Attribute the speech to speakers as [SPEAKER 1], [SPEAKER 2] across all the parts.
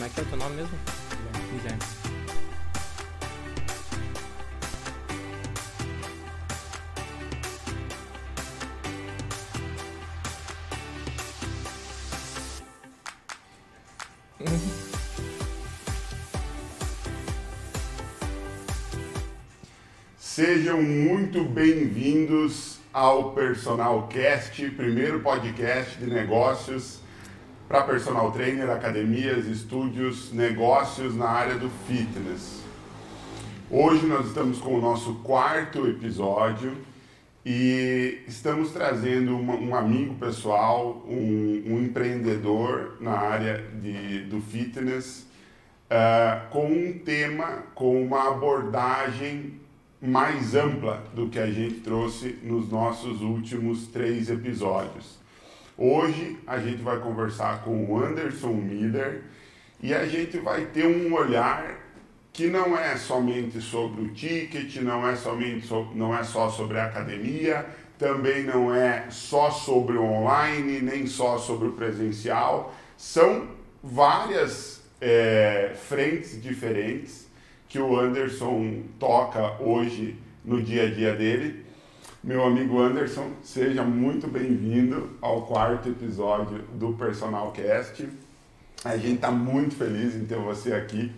[SPEAKER 1] Como é que é o teu nome mesmo?
[SPEAKER 2] Guilherme.
[SPEAKER 3] Sejam muito bem-vindos ao Personal Cast, primeiro podcast de negócios para personal trainer, academias, estúdios, negócios na área do fitness. Hoje nós estamos com o nosso quarto episódio e estamos trazendo uma, um amigo pessoal, um, um, empreendedor na área de, do fitness, uh, com um tema, com uma abordagem mais ampla do que a gente trouxe nos nossos últimos três episódios. Hoje a gente vai conversar com o Anderson Miller e a gente vai ter um olhar que não é somente sobre o ticket, não é somente so, não é só sobre a academia, também não é só sobre o online, nem só sobre o presencial. São várias é, frentes diferentes que o Anderson toca hoje no dia a dia dele. Meu amigo Anderson, seja muito bem-vindo ao quarto episódio do Personal Cast. A gente está muito feliz em ter você aqui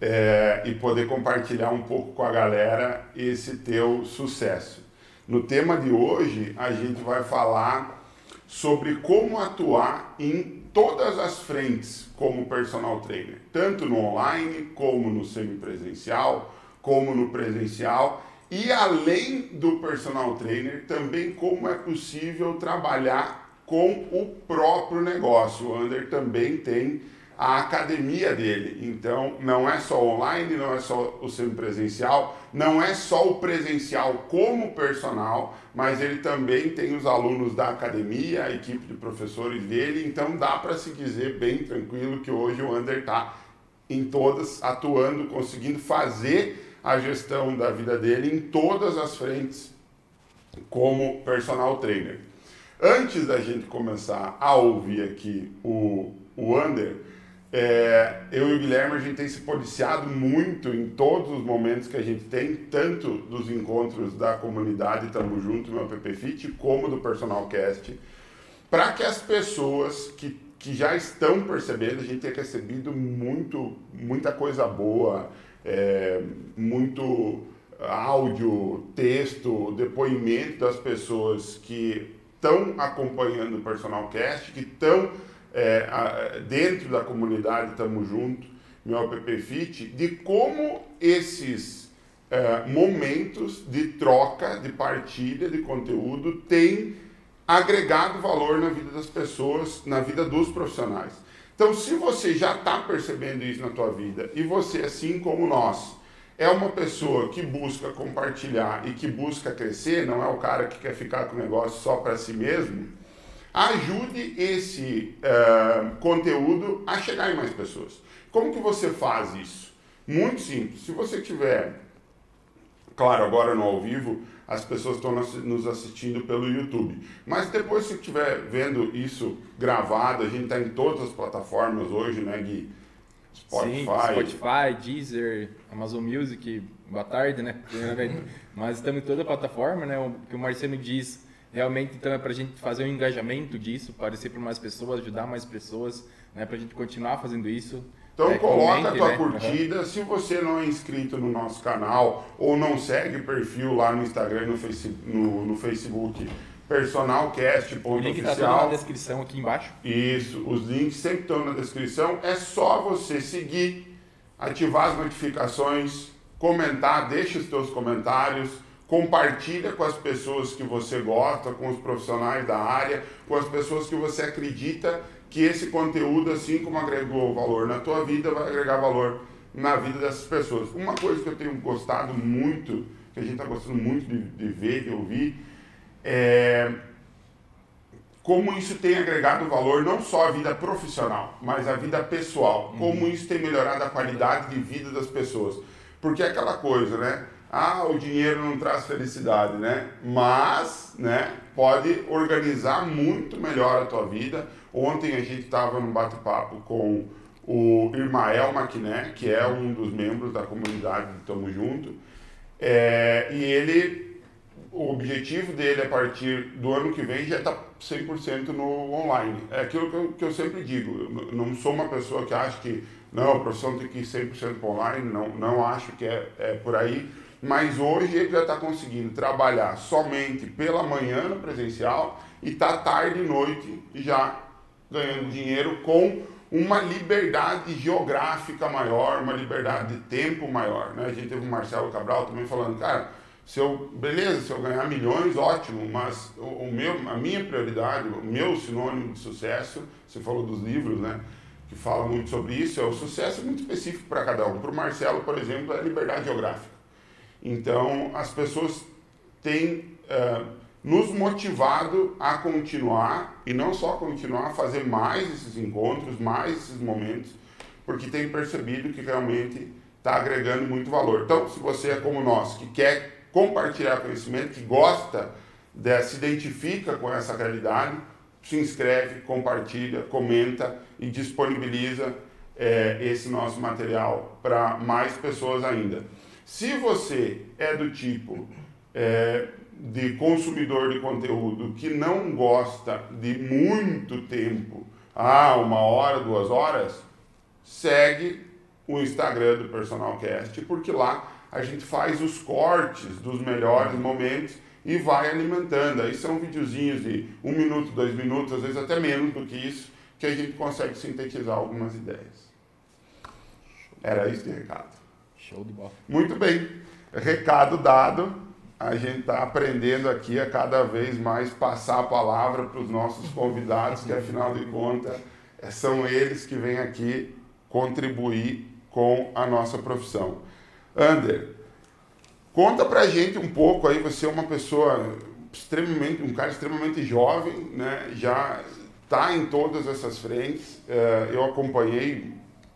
[SPEAKER 3] é, e poder compartilhar um pouco com a galera esse teu sucesso. No tema de hoje, a gente vai falar sobre como atuar em todas as frentes como personal trainer, tanto no online, como no semipresencial, como no presencial, e além do personal trainer, também como é possível trabalhar com o próprio negócio. O Under também tem a academia dele. Então, não é só online, não é só o semipresencial, não é só o presencial como personal, mas ele também tem os alunos da academia, a equipe de professores dele. Então, dá para se dizer bem tranquilo que hoje o Under está em todas, atuando, conseguindo fazer a gestão da vida dele em todas as frentes como personal trainer. Antes da gente começar a ouvir aqui o, o Under, é, eu e o Guilherme, a gente tem se policiado muito em todos os momentos que a gente tem, tanto dos encontros da comunidade Tamo Junto no App Fit, como do Personal Cast, para que as pessoas que, que já estão percebendo, a gente tem recebido muito, muita coisa boa, é, muito áudio, texto, depoimento das pessoas que estão acompanhando o Personal Cast, que estão é, dentro da comunidade Tamo Junto, meu app Fit, de como esses é, momentos de troca, de partilha de conteúdo têm agregado valor na vida das pessoas, na vida dos profissionais. Então, se você já está percebendo isso na tua vida e você, assim como nós, é uma pessoa que busca compartilhar e que busca crescer, não é o cara que quer ficar com o negócio só para si mesmo, ajude esse uh, conteúdo a chegar em mais pessoas. Como que você faz isso? Muito simples. Se você tiver, claro, agora no ao vivo, as pessoas estão nos assistindo pelo YouTube. Mas depois, se estiver vendo isso gravado, a gente está em todas as plataformas hoje, né, Gui?
[SPEAKER 2] Spotify. Sim, Spotify, Deezer, Amazon Music, boa tarde, né? Mas estamos em toda a plataforma, né? O que o Marcelo diz realmente então é para a gente fazer um engajamento disso, aparecer para mais pessoas, ajudar mais pessoas, né, para a gente continuar fazendo isso.
[SPEAKER 3] Então é, coloca a tua né? curtida, uhum. se você não é inscrito no nosso canal ou não segue o perfil lá no Instagram no, face, no, no Facebook, personalcast.oficial. O link está
[SPEAKER 2] na descrição aqui embaixo.
[SPEAKER 3] Isso, os links sempre estão na descrição. É só você seguir, ativar as notificações, comentar, deixa os teus comentários compartilha com as pessoas que você gosta, com os profissionais da área, com as pessoas que você acredita que esse conteúdo, assim como agregou valor na tua vida, vai agregar valor na vida dessas pessoas. Uma coisa que eu tenho gostado muito, que a gente está gostando muito de, de ver, de ouvir, é como isso tem agregado valor não só à vida profissional, mas à vida pessoal. Como uhum. isso tem melhorado a qualidade de vida das pessoas. Porque é aquela coisa, né? ah, o dinheiro não traz felicidade, né? Mas, né, pode organizar muito melhor a tua vida. Ontem a gente estava num bate-papo com o, Irmael Maquiné, que é um dos membros da comunidade do Tamo Junto, é, e ele, o objetivo dele a partir do ano que vem já está 100% no online. É aquilo que eu, que eu sempre digo, eu não sou uma pessoa que acha que não, a profissão tem que ir 100% online, não, não acho que é, é por aí, mas hoje ele já está conseguindo trabalhar somente pela manhã no presencial e está tarde e noite já ganhando dinheiro com uma liberdade geográfica maior, uma liberdade de tempo maior. Né? A gente teve o Marcelo Cabral também falando, cara, se eu, beleza, se eu ganhar milhões, ótimo, mas o, o meu, a minha prioridade, o meu sinônimo de sucesso, você falou dos livros, né? Que fala muito sobre isso, é o sucesso muito específico para cada um. Para o Marcelo, por exemplo, é liberdade geográfica. Então, as pessoas têm uh, nos motivado a continuar, e não só continuar, a fazer mais esses encontros, mais esses momentos, porque tem percebido que realmente está agregando muito valor. Então, se você é como nós, que quer compartilhar conhecimento, que gosta, de, se identifica com essa realidade, se inscreve, compartilha, comenta e disponibiliza é, esse nosso material para mais pessoas ainda. Se você é do tipo é, de consumidor de conteúdo que não gosta de muito tempo, ah, uma hora, duas horas, segue o Instagram do Personalcast, porque lá a gente faz os cortes dos melhores momentos e vai alimentando. Aí são videozinhos de um minuto, dois minutos, às vezes até menos do que isso, que a gente consegue sintetizar algumas ideias. Era isso de recado.
[SPEAKER 2] Show de bola.
[SPEAKER 3] Muito bem. Recado dado. A gente está aprendendo aqui a cada vez mais passar a palavra para os nossos convidados, que afinal de contas são eles que vêm aqui contribuir com a nossa profissão. Ander, conta pra gente um pouco aí, você é uma pessoa extremamente, um cara extremamente jovem, né? Já está em todas essas frentes. É, eu acompanhei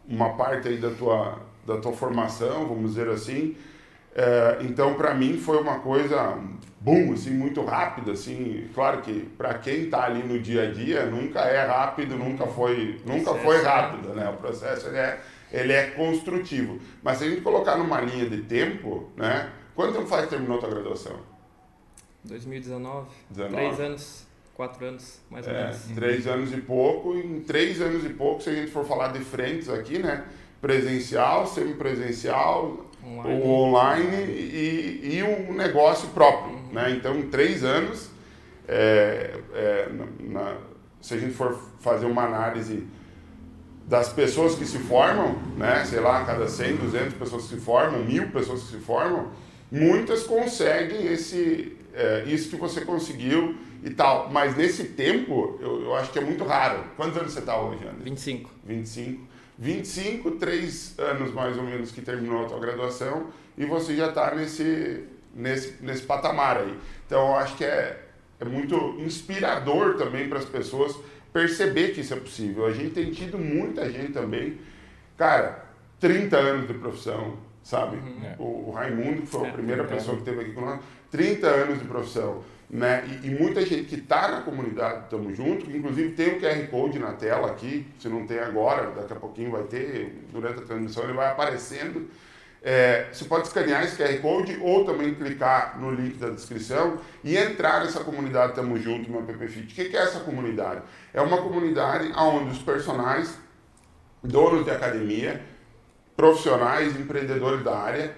[SPEAKER 3] uma parte aí da tua, da tua formação, vamos dizer assim. É, então, para mim, foi uma coisa, boom, assim, muito rápida, assim. Claro que para quem está ali no dia a dia, nunca é rápido, nunca foi, nunca foi né? rápido, né? O processo é ele é construtivo. Mas se a gente colocar numa linha de tempo, né? Quanto tempo faz que terminou a tua graduação?
[SPEAKER 1] 2019. 19. Três anos, quatro anos, mais ou
[SPEAKER 3] é,
[SPEAKER 1] menos.
[SPEAKER 3] Três anos e pouco. Em três anos e pouco, se a gente for falar de frentes aqui, né? Presencial, semipresencial, online. o online e, e o negócio próprio, uhum. né? Então, em três anos, é, é, na, na, se a gente for fazer uma análise das pessoas que se formam, né, sei lá, cada 100, 200 pessoas que se formam, mil pessoas que se formam, muitas conseguem esse, é, isso que você conseguiu e tal. Mas nesse tempo, eu, eu acho que é muito raro. Quantos anos você está hoje, André?
[SPEAKER 1] 25.
[SPEAKER 3] 25. 25, três anos mais ou menos que terminou a tua graduação e você já está nesse, nesse, nesse patamar aí. Então, eu acho que é, é muito inspirador também para as pessoas perceber que isso é possível. A gente tem tido muita gente também, cara, 30 anos de profissão, sabe? Uhum. O, o, Raimundo, que foi a é, primeira pessoa que esteve aqui com nós, 30 anos de profissão. Né? E, e muita gente que está na comunidade, estamos juntos, inclusive tem o QR Code na tela aqui, se não tem agora, daqui a pouquinho vai ter, durante a transmissão ele vai aparecendo. É, você pode escanear esse QR Code ou também clicar no link da descrição e entrar nessa comunidade Tamo Junto no AppFit. O que é essa comunidade? É uma comunidade onde os personagens, donos de academia, profissionais, empreendedores da área,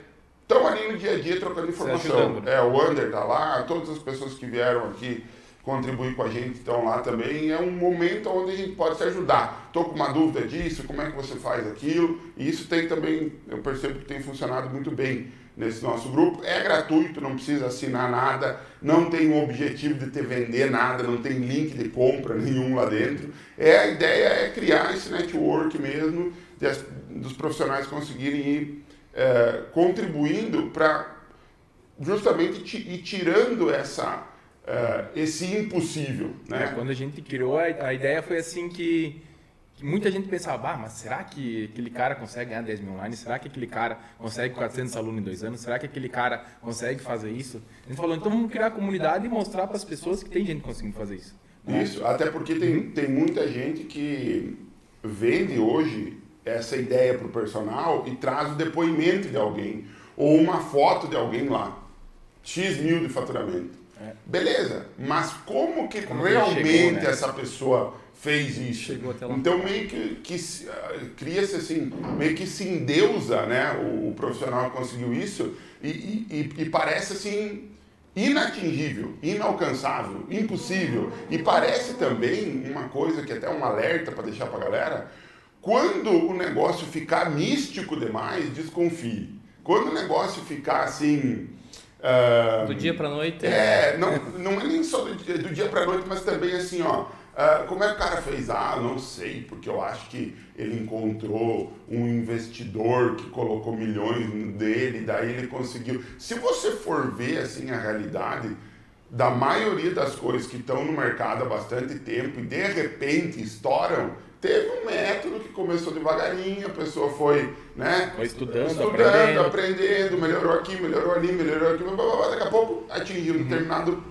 [SPEAKER 3] estão ali no dia a dia trocando informação. Né? É, o Under está lá, todas as pessoas que vieram aqui contribuir com a gente estão lá também. É um momento onde a gente pode se ajudar. Estou com uma dúvida disso, como é que você faz aquilo? E isso tem também, eu percebo que tem funcionado muito bem nesse nosso grupo. É gratuito, não precisa assinar nada, não tem o objetivo de te vender nada, não tem link de compra nenhum lá dentro. É a ideia é criar esse network mesmo, de, dos profissionais conseguirem ir é, contribuindo para justamente ir tirando essa uh, esse impossível. Né?
[SPEAKER 2] É, quando a gente criou, a, ideia foi assim que, muita gente pensava, ah, mas será que aquele cara consegue ganhar 10 mil online? Será que aquele cara consegue 400 alunos em dois anos? Será que aquele cara consegue fazer isso? A gente falou, então vamos criar a comunidade e mostrar para as pessoas que tem gente conseguindo fazer isso.
[SPEAKER 3] Isso, até porque tem, tem muita gente que vende hoje essa ideia para o personal e traz o depoimento de alguém ou uma foto de alguém lá. X mil de faturamento. É. Beleza, mas como que como realmente chegou, né? essa pessoa fez isso? Então meio que, que uh, cria-se assim, meio que se endeusa né, o, o profissional conseguiu isso e, e, e, parece assim inatingível, inalcançável, impossível. E parece também uma coisa que é até um alerta para deixar para a galera, quando o negócio ficar místico demais, desconfie. Quando o negócio ficar assim.
[SPEAKER 1] Uh, do dia para noite?
[SPEAKER 3] É, não, não é nem só do dia, do dia para noite, mas também assim, ó. Uh, como é que o cara fez? Ah, não sei, porque eu acho que ele encontrou um investidor que colocou milhões dele, daí ele conseguiu. Se você for ver assim a realidade da maioria das coisas que estão no mercado há bastante tempo e de repente estouram, teve um método que começou devagarinho, a pessoa foi, né?
[SPEAKER 2] Foi estudando,
[SPEAKER 3] estudando aprendendo. aprendendo. melhorou aqui, melhorou ali, melhorou aqui, blá, blá, blá, daqui a pouco atingiu um uhum. determinado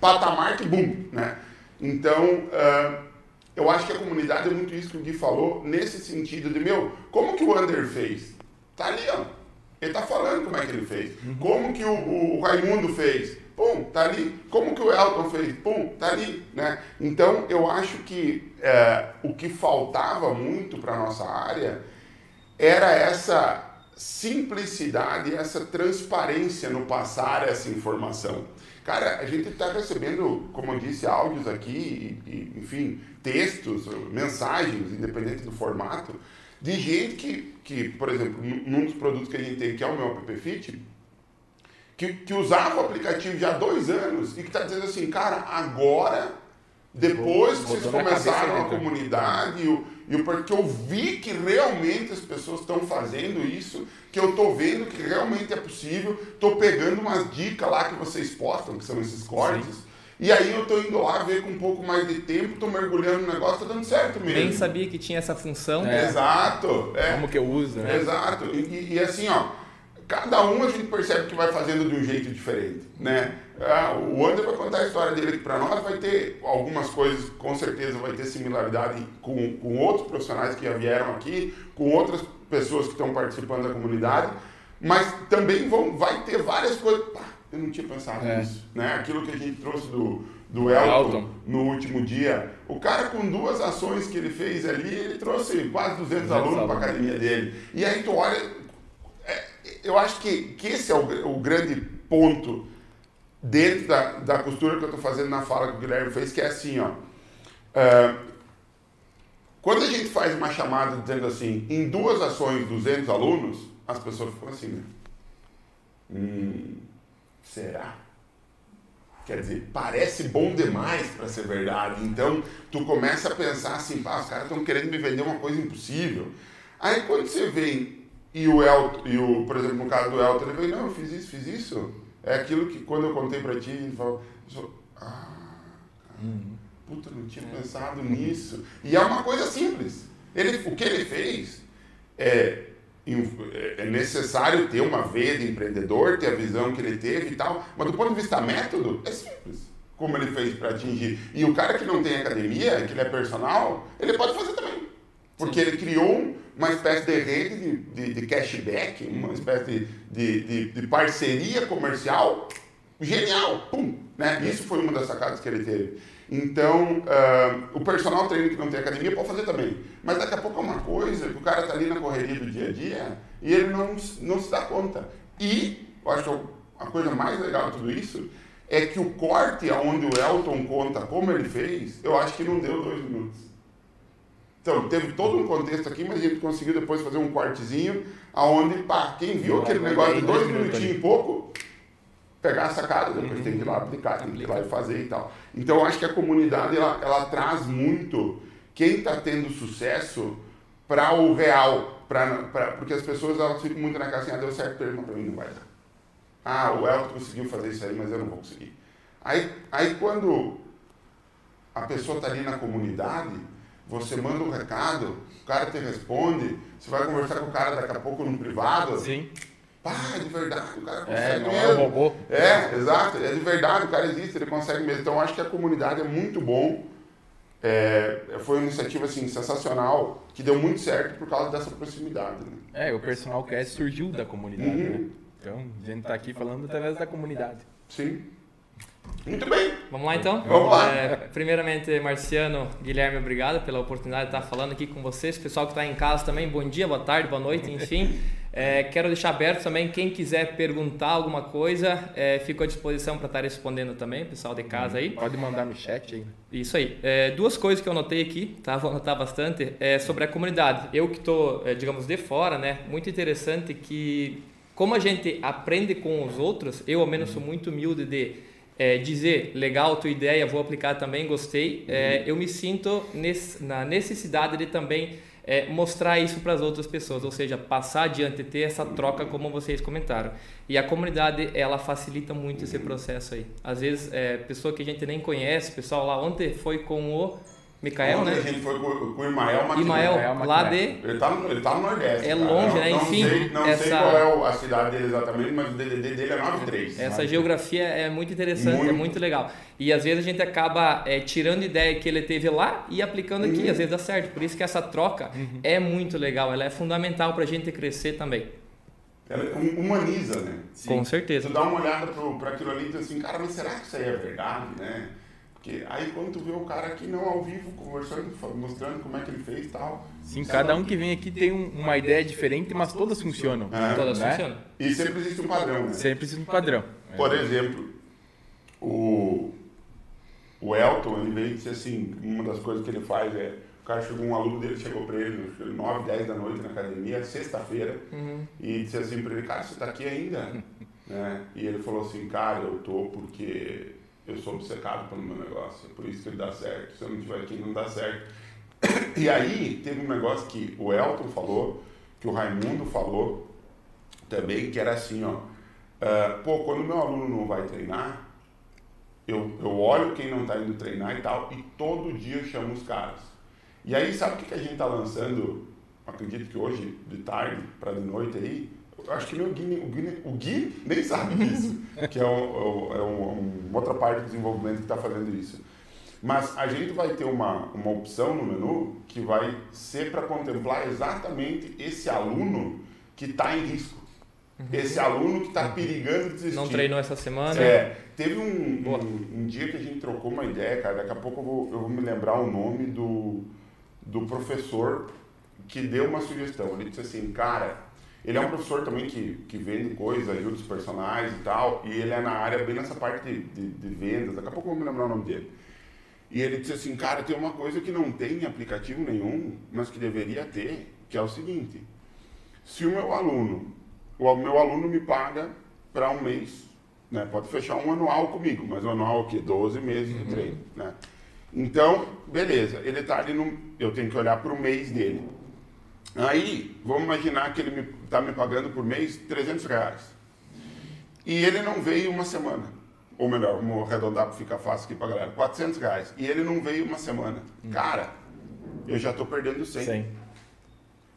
[SPEAKER 3] patamar que, bum, né? Então, uh, eu acho que a comunidade é muito isso que o Gui falou, nesse sentido de, meu, como que o Under fez? Tá ali, ó. Ele tá falando como é que ele fez. Como que o, o Raimundo fez? Pum, tá ali. Como que o Elton fez? Pum, tá ali, né? Então, eu acho que é, o que faltava muito para nossa área era essa simplicidade, essa transparência no passar essa informação. Cara, a gente está recebendo, como eu disse, áudios aqui, e, e, enfim, textos, mensagens, independente do formato, de gente que, que, por exemplo, num dos produtos que a gente tem, que é o meu App Fit, que, que usava o aplicativo já há dois anos e que está dizendo assim, cara, agora, depois que vocês começaram a comunidade, e o, e porque eu vi que realmente as pessoas estão fazendo isso, que eu estou vendo que realmente é possível, estou pegando umas dicas lá que vocês postam, que são esses cortes. Sim. E aí eu estou indo lá ver com um pouco mais de tempo, estou mergulhando no negócio, está dando certo mesmo.
[SPEAKER 1] Nem sabia que tinha essa função.
[SPEAKER 3] É. Exato.
[SPEAKER 2] É. Como que eu uso, né?
[SPEAKER 3] Exato. E, e, assim, ó, cada um a gente percebe que vai fazendo de um jeito diferente, né? Ah, o André vai contar a história dele aqui para nós, vai ter algumas coisas, com certeza vai ter similaridade com, com outros profissionais que já vieram aqui, com outras pessoas que estão participando da comunidade, mas também vão, vai ter várias coisas. Pá, eu não tinha pensado é. nisso, né? Aquilo que a gente trouxe do, do Elton, Elton, no último dia. O cara, com duas ações que ele fez ali, ele trouxe quase 200, 200 alunos para a academia dele. E aí tu olha, eu acho que, que esse é o, o grande ponto dentro da, da costura que eu estou fazendo na fala que o Guilherme fez, que é assim, ó. Uh, quando a gente faz uma chamada dizendo assim, em duas ações, 200 alunos, as pessoas ficam assim, né? Hum, será? Quer dizer, parece bom demais para ser verdade. Então, tu começa a pensar assim, pá, os caras estão querendo me vender uma coisa impossível. Aí, quando você vem e o Elton, e o, por exemplo, no caso do Elton, ele veio, não, eu fiz isso, fiz isso. É aquilo que quando eu contei para ti, ele falou, ah, uhum. puta, não tinha é. pensado nisso. E é uma coisa simples. Ele, o que ele fez é, é necessário ter uma veia de empreendedor, ter a visão que ele teve e tal, mas do ponto de vista método, é simples como ele fez para atingir. E o cara que não tem academia, que ele é personal, ele pode fazer também. Porque ele criou uma espécie de rede de, de, de cashback, uma espécie de, de, de, parceria comercial genial. Pum! Né? Isso foi uma das sacadas que ele teve. Então, uh, o personal trainer que não tem academia pode fazer também. Mas daqui a pouco é uma coisa que o cara está ali na correria do dia a dia e ele não, não se dá conta. E, eu acho que a coisa mais legal de tudo isso é que o corte aonde o Elton conta como ele fez, eu acho que não deu dois minutos. Então, teve todo um contexto aqui, mas a gente conseguiu depois fazer um cortezinho, aonde, pá, quem viu aquele negócio de dois minutinhos e pouco, pegar a sacada, depois uhum. tem que ir lá aplicar, tem que ir lá e fazer e tal. Então, eu acho que a comunidade, ela, ela traz muito quem está tendo sucesso para o real, pra, pra, porque as pessoas elas ficam muito na assim, ah, deu certo para ele, mas para mim não vai dar. Ah, o Elton conseguiu fazer isso aí, mas eu não vou conseguir. Aí, aí quando a pessoa está ali na comunidade, você manda um recado, o cara te responde, você vai conversar com o cara daqui a pouco no privado.
[SPEAKER 2] Sim.
[SPEAKER 3] Pá, é de verdade, o cara
[SPEAKER 2] é, consegue
[SPEAKER 3] é,
[SPEAKER 2] mesmo. É, um robô.
[SPEAKER 3] é, exato, é de verdade, o cara existe, ele consegue mesmo. Então, eu acho que a comunidade é muito bom é, foi uma iniciativa assim, sensacional, que deu muito certo por causa dessa proximidade. Né?
[SPEAKER 2] É, o Personal Cast surgiu da comunidade, uhum. né? Então, a gente está aqui falando através da comunidade.
[SPEAKER 3] Sim. Muito bem.
[SPEAKER 1] Vamos lá então?
[SPEAKER 3] Vamos lá.
[SPEAKER 1] É, primeiramente, Marciano, Guilherme, obrigado pela oportunidade de estar falando aqui com vocês. Pessoal que está em casa também, bom dia, boa tarde, boa noite, enfim. É, quero deixar aberto também, quem quiser perguntar alguma coisa, é, fico à disposição para estar respondendo também, pessoal de casa aí.
[SPEAKER 2] Pode mandar no chat aí.
[SPEAKER 1] Isso aí. É, duas coisas que eu notei aqui, tá? Vou anotar bastante, é sobre a comunidade. Eu que estou, é, digamos, de fora, né? Muito interessante que, como a gente aprende com os outros, eu ao menos sou muito humilde de é, dizer, legal, tua ideia, vou aplicar também, gostei. É, eu me sinto nesse, na necessidade de também é, mostrar isso para as outras pessoas, ou seja, passar adiante, ter essa troca como vocês comentaram. E a comunidade, ela facilita muito esse processo aí. Às vezes, é, pessoa que a gente nem conhece, pessoal lá ontem foi com o Micael,
[SPEAKER 3] Ontem
[SPEAKER 1] né?
[SPEAKER 3] a gente foi com, com o Imael
[SPEAKER 1] Maquiné. Imael, lá de...
[SPEAKER 3] Ele tá, no, ele tá no Nordeste.
[SPEAKER 1] É longe,
[SPEAKER 3] não,
[SPEAKER 1] né?
[SPEAKER 3] Não
[SPEAKER 1] Enfim,
[SPEAKER 3] sei, não
[SPEAKER 1] essa...
[SPEAKER 3] sei qual é a cidade dele exatamente, mas o DDD dele é 93.
[SPEAKER 1] Essa geografia é muito interessante, é muito. é muito legal. E às vezes a gente acaba é, tirando ideia que ele teve lá e aplicando aqui, uhum. às vezes dá certo. Por isso que essa troca uhum. é muito legal, ela é fundamental para a gente crescer também.
[SPEAKER 3] Ela humaniza, né?
[SPEAKER 1] Sim. Com certeza.
[SPEAKER 3] Tu dá uma olhada para aquilo ali e diz assim, cara, mas será que isso aí é verdade, né? Porque aí quando tu vê o cara aqui não ao vivo, conversando, mostrando como é que ele fez e tal.
[SPEAKER 2] Sim, cada um que vem aqui tem um, uma ideia diferente, mas todas funcionam.
[SPEAKER 1] É, todas né? funcionam.
[SPEAKER 3] E sempre existe um padrão, né?
[SPEAKER 2] Sempre existe um padrão.
[SPEAKER 3] Por exemplo, o, o Elton, ele veio e disse assim, uma das coisas que ele faz é, o cara chegou, um aluno dele chegou para ele, 9, 10 da noite na academia, sexta-feira, uhum. e disse assim para ele, cara, você está aqui ainda? né? E ele falou assim, cara, eu tô porque eu sou obcecado pelo meu negócio, é por isso que ele dá certo. Se eu não estiver aqui, não dá certo. E aí, teve um negócio que o Elton falou, que o Raimundo falou também, que era assim, ó. Uh, pô, quando meu aluno não vai treinar, eu, eu olho quem não está indo treinar e tal, e todo dia eu chamo os caras. E aí, sabe o que, que a gente está lançando? Acredito que hoje, de tarde para de noite aí, acho que nem o Gui, o Gui, o Gui nem sabe disso, que é, um, é um, uma outra parte do desenvolvimento que está fazendo isso. Mas a gente vai ter uma, uma opção no menu que vai ser para contemplar exatamente esse aluno que está em risco. Uhum. Esse aluno que está perigando desistir.
[SPEAKER 1] Não treinou essa semana?
[SPEAKER 3] É. Teve um, um, um, dia que a gente trocou uma ideia, cara. Daqui a pouco eu vou, eu vou me lembrar o nome do, do professor que deu uma sugestão. Ele disse assim, cara, ele é um professor também que, que vende coisas, ajuda os personagens e tal, e ele é na área, bem nessa parte de, de, de vendas, daqui a pouco eu vou me lembrar o nome dele. E ele disse assim, cara, tem uma coisa que não tem em aplicativo nenhum, mas que deveria ter, que é o seguinte, se o meu aluno, o meu aluno me paga para um mês, né, pode fechar um anual comigo, mas o anual é o quê? 12 meses de uhum. treino, né? Então, beleza, ele está ali no, eu tenho que olhar para o mês dele. Aí, vamos imaginar que ele está me, tá me pagando por mês 300 reais. E ele não veio uma semana. Ou melhor, vamos arredondar para ficar fácil aqui para galera. 400 reais. E ele não veio uma semana. Hum. Cara, eu já estou perdendo 100. 100.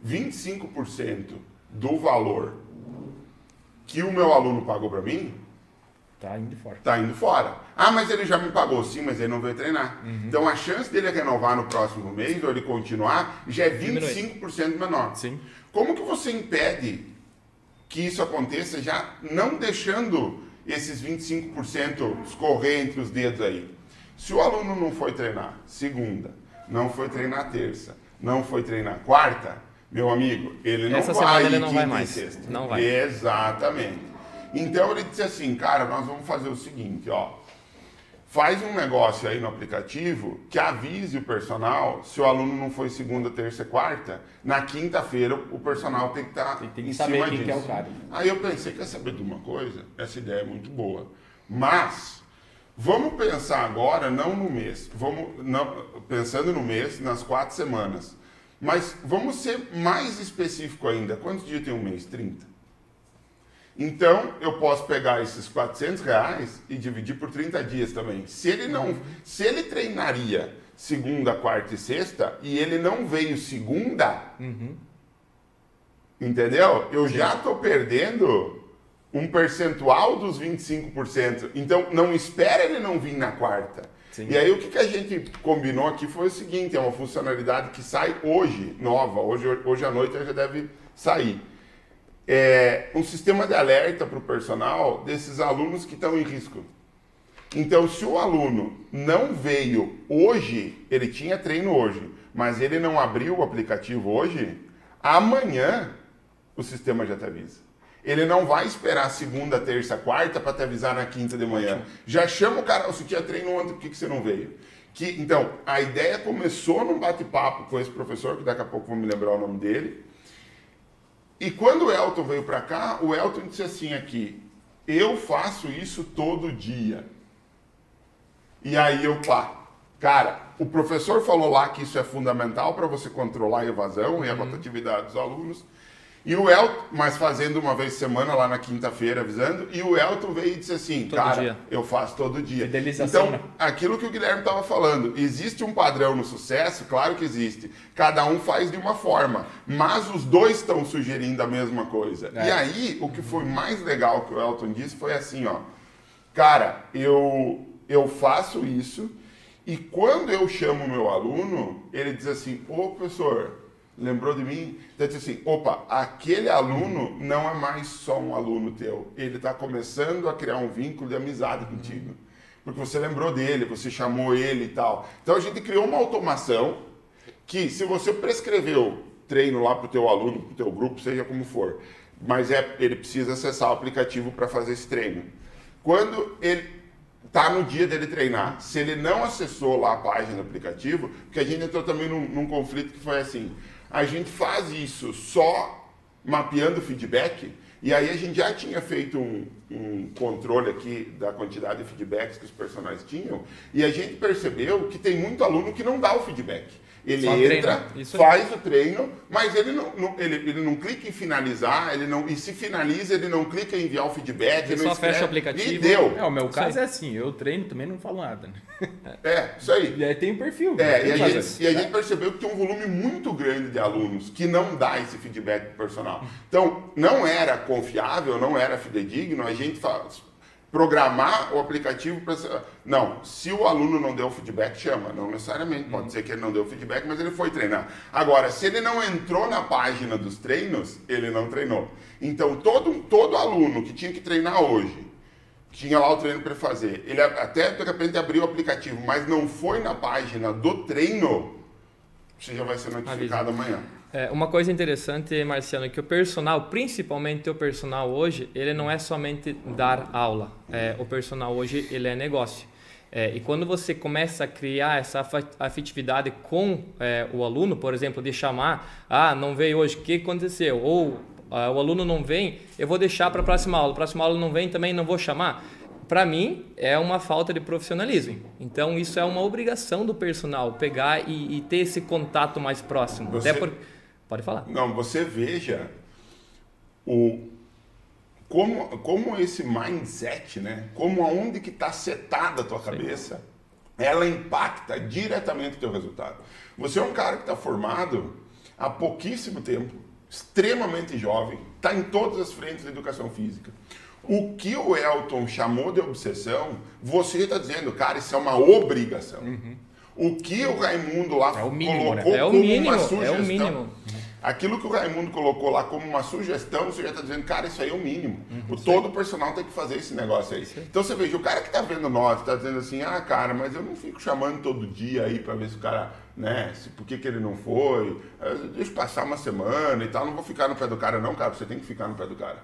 [SPEAKER 3] 25% do valor que o meu aluno pagou para mim
[SPEAKER 2] Tá indo fora.
[SPEAKER 3] Tá indo fora. Ah, mas ele já me pagou sim, mas ele não veio treinar. Uhum. Então a chance dele renovar no próximo mês ou ele continuar já é 25% menor.
[SPEAKER 2] Sim.
[SPEAKER 3] Como que você impede que isso aconteça já não deixando esses 25% escorrer entre os dedos aí? Se o aluno não foi treinar segunda, não foi treinar terça, não foi treinar quarta, meu amigo, ele não
[SPEAKER 1] Essa
[SPEAKER 3] vai
[SPEAKER 1] ele não vai mais. Sexta. Não vai.
[SPEAKER 3] Exatamente. Então ele disse assim, cara, nós vamos fazer o seguinte, ó. Faz um negócio aí no aplicativo que avise o personal se o aluno não foi segunda, terça e quarta. Na quinta-feira o personal tem que estar tá
[SPEAKER 2] tem que saber quem disso. É o cara.
[SPEAKER 3] Aí eu pensei, quer saber de uma coisa? Essa ideia é muito boa. Mas vamos pensar agora não no mês, vamos não, pensando no mês, nas quatro semanas. Mas vamos ser mais específico ainda. Quantos dias tem um mês? 30. Então, eu posso pegar esses 400 reais e dividir por 30 dias também. Se ele não, se ele treinaria segunda, quarta e sexta e ele não veio segunda, uhum. entendeu? Eu Sim. já estou perdendo um percentual dos 25%. Então, não espera ele não vir na quarta. Sim. E aí o que, que a gente combinou aqui foi o seguinte, é uma funcionalidade que sai hoje, nova, hoje, hoje à noite já deve sair. É um sistema de alerta para o personal desses alunos que estão em risco. Então, se o aluno não veio hoje, ele tinha treino hoje, mas ele não abriu o aplicativo hoje, amanhã o sistema já te avisa. Ele não vai esperar segunda, terça, quarta para te avisar na quinta de manhã. Já chama o cara, você tinha treino ontem, por que, que você não veio? Que, então, a ideia começou num bate-papo com esse professor, que daqui a pouco vou me lembrar o nome dele. E quando o Elton veio para cá, o Elton disse assim aqui, eu faço isso todo dia. E aí eu, pá, cara, o professor falou lá que isso é fundamental para você controlar a evasão uhum. e a uhum. rotatividade dos alunos. E o Elton, mas fazendo uma vez por semana lá na quinta-feira, avisando, e o Elton veio e disse assim, todo cara, dia. eu faço todo dia.
[SPEAKER 2] Fidelização,
[SPEAKER 3] então, né? aquilo que o Guilherme estava falando, existe um padrão no sucesso? Claro que existe. Cada um faz de uma forma, mas os dois estão sugerindo a mesma coisa. É. E aí, o que foi mais legal que o Elton disse foi assim, ó, cara, eu, eu faço isso, e quando eu chamo o meu aluno, ele diz assim, ô professor, lembrou de mim? Então disse assim, opa, aquele aluno não é mais só um aluno teu, ele está começando a criar um vínculo de amizade contigo. Porque você lembrou dele, você chamou ele e tal. Então a gente criou uma automação que se você prescreveu treino lá para o teu aluno, para o teu grupo, seja como for, mas é, ele precisa acessar o aplicativo para fazer esse treino. Quando ele está no dia dele treinar, se ele não acessou lá a página do aplicativo, porque a gente entrou também num, num conflito que foi assim, a gente faz isso só mapeando feedback, e aí a gente já tinha feito um, um, controle aqui da quantidade de feedbacks que os personagens tinham, e a gente percebeu que tem muito aluno que não dá o feedback. Ele Só entra, faz o treino, mas ele não, não, ele, ele não clica em finalizar, ele não, e se finaliza, ele não clica em enviar o feedback.
[SPEAKER 1] Ele,
[SPEAKER 3] ele
[SPEAKER 1] só escreve, fecha o aplicativo.
[SPEAKER 3] E deu.
[SPEAKER 2] É, o meu caso é assim, eu treino também não falo nada. Né?
[SPEAKER 3] É, isso aí.
[SPEAKER 2] E aí tem um perfil.
[SPEAKER 3] É, e, a gente, e a gente percebeu que tem um volume muito grande de alunos que não dá esse feedback personal. Então, não era confiável, não era fidedigno, a gente faz, programar o aplicativo para. Não, se o aluno não deu feedback, chama. Não necessariamente. Pode uhum. ser que ele não deu feedback, mas ele foi treinar. Agora, se ele não entrou na página dos treinos, ele não treinou. Então, todo, todo aluno que tinha que treinar hoje, tinha lá o treino para fazer, ele até de repente abriu o aplicativo, mas não foi na página do treino, você já vai ser notificado amanhã.
[SPEAKER 1] É, uma coisa interessante, Marciano, é que o personal, principalmente o personal hoje, ele não é somente dar aula. É, o personal hoje, ele é negócio. É, e quando você começa a criar essa afetividade com é, o aluno, por exemplo, de chamar, ah, não veio hoje, o que aconteceu? Ou ah, o aluno não vem, eu vou deixar para a próxima aula. A próxima aula não vem, também não vou chamar para mim, é uma falta de profissionalismo. Então, isso é uma obrigação do personal, pegar e, e ter esse contato mais próximo. Você, Até por... Pode falar.
[SPEAKER 3] Não, você veja o, como, como esse mindset, né? Como aonde que está setada a tua cabeça, Sim. ela impacta diretamente o teu resultado. Você é um cara que está formado há pouquíssimo tempo, extremamente jovem, está em todas as frentes da educação física. O que o Elton chamou de obsessão, você está dizendo, cara, isso é uma obrigação. Uhum. O que o Raimundo lá
[SPEAKER 1] é o mínimo,
[SPEAKER 3] colocou
[SPEAKER 1] né? é o
[SPEAKER 3] como
[SPEAKER 1] mínimo,
[SPEAKER 3] uma sugestão.
[SPEAKER 1] É o mínimo.
[SPEAKER 3] Aquilo que o Raimundo colocou lá como uma sugestão, você já está dizendo, cara, isso aí é o mínimo. Uhum, o todo o personal tem que fazer esse negócio aí. Sim. Então você veja, o cara que está vendo nós, está dizendo assim, ah, cara, mas eu não fico chamando todo dia aí para ver se o cara, né, se, por que, que ele não foi, eh, deixa passar uma semana e tal, não vou ficar no pé do cara não, cara, você tem que ficar no pé do cara.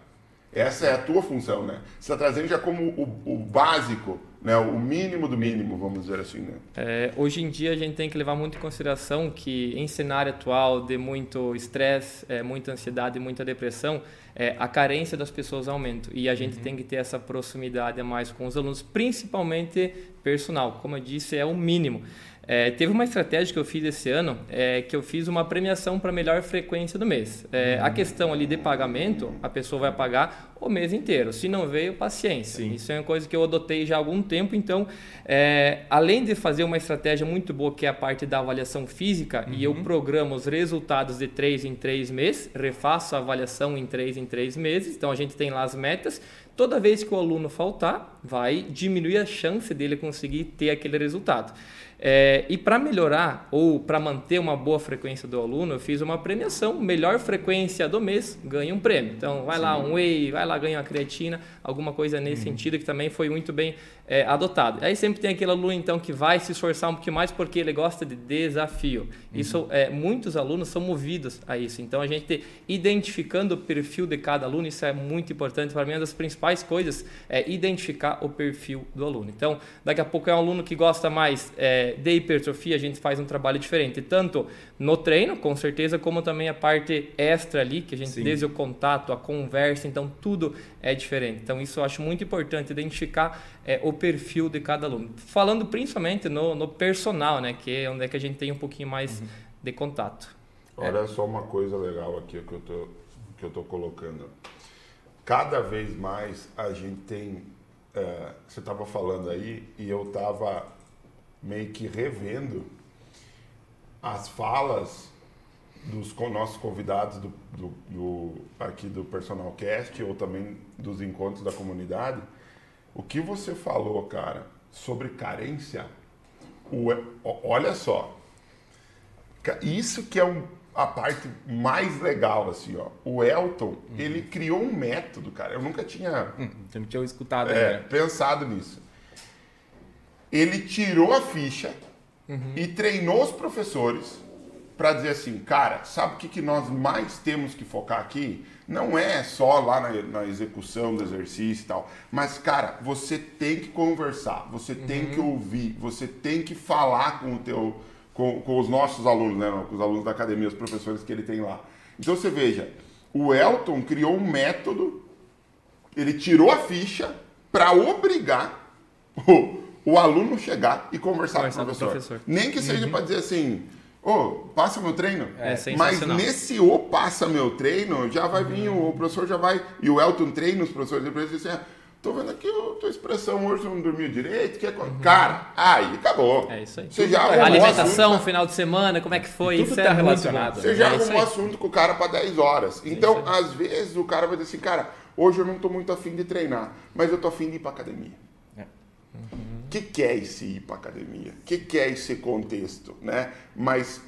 [SPEAKER 3] Essa é a tua função, né? Você está trazendo já como o, o, básico, né? o mínimo do mínimo, vamos dizer assim. Né?
[SPEAKER 1] É, hoje em dia a gente tem que levar muito em consideração que em cenário atual de muito estresse, é, muita ansiedade, muita depressão, é, a carência das pessoas aumenta e a gente uhum. tem que ter essa proximidade a mais com os alunos, principalmente personal. Como eu disse, é o mínimo. É, teve uma estratégia que eu fiz esse ano, é, que eu fiz uma premiação para melhor frequência do mês. É, a questão ali de pagamento, a pessoa vai pagar o mês inteiro. Se não veio, paciência. Sim. Isso é uma coisa que eu adotei já há algum tempo. Então, é, além de fazer uma estratégia muito boa, que é a parte da avaliação física, uhum. e eu uhum. programo os resultados de 3 em 3 meses, refaço a avaliação em 3 em 3 meses. Então, a gente tem lá as metas. Toda vez que o aluno faltar, vai diminuir a chance dele conseguir ter aquele resultado. É, e para melhorar ou para manter uma boa frequência do aluno, eu fiz uma premiação, melhor frequência do mês, ganha um prêmio. Então, vai Sim. lá um whey, vai lá ganha uma creatina, alguma coisa nesse uhum. sentido que também foi muito bem é, adotado. Aí sempre tem aquele aluno então que vai se esforçar um pouquinho mais porque ele gosta de desafio. Uhum. Isso é, muitos alunos são movidos a isso. Então a gente identificando o perfil de cada aluno, isso é muito importante para mim. Uma das principais coisas é identificar o perfil do aluno. Então daqui a pouco é um aluno que gosta mais é, de hipertrofia, a gente faz um trabalho diferente, tanto no treino, com certeza, como também a parte extra ali, que a gente Sim. desde o contato, a conversa, então tudo é diferente. Então isso eu acho muito importante identificar é, o perfil de cada aluno. Falando principalmente no, no personal, né, que é onde é que a gente tem um pouquinho mais uhum. de contato.
[SPEAKER 3] Olha é. só uma coisa legal aqui que eu tô, que eu tô colocando. Cada vez mais a gente tem. É, você estava falando aí e eu estava meio que revendo as falas dos nossos convidados do, do, do, aqui do Personal Cast ou também dos encontros da comunidade o que você falou, cara, sobre carência, o, olha só. Isso que é um, a parte mais legal, assim, ó. O Elton, uhum. ele criou um método, cara. Eu nunca tinha.
[SPEAKER 2] Hum, eu não tinha escutado
[SPEAKER 3] é, pensado nisso. Ele tirou a ficha uhum. e treinou os professores para dizer assim, cara, sabe o que, que nós mais temos que focar aqui? Não é só lá na, na, execução do exercício e tal. Mas, cara, você tem que conversar, você uhum. tem que ouvir, você tem que falar com o teu. Com, com os nossos alunos, né? Com os alunos da academia, os professores que ele tem lá. Então você veja, o Elton criou um método, ele tirou a ficha para obrigar o, o aluno chegar e conversar, conversar com, o professor. professor. Nem que seja uhum. para dizer assim, Ô, oh, passa meu treino.
[SPEAKER 1] É,
[SPEAKER 3] Mas nesse o passa meu treino, já vai vir, o professor já vai. E o Elton treina os professores depois assim, ah, tô vendo aqui a tua expressão hoje não dormiu direito. Que é... uhum. Cara, aí acabou.
[SPEAKER 1] É isso aí.
[SPEAKER 3] Você já
[SPEAKER 1] Alimentação, assunto, final de semana, como é que foi?
[SPEAKER 2] Tudo isso tá é relacionado.
[SPEAKER 3] Você já é arrumou assunto com o cara para 10 horas. Então, às vezes, o cara vai dizer assim, cara, hoje eu não tô muito afim de treinar, mas eu tô afim de ir pra academia. O que, que é esse ir para academia? O que, que é esse contexto, né? Mas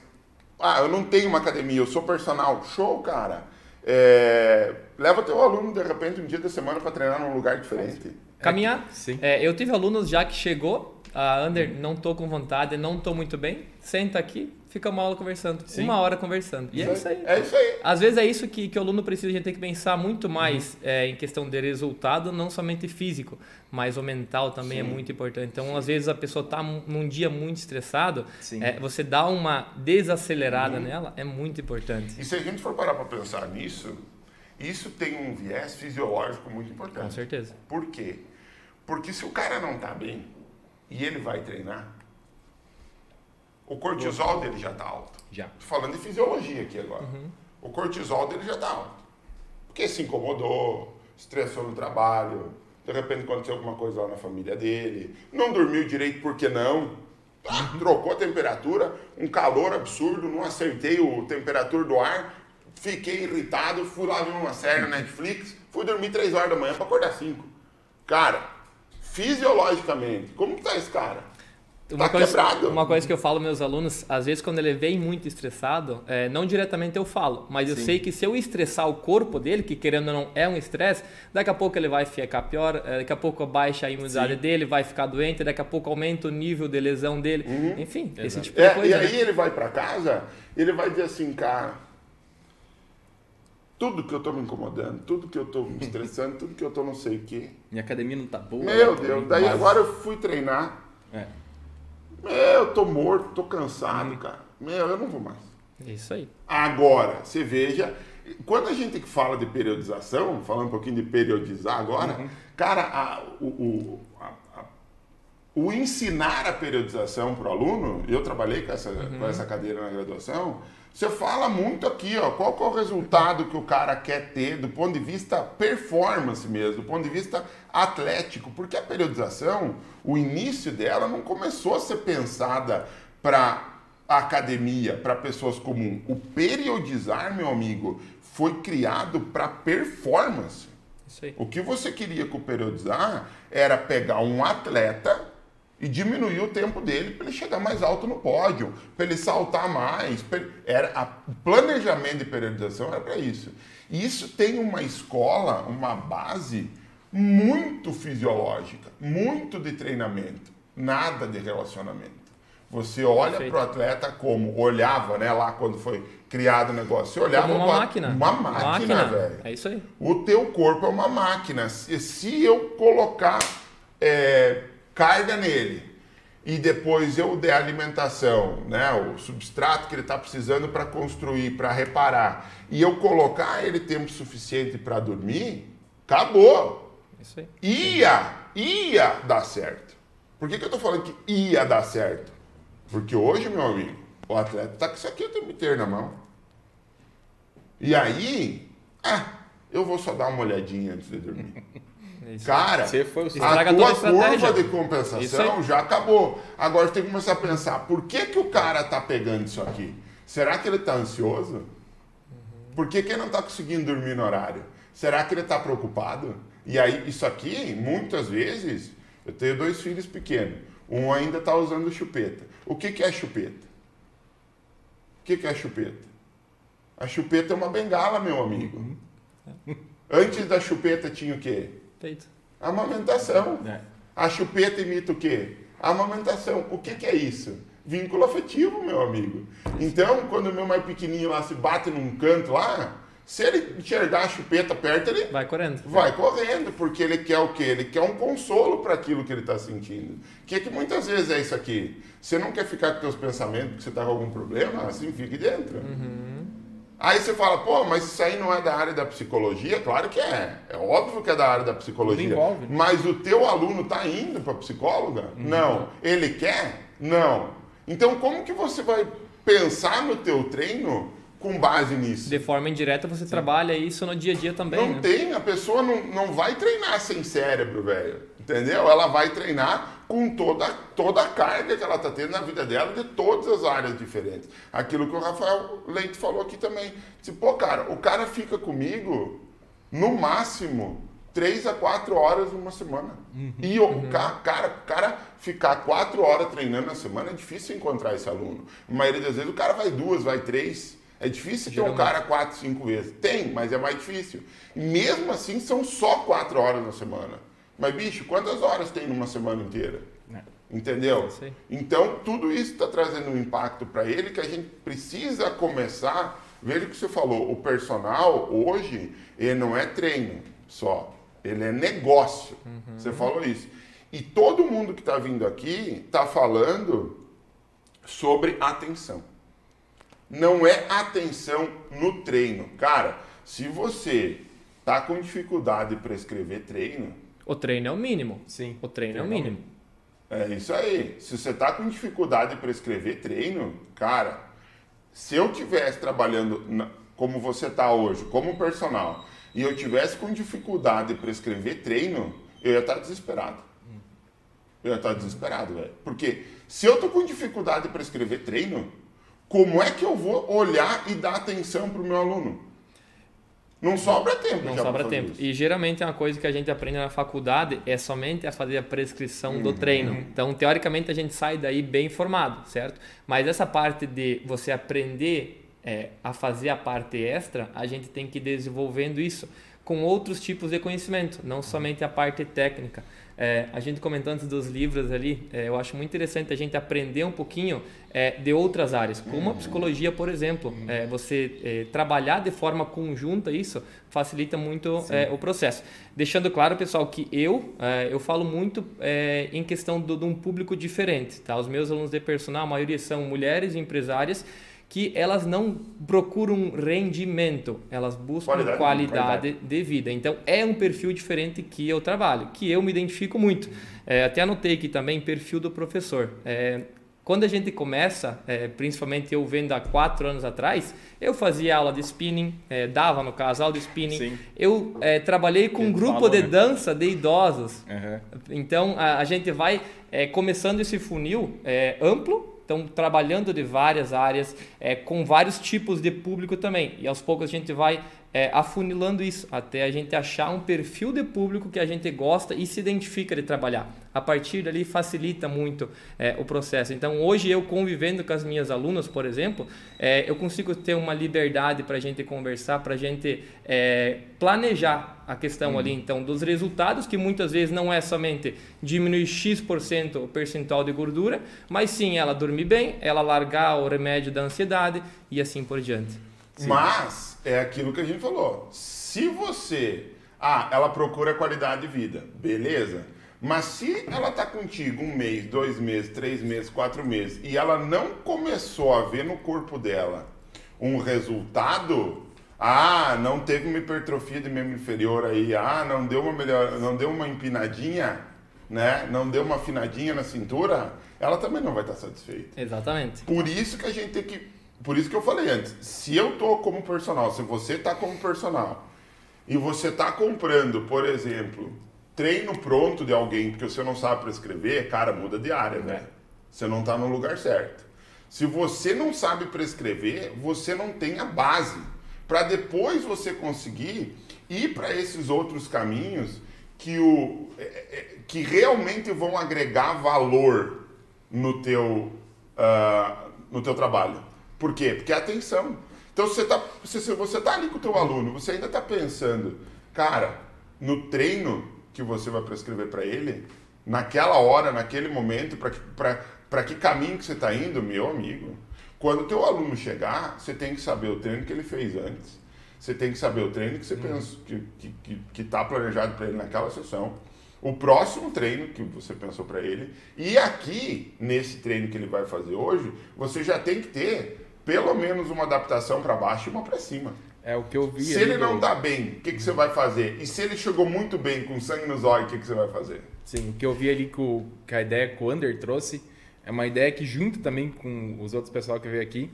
[SPEAKER 3] ah, eu não tenho uma academia, eu sou personal. Show, cara. É, leva teu aluno, de repente, um dia da semana para treinar num lugar diferente.
[SPEAKER 1] Caminhar. Sim. É, eu tive alunos já que chegou, a Under, não tô com vontade, não tô muito bem, senta aqui, fica uma aula conversando. Sim. Uma hora conversando. E é isso aí.
[SPEAKER 3] É isso aí.
[SPEAKER 1] Às vezes é isso que, que o aluno precisa, a gente tem que pensar muito mais uhum. é, em questão de resultado, não somente físico, mas o mental também é Sim. é muito importante. Então, Sim. às vezes a pessoa está num dia muito estressado, é, você dá uma desacelerada uhum. nela, é muito importante.
[SPEAKER 3] E se a gente for parar para pensar nisso, isso tem um viés fisiológico muito importante.
[SPEAKER 1] Com certeza.
[SPEAKER 3] Por quê? Porque se o cara não está bem e ele vai treinar, o cortisol dele já está alto.
[SPEAKER 1] Já.
[SPEAKER 3] Tô falando de fisiologia aqui agora. Uhum. O cortisol dele já está alto. Porque se incomodou, estressou no trabalho, de repente aconteceu alguma coisa lá na família dele, não dormiu direito, por que não? Ah, trocou a temperatura, um calor absurdo, não acertei o temperatura do ar, fiquei irritado, fui lá ver uma série na Netflix, fui dormir 3 horas da manhã para acordar 5. Cara, fisiologicamente, como que tá esse cara?
[SPEAKER 1] Uma, tá coisa, quebrado. uma coisa que eu falo meus alunos, às vezes quando ele vem muito estressado, é, não diretamente eu falo, mas eu Sim. sei que se eu estressar o corpo dele, que querendo ou não é um estresse, daqui a pouco ele vai ficar pior, é, daqui a pouco baixa a imunidade Sim. dele, vai ficar doente, daqui a pouco aumenta o nível de lesão dele, uhum. enfim, Exato. esse tipo de
[SPEAKER 3] é,
[SPEAKER 1] coisa.
[SPEAKER 3] E aí né? ele vai para casa, ele vai dizer assim, cara, tudo que eu tô me incomodando, tudo que eu tô me estressando, tudo que eu tô não sei o quê.
[SPEAKER 2] Minha academia não tá boa.
[SPEAKER 3] Meu Deus, daí mas... agora eu fui treinar. É. Meu, eu tô morto, tô cansado, hum. cara. Meu, eu não vou mais.
[SPEAKER 1] Isso aí.
[SPEAKER 3] Agora, você veja, quando a gente fala de periodização, falando um pouquinho de periodizar agora, uhum. cara, a, o, o, a, a, o ensinar a periodização para o aluno, eu trabalhei com essa, uhum. com essa cadeira na graduação, você fala muito aqui, ó, qual é o resultado que o cara quer ter do ponto de vista performance mesmo, do ponto de vista atlético, porque a periodização, o início dela não começou a ser pensada para academia, para pessoas comuns. O periodizar, meu amigo, foi criado para performance. O que você queria com o periodizar era pegar um atleta e diminuir o tempo dele para ele chegar mais alto no pódio, para ele saltar mais. Era a, o planejamento de periodização era para isso. E isso tem uma escola, uma base muito fisiológica, muito de treinamento, nada de relacionamento. Você olha para o atleta como olhava, né, lá quando foi criado o negócio. Você olhava
[SPEAKER 1] como uma máquina.
[SPEAKER 3] Uma máquina, máquina, velho.
[SPEAKER 1] É isso aí.
[SPEAKER 3] O teu corpo é uma máquina. Se, se eu colocar é, carga nele e depois eu der alimentação, né, o substrato que ele está precisando para construir, para reparar, e eu colocar ele tempo suficiente para dormir, acabou.
[SPEAKER 1] Isso aí.
[SPEAKER 3] Ia, ia dar certo. Por que, que eu estou falando que ia dar certo? Porque hoje, meu amigo, o atleta está com isso aqui o tempo inteiro na mão. E aí, ah, eu vou só dar uma olhadinha antes de dormir. É Cara, a tua curva de compensação já acabou. Agora tem que começar a pensar, por que, que o cara está pegando isso aqui? Será que ele está ansioso? Por que, que ele não está conseguindo dormir no horário? Será que ele está preocupado? E aí, isso aqui, muitas vezes, eu tenho dois filhos pequenos. Um ainda está usando chupeta. O que, que é chupeta? O que, que é chupeta? A chupeta é uma bengala, meu amigo. Uhum. Antes da chupeta tinha o quê?
[SPEAKER 1] Peito.
[SPEAKER 3] Amamentação. É. A chupeta imita o quê? Amamentação. O que, que é isso? Vínculo afetivo, meu amigo. Então, quando o meu mais pequenininho lá se bate num canto lá, se ele enxergar a chupeta perto, ele
[SPEAKER 1] vai correndo.
[SPEAKER 3] Vai correndo, porque ele quer o quê? Ele quer um consolo para aquilo que ele está sentindo. Que é que muitas vezes é isso aqui. Você não quer ficar com seus pensamentos que você está com algum problema, assim fique dentro.
[SPEAKER 1] Uhum.
[SPEAKER 3] Aí você fala, pô, mas isso aí não é da área da psicologia? Claro que é. É óbvio que é da área da psicologia. Envolve, né? Mas o teu aluno está indo para psicóloga? Uhum. Não. Ele quer? Não. Então como que você vai pensar no teu treino com base nisso.
[SPEAKER 1] De forma indireta, você Sim. trabalha isso no dia a dia também.
[SPEAKER 3] Não
[SPEAKER 1] né?
[SPEAKER 3] tem, a pessoa não, não vai treinar sem cérebro, velho. Entendeu? Ela vai treinar com toda, toda a carga que ela está tendo na vida dela, de todas as áreas diferentes. Aquilo que o Rafael Leite falou aqui também. Tipo, pô, cara, o cara fica comigo no máximo três a quatro horas numa semana. Uhum, e o uhum. cara, cara, cara ficar quatro horas treinando na semana é difícil encontrar esse aluno. A maioria das vezes o cara vai duas, vai três. É difícil ter um cara quatro, cinco vezes. Tem, mas é mais difícil. Mesmo assim, são só quatro horas na semana. Mas, bicho, quantas horas tem numa semana inteira? É. Entendeu? Então, tudo isso está trazendo um impacto para ele que a gente precisa começar. Veja o que você falou: o personal hoje, ele não é treino só, ele é negócio. Uhum. Você falou isso. E todo mundo que está vindo aqui está falando sobre atenção não é atenção no treino. Cara, se você tá com dificuldade para escrever treino.
[SPEAKER 1] O treino é o mínimo.
[SPEAKER 2] Sim.
[SPEAKER 1] O treino, é o mínimo.
[SPEAKER 3] É isso aí. Se você tá com dificuldade para escrever treino, cara, se eu tivesse trabalhando na, como você tá hoje, como personal, e eu tivesse com dificuldade para escrever treino, eu ia estar tá desesperado. Eu ia estar tá desesperado, velho. Porque se eu tô com dificuldade para escrever treino, como é que eu vou olhar e dar atenção para o meu aluno? Não sobra tempo.
[SPEAKER 1] Não sobra tempo. Isso. E geralmente é uma coisa que a gente aprende na faculdade é somente a fazer a prescrição uhum. do treino. Então, teoricamente, a gente sai daí bem informado, certo? Mas essa parte de você aprender é, a fazer a parte extra, a gente tem que ir desenvolvendo isso com outros tipos de conhecimento, não somente a parte técnica. É, a gente comentando antes dos livros ali, é, eu acho muito interessante a gente aprender um pouquinho é, de outras áreas, como a psicologia, por exemplo. É, você é, trabalhar de forma conjunta isso facilita muito é, o processo. Deixando claro, pessoal, que eu eu falo muito em questão do, de um público diferente. Tá? Os meus alunos de personal, a maioria são mulheres empresárias que elas não procuram rendimento, elas buscam qualidade, qualidade, de vida. Então é um perfil diferente que eu trabalho, que eu me identifico muito. É, até anotei aqui também perfil do professor. É, quando a gente começa, é, principalmente eu vendo há quatro anos atrás, eu fazia aula de spinning, é, dava no caso aula de spinning. Sim. Eu é, trabalhei com um grupo de né? dança de idosos. Uhum. Então a, a, gente vai é, começando esse funil é, amplo então trabalhando de várias áreas, é, com vários tipos de público também. E aos poucos a gente vai é, afunilando isso até a gente achar um perfil de público que a gente gosta e se identifica de trabalhar. A partir dali facilita muito é, o processo. Então hoje eu convivendo com as minhas alunas, por exemplo, é, eu consigo ter uma liberdade para a gente conversar, para a gente é, planejar a questão uhum. ali então dos resultados que muitas vezes não é somente diminuir x% o percentual de gordura, mas sim ela dormir bem, ela largar o remédio da ansiedade e assim por diante.
[SPEAKER 3] Sim. Mas é aquilo que a gente falou. Se você. Ah, ela procura qualidade de vida. Beleza. Mas se ela tá contigo um mês, dois meses, três meses, quatro meses e ela não começou a ver no corpo dela um resultado, ah, não teve uma hipertrofia de membro inferior aí, ah, não deu uma melhor, não deu uma empinadinha, né? Não deu uma afinadinha na cintura, ela também não vai estar satisfeita.
[SPEAKER 1] Exatamente.
[SPEAKER 3] Por isso que a gente tem que por isso que eu falei antes, se eu tô como personal, se você tá como personal e você tá comprando, por exemplo, treino pronto de alguém porque você não sabe prescrever, cara, muda de área, né? Você não tá no lugar certo. Se você não sabe prescrever, você não tem a base para depois você conseguir ir para esses outros caminhos que, o, é, é, que realmente vão agregar valor no teu, uh, no teu trabalho. Por quê? Porque é atenção. Então, se você está se você tá ali com o teu aluno, você ainda está pensando, cara, no treino que você vai prescrever para ele, naquela hora, naquele momento, para que caminho que você está indo, meu amigo. Quando o teu aluno chegar, você tem que saber o treino que ele fez antes. Você tem que saber o treino que você hum. pensa que está que, que tá planejado para ele naquela sessão. O próximo treino que você pensou para ele. E aqui, nesse treino que ele vai fazer hoje, você já tem que ter pelo menos uma adaptação para baixo e uma para cima.
[SPEAKER 2] É o que eu vi.
[SPEAKER 3] Se ele do... não está bem, o que, que você vai fazer? E se ele chegou muito bem com sangue nos olhos, o que, que você vai fazer?
[SPEAKER 2] Sim, o que eu vi ali com, que a ideia que o Under trouxe é uma ideia que, junto também com os outros pessoal que veio aqui,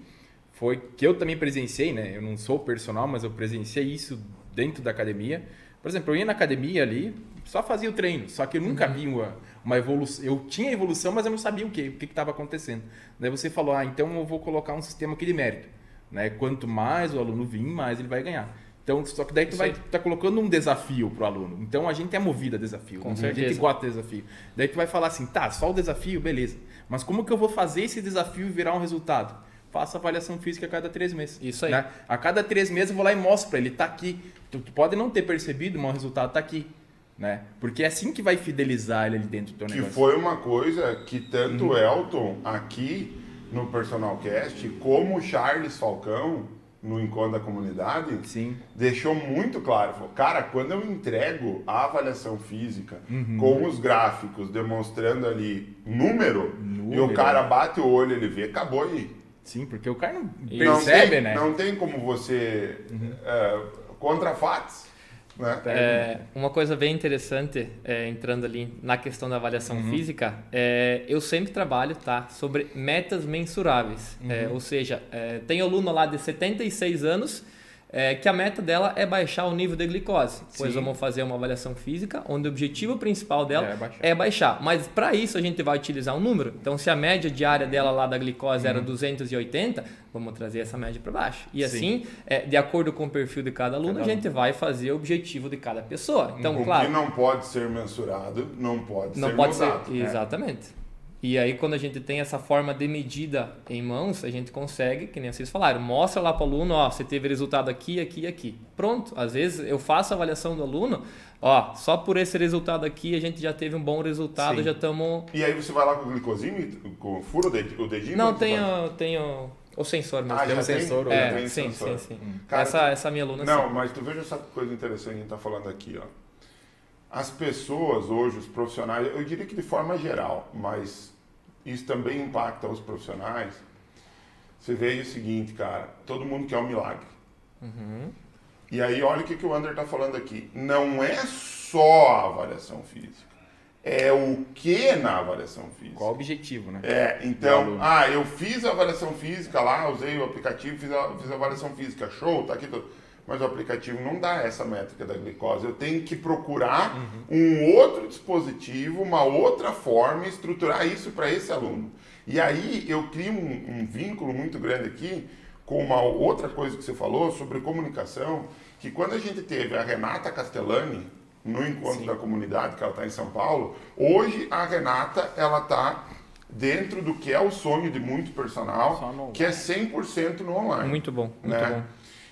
[SPEAKER 2] foi que eu também presenciei, né? Eu não sou personal, mas eu presenciei isso dentro da academia. Por exemplo, eu ia na academia ali, só fazia o treino, só que eu nunca uhum. vi uma, uma evolução. Eu tinha evolução, mas eu não sabia o que, o que estava acontecendo. Daí você falou, ah, então eu vou colocar um sistema aqui de mérito. Né? Quanto mais o aluno vir, mais ele vai ganhar. Então, só que daí tu vai tá colocando um desafio pro aluno. Então a gente é movido a desafio. Com né? certeza. A gente gosta de desafio. Daí tu vai falar assim, tá, só o desafio, beleza. Mas como que eu vou fazer esse desafio virar um resultado? Faça avaliação física a cada três meses.
[SPEAKER 1] Isso aí.
[SPEAKER 2] Né? A cada três meses eu vou lá e mostro para ele, tá aqui. Tu, tu, pode não ter percebido, mas o resultado tá aqui né? Porque é assim que vai fidelizar ele ali dentro do teu
[SPEAKER 3] que
[SPEAKER 2] negócio.
[SPEAKER 3] Que foi uma coisa que tanto o uhum. Elton aqui no Personal Cast, como o Charles Falcão no encontro da comunidade,
[SPEAKER 2] Sim.
[SPEAKER 3] deixou muito claro. Falou, cara, quando eu entrego a avaliação física uhum. com os gráficos demonstrando ali número, número, e o cara bate o olho, ele vê, acabou aí.
[SPEAKER 2] Sim, porque o cara não percebe,
[SPEAKER 3] tem,
[SPEAKER 2] né?
[SPEAKER 3] Não tem como você uhum. uh, contra fatos né?
[SPEAKER 1] É, uma coisa bem interessante, é, entrando ali na questão da avaliação uhum. física, é, eu sempre trabalho tá, sobre metas mensuráveis. É, uhum. ou seja, é, tem aluno lá de 76 anos é, que a meta dela é baixar o nível de glicose. Pois vamos fazer uma avaliação física, onde o objetivo principal dela é baixar. É baixar. Mas para isso a gente vai utilizar um número. Então, se a média diária dela lá da glicose uhum. era 280, vamos trazer essa média para baixo. E Sim. assim, é, de acordo com o perfil de cada aluno, cada a gente vai fazer o objetivo de cada pessoa. Então,
[SPEAKER 3] o
[SPEAKER 1] claro.
[SPEAKER 3] que não pode ser mensurado, não pode
[SPEAKER 1] não
[SPEAKER 3] ser
[SPEAKER 1] pode Ser, exatamente. E aí, quando a gente tem essa forma de medida em mãos, a gente consegue, que nem vocês falaram, mostra lá para o aluno, ó, você teve resultado aqui, aqui e aqui. Pronto, às vezes eu faço a avaliação do aluno, ó, só por esse resultado aqui a gente já teve um bom resultado, Sim. já estamos...
[SPEAKER 3] E aí você vai lá com o glicosímetro, com o furo o dedinho?
[SPEAKER 1] Não, tenho, tenho o sensor mesmo.
[SPEAKER 3] Ah, já
[SPEAKER 1] tem
[SPEAKER 3] o sensor?
[SPEAKER 1] É, tem sim, sensor. sim, sim, hum. Cara, essa, essa minha aluna
[SPEAKER 3] Não, sim. mas tu veja essa coisa interessante que a gente está falando aqui, ó. As pessoas hoje, os profissionais, eu diria que de forma geral, mas isso também impacta os profissionais. Você veja o seguinte, cara, todo mundo quer um milagre. Uhum. E aí, olha o que, que o Ander está falando aqui. Não é só a avaliação física. É o que na avaliação física.
[SPEAKER 2] Qual o objetivo, né?
[SPEAKER 3] É, então, ah, eu fiz a avaliação física lá, usei o aplicativo, fiz a, fiz a avaliação física, show, tá aqui tudo. Mas o aplicativo não dá essa métrica da glicose. Eu tenho que procurar uhum. um outro dispositivo, uma outra forma, estruturar isso para esse aluno. E aí eu crio um, um vínculo muito grande aqui com uma outra coisa que você falou sobre comunicação, que quando a gente teve a Renata Castellani no encontro Sim. da comunidade, que ela está em São Paulo, hoje a Renata ela está dentro do que é o sonho de muito personal, que é 100% no online.
[SPEAKER 1] Muito bom, muito né? bom.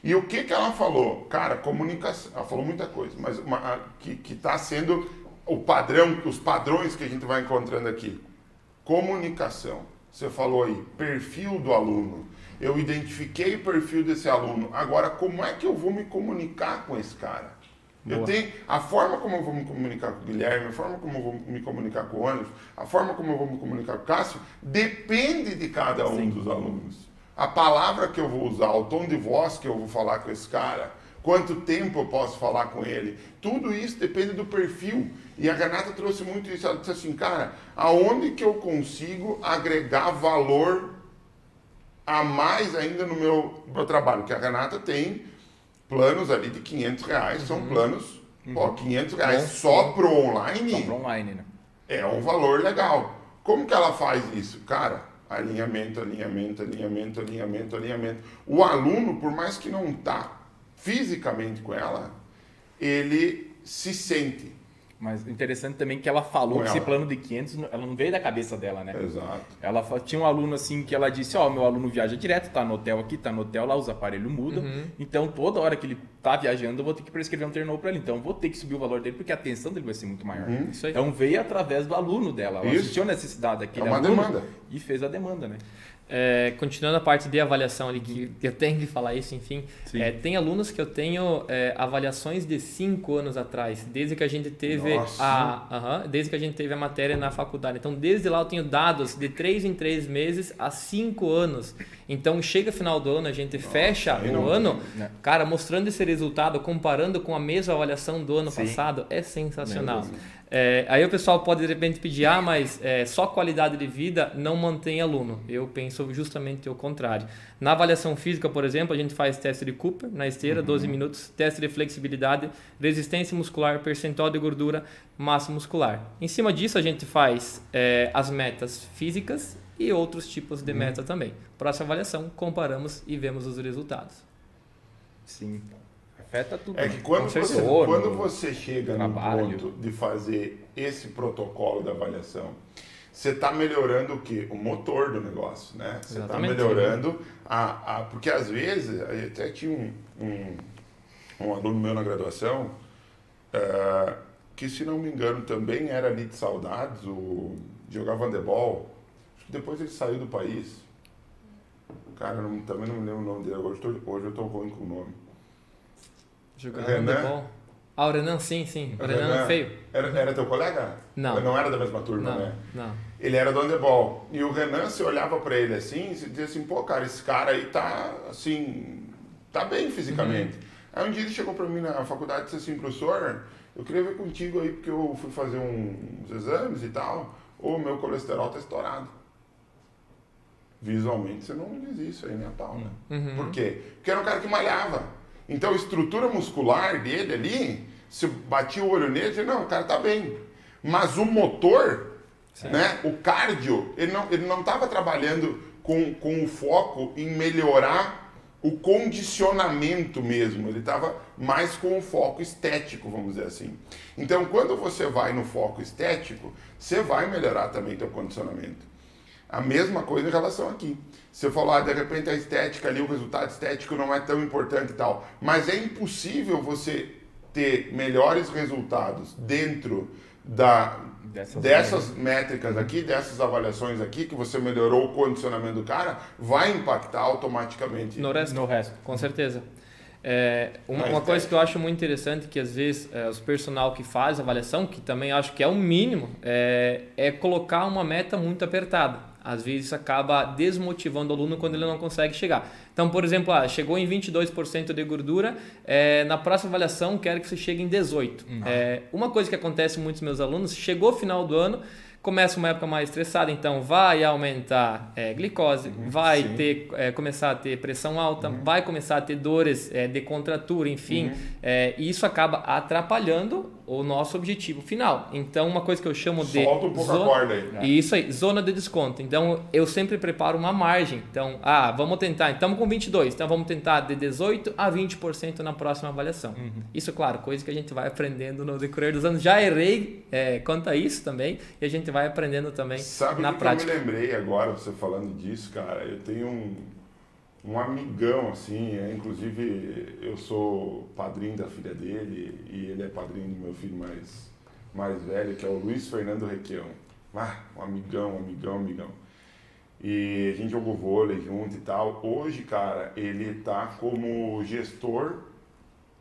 [SPEAKER 3] E o que, que ela falou? Cara, comunicação. Ela falou muita coisa, mas uma, que está sendo o padrão, os padrões que a gente vai encontrando aqui. Comunicação. Você falou aí, perfil do aluno. Eu identifiquei o perfil desse aluno. Agora, como é que eu vou me comunicar com esse cara? Boa. Eu tenho a forma como eu vou me comunicar com o Guilherme, a forma como eu vou me comunicar com o Anderson, a forma como eu vou me comunicar com o Cássio, depende de cada um Sim. dos alunos a palavra que eu vou usar, o tom de voz que eu vou falar com esse cara, quanto tempo eu posso falar com ele, tudo isso depende do perfil. E a Renata trouxe muito isso. Ela disse assim, cara, aonde que eu consigo agregar valor a mais ainda no meu, meu trabalho? Que a Renata tem planos ali de 500 reais, uhum. são planos, uhum. ó, 500 reais Bom, só pro online.
[SPEAKER 2] Só pro online, né?
[SPEAKER 3] É um valor legal. Como que ela faz isso? Cara, alinhamento, alinhamento, alinhamento, alinhamento, alinhamento. O aluno, por mais que não está fisicamente com ela, ele se sente.
[SPEAKER 2] Mas interessante também que ela falou com que ela. esse plano de 500, ela não veio da cabeça dela, né?
[SPEAKER 3] Exato.
[SPEAKER 2] Ela tinha um aluno assim que ela disse, ó, oh, meu aluno viaja direto, tá no hotel aqui, tá no hotel lá, os aparelhos mudam. Uhum. Então, toda hora que ele tá viajando, eu vou ter que prescrever um ternou para ele. Então, vou ter que subir o valor dele porque a atenção dele vai ser muito maior. Uhum. Então, veio através do aluno dela. Ela Isso. sentiu a necessidade daquele é uma aluno demanda. e fez a demanda, né?
[SPEAKER 1] É, continuando a parte de avaliação ali, que eu tenho que falar isso, enfim. É, tem alunos que eu tenho é, avaliações de cinco anos atrás, desde que a gente teve a, uh -huh, desde que a gente teve a matéria na faculdade. Então, desde lá eu tenho dados de três em três meses a cinco anos. Então, chega final do ano, a gente Nossa, fecha o ano, tem, né? cara, mostrando esse resultado, comparando com a mesma avaliação do ano Sim. passado, é sensacional. É, aí o pessoal pode de repente pedir, ah, mas é, só qualidade de vida não mantém aluno. Eu penso justamente o contrário. Na avaliação física, por exemplo, a gente faz teste de Cooper na esteira, uhum. 12 minutos, teste de flexibilidade, resistência muscular, percentual de gordura, massa muscular. Em cima disso, a gente faz é, as metas físicas e outros tipos de uhum. meta também. Próxima avaliação, comparamos e vemos os resultados.
[SPEAKER 2] Sim afeta tudo.
[SPEAKER 3] É que quando, você, quando você chega trabalho. no ponto de fazer esse protocolo da avaliação, você está melhorando o que? O motor do negócio, né? Você está melhorando a, a... Porque às vezes, até tinha um, um, um aluno meu na graduação, uh, que se não me engano também era ali de saudades, o jogava handebol, depois ele saiu do país. Cara, não, também não me lembro o nome dele, hoje, tô, hoje eu estou ruim com o nome.
[SPEAKER 1] Jogando Renan. Ah, o Renan, sim, sim. O Renan, Renan feio.
[SPEAKER 3] Era, era teu colega?
[SPEAKER 1] Não.
[SPEAKER 3] Não era da mesma turma,
[SPEAKER 1] não,
[SPEAKER 3] né?
[SPEAKER 1] Não.
[SPEAKER 3] Ele era do handebol. E o Renan, se olhava para ele assim, se dizia assim, pô, cara, esse cara aí tá, assim, tá bem fisicamente. Uhum. Aí um dia ele chegou para mim na faculdade e disse assim, professor, eu queria ver contigo aí porque eu fui fazer uns exames e tal. O meu colesterol tá estourado. Visualmente você não diz isso aí, né, tal, né? Uhum. Por quê? Porque era um cara que malhava. Então a estrutura muscular dele ali, se batia o olho nele, não, o cara tá bem. Mas o motor, né, o cardio, ele não ele não estava trabalhando com, com o foco em melhorar o condicionamento mesmo, ele estava mais com o foco estético, vamos dizer assim. Então, quando você vai no foco estético, você vai melhorar também teu condicionamento. A mesma coisa em relação aqui. Você falou, ah, de repente a estética ali, o resultado estético não é tão importante e tal. Mas é impossível você ter melhores resultados dentro da, dessas, dessas métricas aqui, dessas avaliações aqui, que você melhorou o condicionamento do cara, vai impactar automaticamente
[SPEAKER 1] no resto. No resto, com certeza. É, uma, uma coisa que eu acho muito interessante que às vezes é, os personal que faz avaliação, que também acho que é o mínimo, é, é colocar uma meta muito apertada. Às vezes isso acaba desmotivando o aluno quando ele não consegue chegar. Então, por exemplo, ah, chegou em 22% de gordura, é, na próxima avaliação quero que você chegue em 18%. Uhum. É, uma coisa que acontece com muitos meus alunos, chegou o final do ano, começa uma época mais estressada, então vai aumentar é, glicose, uhum, vai ter, é, começar a ter pressão alta, uhum. vai começar a ter dores é, de contratura, enfim, uhum. É, e isso acaba atrapalhando o nosso objetivo final. Então, uma coisa que eu chamo de.
[SPEAKER 3] Solta um pouco zona, a corda aí. Né?
[SPEAKER 1] Isso aí, zona de desconto. Então, eu sempre preparo uma margem. Então, ah, vamos tentar. Estamos com 22, então vamos tentar de 18 a 20% na próxima avaliação. Uhum. Isso, claro, coisa que a gente vai aprendendo no decorrer dos anos. Já errei é, quanto a isso também, e a gente vai aprendendo também
[SPEAKER 3] Sabe
[SPEAKER 1] na prática.
[SPEAKER 3] Sabe eu me lembrei agora, você falando disso, cara? Eu tenho um um amigão, assim, é, inclusive eu sou padrinho da filha dele e ele é padrinho do meu filho mais, mais velho, que é o Luiz Fernando Requião. Ah, um amigão, amigão, amigão. E a gente jogou vôlei junto e tal. Hoje, cara, ele tá como gestor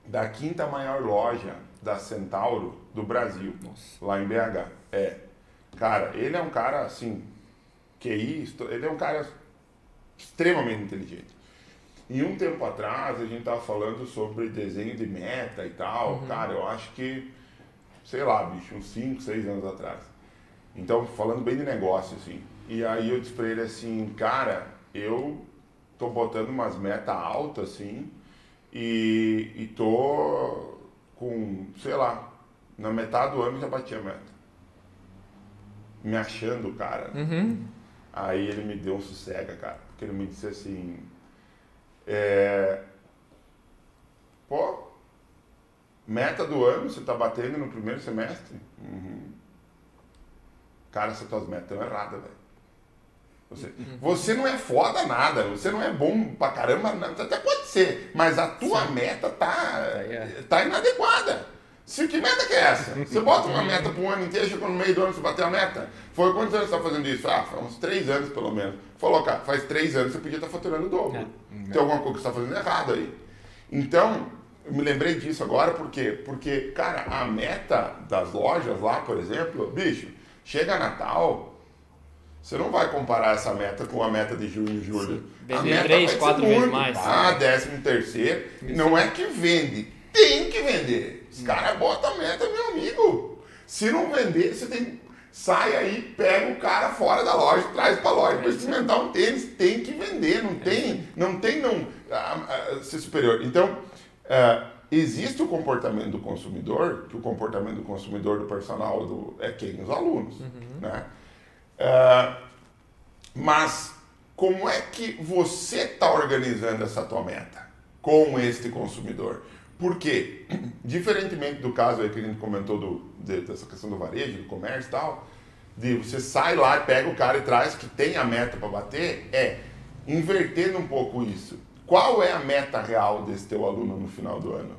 [SPEAKER 3] da quinta maior loja da Centauro do Brasil, Nossa. lá em BH. É. Cara, ele é um cara assim, QI, ele é um cara extremamente inteligente. E um tempo atrás a gente tava falando sobre desenho de meta e tal. Uhum. Cara, eu acho que, sei lá, bicho, uns 5, 6 anos atrás. Então, falando bem de negócio, assim. E aí eu disse pra ele assim, cara, eu tô botando umas metas altas, assim, e, e tô com, sei lá, na metade do ano já bati a meta. Me achando, cara. Uhum. Aí ele me deu um sossega, cara. Porque ele me disse assim, é, pô, meta do ano, você está batendo no primeiro semestre? Uhum. Cara, essas tuas metas estão erradas, velho. Você, uhum. você não é foda nada, você não é bom pra caramba, até pode ser, mas a tua Sim. meta tá, é. tá inadequada. Se, que meta que é essa? Você bota uma meta um ano inteiro, chegou no meio do ano você bateu a meta. Foi quantos anos você está fazendo isso? Ah, faz uns três anos pelo menos. Falou, cara, faz três anos você podia estar tá faturando o dobro. É. Tem alguma coisa que você está fazendo errado aí. Então, eu me lembrei disso agora, por quê? Porque, cara, a meta das lojas lá, por exemplo, bicho, chega Natal, você não vai comparar essa meta com a meta de junho e julho.
[SPEAKER 1] Vender três, quatro vezes mais.
[SPEAKER 3] Ah, décimo terceiro. Isso. Não é que vende, tem que vender. Os caras botam meta, meu amigo. Se não vender, você tem. Sai aí, pega o cara fora da loja, traz para a loja. Para experimentar um tênis, tem que vender, não tem, não tem não ah, ah, ser superior. Então, uh, existe o comportamento do consumidor, que o comportamento do consumidor do personal do, é quem? Os alunos. Uhum. Né? Uh, mas como é que você está organizando essa tua meta com este consumidor? Por quê? Diferentemente do caso aí que a gente comentou do, de, dessa questão do varejo, do comércio e tal, de você sai lá e pega o cara e traz que tem a meta para bater, é invertendo um pouco isso. Qual é a meta real desse teu aluno no final do ano?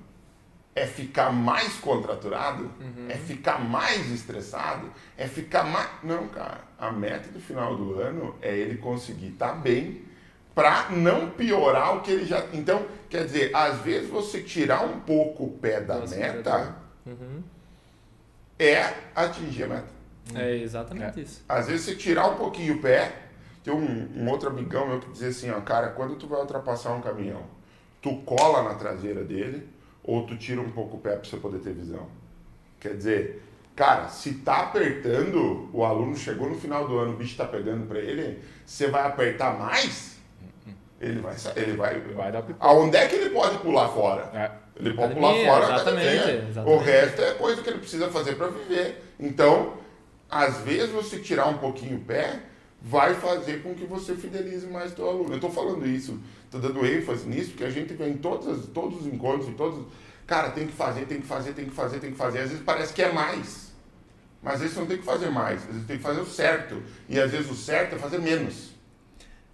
[SPEAKER 3] É ficar mais contraturado? Uhum. É ficar mais estressado? É ficar mais. Não, cara. A meta do final do ano é ele conseguir estar tá bem para não piorar o que ele já. Então, quer dizer, às vezes você tirar um pouco o pé da Nossa, meta uhum. é atingir a meta.
[SPEAKER 1] É exatamente é. isso.
[SPEAKER 3] Às vezes você tirar um pouquinho o pé. Tem um, um outro amigão meu que dizia assim, ó, cara, quando tu vai ultrapassar um caminhão, tu cola na traseira dele ou tu tira um pouco o pé para você poder ter visão. Quer dizer, cara, se tá apertando, o aluno chegou no final do ano, o bicho tá pegando para ele, você vai apertar mais? Ele vai ele vai, vai dar aonde é que ele pode pular fora? É. ele pode pular fora
[SPEAKER 1] exatamente, exatamente,
[SPEAKER 3] o resto é coisa que ele precisa fazer para viver. Então às vezes você tirar um pouquinho o pé vai fazer com que você fidelize mais teu aluno. Eu estou falando isso estou dando ênfase nisso porque a gente vem em todos todos os encontros e todos cara tem que fazer tem que fazer tem que fazer tem que fazer. Às vezes parece que é mais mas às vezes você não tem que fazer mais. Às vezes tem que fazer o certo. E às vezes o certo é fazer menos.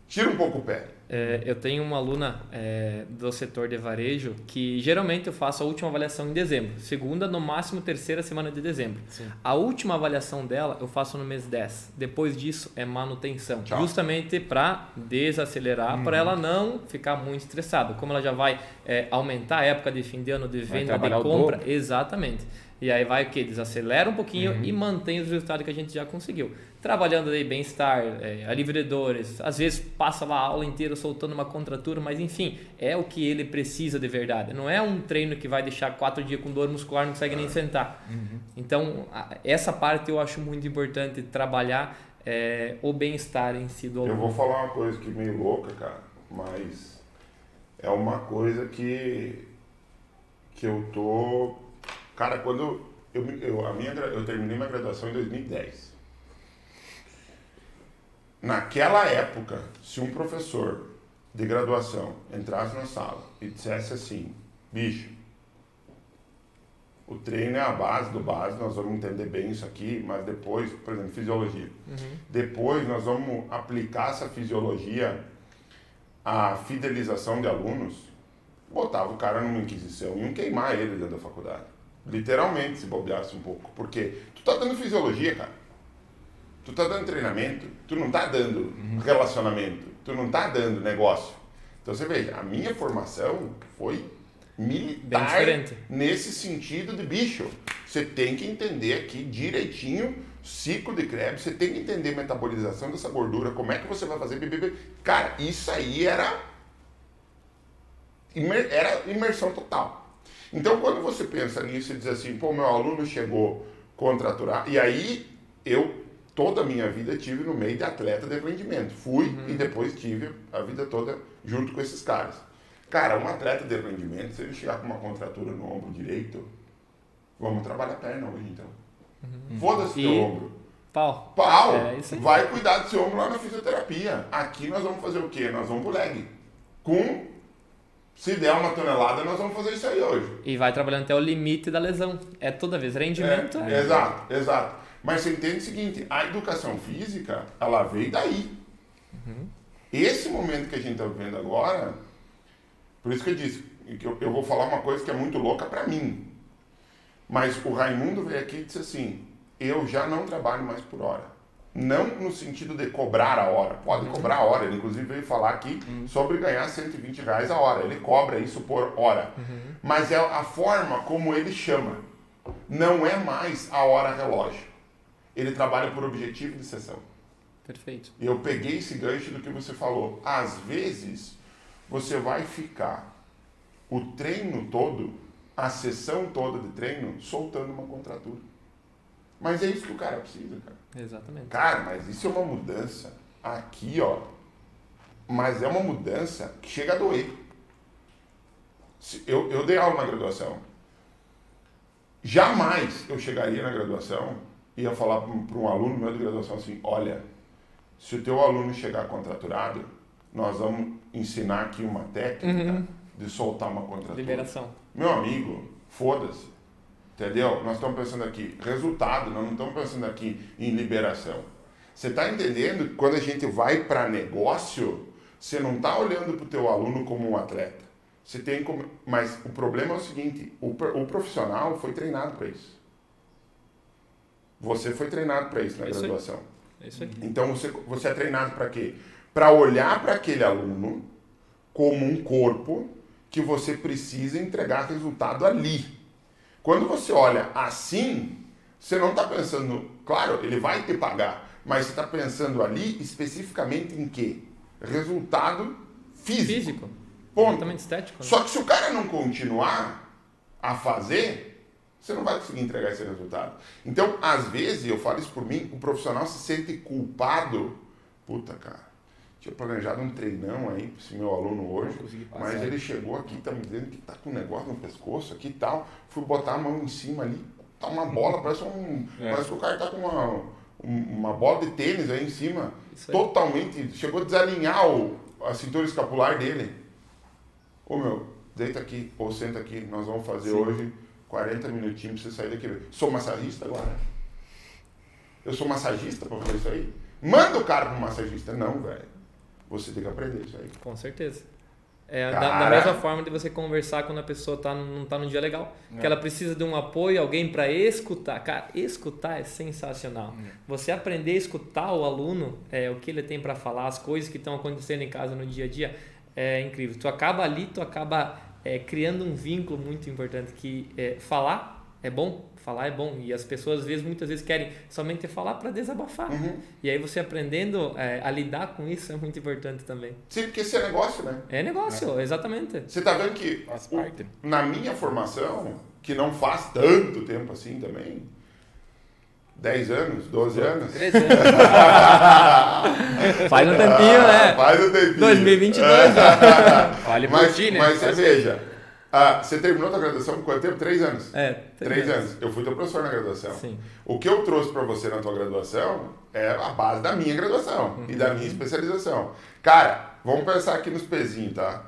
[SPEAKER 3] Tira um pouco o pé
[SPEAKER 1] é, eu tenho uma aluna é, do setor de varejo que geralmente eu faço a última avaliação em dezembro, segunda, no máximo terceira semana de dezembro. Sim. A última avaliação dela eu faço no mês 10. Depois disso é manutenção, Tchau. justamente para desacelerar, hum. para ela não ficar muito estressada. Como ela já vai é, aumentar a época de fim de ano de venda, de compra, exatamente. E aí vai o que? Desacelera um pouquinho uhum. e mantém os resultados que a gente já conseguiu. Trabalhando aí bem-estar, é, alivredores, às vezes passa lá a aula inteira soltando uma contratura, mas enfim, é o que ele precisa de verdade. Não é um treino que vai deixar quatro dias com dor muscular, não consegue nem sentar. Uhum. Então, essa parte eu acho muito importante trabalhar é, o bem-estar em si do
[SPEAKER 3] aluno. Eu vou falar uma coisa que é meio louca, cara, mas é uma coisa que, que eu tô Cara, quando eu, eu, a minha, eu terminei minha graduação em 2010. Naquela época, se um professor de graduação entrasse na sala e dissesse assim, bicho, o treino é a base do base, nós vamos entender bem isso aqui, mas depois, por exemplo, fisiologia. Uhum. Depois nós vamos aplicar essa fisiologia à fidelização de alunos, botava o cara numa inquisição e iam queimar ele dentro da faculdade. Literalmente, se bobeasse um pouco. Porque tu tá dando fisiologia, cara. Tu tá dando treinamento, tu não tá dando uhum. relacionamento, tu não tá dando negócio. Então você veja, a minha formação foi militar nesse sentido de bicho. Você tem que entender aqui direitinho ciclo de Krebs, você tem que entender metabolização dessa gordura, como é que você vai fazer bebê. Cara, isso aí era era imersão total. Então, quando você pensa nisso e diz assim, pô, meu aluno chegou contraturado, e aí eu toda a minha vida tive no meio de atleta de rendimento. Fui uhum. e depois tive a vida toda junto com esses caras. Cara, um atleta de rendimento, se ele chegar com uma contratura no ombro direito, vamos trabalhar a perna hoje então. Uhum. Foda-se teu ombro.
[SPEAKER 1] Pau.
[SPEAKER 3] Pau! É, Vai cuidar do seu ombro lá na fisioterapia. Aqui nós vamos fazer o quê? Nós vamos pro leg. Com se der uma tonelada, nós vamos fazer isso aí hoje.
[SPEAKER 1] E vai trabalhando até o limite da lesão. É toda vez rendimento.
[SPEAKER 3] É, é... Exato, exato. Mas você entende o seguinte: a educação física, ela veio daí. Uhum. Esse momento que a gente está vivendo agora, por isso que eu disse, que eu, eu vou falar uma coisa que é muito louca para mim. Mas o Raimundo veio aqui e disse assim: eu já não trabalho mais por hora. Não no sentido de cobrar a hora. Pode uhum. cobrar a hora. Ele, inclusive, veio falar aqui uhum. sobre ganhar 120 reais a hora. Ele cobra isso por hora. Uhum. Mas é a forma como ele chama. Não é mais a hora relógio. Ele trabalha por objetivo de sessão.
[SPEAKER 1] Perfeito.
[SPEAKER 3] E eu peguei esse gancho do que você falou. Às vezes, você vai ficar o treino todo, a sessão toda de treino, soltando uma contratura. Mas é isso que o cara precisa, cara.
[SPEAKER 1] Exatamente.
[SPEAKER 3] Cara, mas isso é uma mudança aqui, ó. Mas é uma mudança que chega a doer. Eu, eu dei aula na graduação. Jamais eu chegaria na graduação e ia falar para um aluno meu de graduação assim: olha, se o teu aluno chegar contraturado, nós vamos ensinar aqui uma técnica uhum. de soltar uma contratura.
[SPEAKER 1] Liberação.
[SPEAKER 3] Meu amigo, foda-se. Entendeu? Nós estamos pensando aqui resultado, nós não estamos pensando aqui em liberação. Você está entendendo que quando a gente vai para negócio, você não está olhando para o teu aluno como um atleta. Você tem como... Mas o problema é o seguinte, o, o profissional foi treinado para isso. Você foi treinado para isso na é isso graduação.
[SPEAKER 1] É isso aí.
[SPEAKER 3] Então você, você é treinado para quê? Para olhar para aquele aluno como um corpo que você precisa entregar resultado ali. Quando você olha assim, você não está pensando, claro, ele vai te pagar, mas você está pensando ali especificamente em quê? Resultado físico. Físico.
[SPEAKER 1] Ponto. estético.
[SPEAKER 3] Né? Só que se o cara não continuar a fazer, você não vai conseguir entregar esse resultado. Então, às vezes, eu falo isso por mim, o profissional se sente culpado. Puta, cara tinha planejado um treinão aí para esse meu aluno hoje, mas ele chegou aqui, tá me dizendo que tá com um negócio no pescoço aqui e tal. Fui botar a mão em cima ali, tá uma bola, parece um. É. Parece que o cara tá com uma, uma bola de tênis aí em cima. Totalmente. Chegou a desalinhar o, a cintura escapular dele. Ô meu, deita aqui, ou senta aqui, nós vamos fazer Sim. hoje 40 minutinhos pra você sair daqui. Sou massagista agora? Eu sou massagista pra fazer isso aí? Manda o cara pro massagista. Não, velho. Você tem que aprender isso aí.
[SPEAKER 1] Com certeza. É, da, da, mesma forma de você conversar quando a pessoa tá, não está num dia legal. É. Que ela precisa de um apoio, alguém para escutar. Cara, escutar é sensacional. É. Você aprender a escutar o aluno, é, o que ele tem para falar, as coisas que estão acontecendo em casa no dia a dia, é incrível. Tu acaba ali, tu acaba é, criando um vínculo muito importante que é falar é bom, falar é bom. E as pessoas, às vezes, muitas vezes querem somente falar para desabafar. Uhum. E aí você aprendendo é, a lidar com isso é muito importante também.
[SPEAKER 3] Sim, porque isso é negócio, né?
[SPEAKER 1] É negócio, é. exatamente.
[SPEAKER 3] Você tá vendo que o, na minha formação, que não faz tanto tempo assim também, 10 anos, 12 anos?
[SPEAKER 1] 13 anos. Faz um tempinho, né?
[SPEAKER 3] Faz um tempinho.
[SPEAKER 1] 2022
[SPEAKER 3] já. Fale mas, ti, né? Mas você veja, ah, você terminou a graduação com quanto tempo? Três anos?
[SPEAKER 1] É,
[SPEAKER 3] três, três anos. Eu fui teu professor na graduação. Sim. O que eu trouxe para você na tua graduação é a base da minha graduação uhum. e da minha especialização. Cara, vamos pensar aqui nos pezinhos, tá?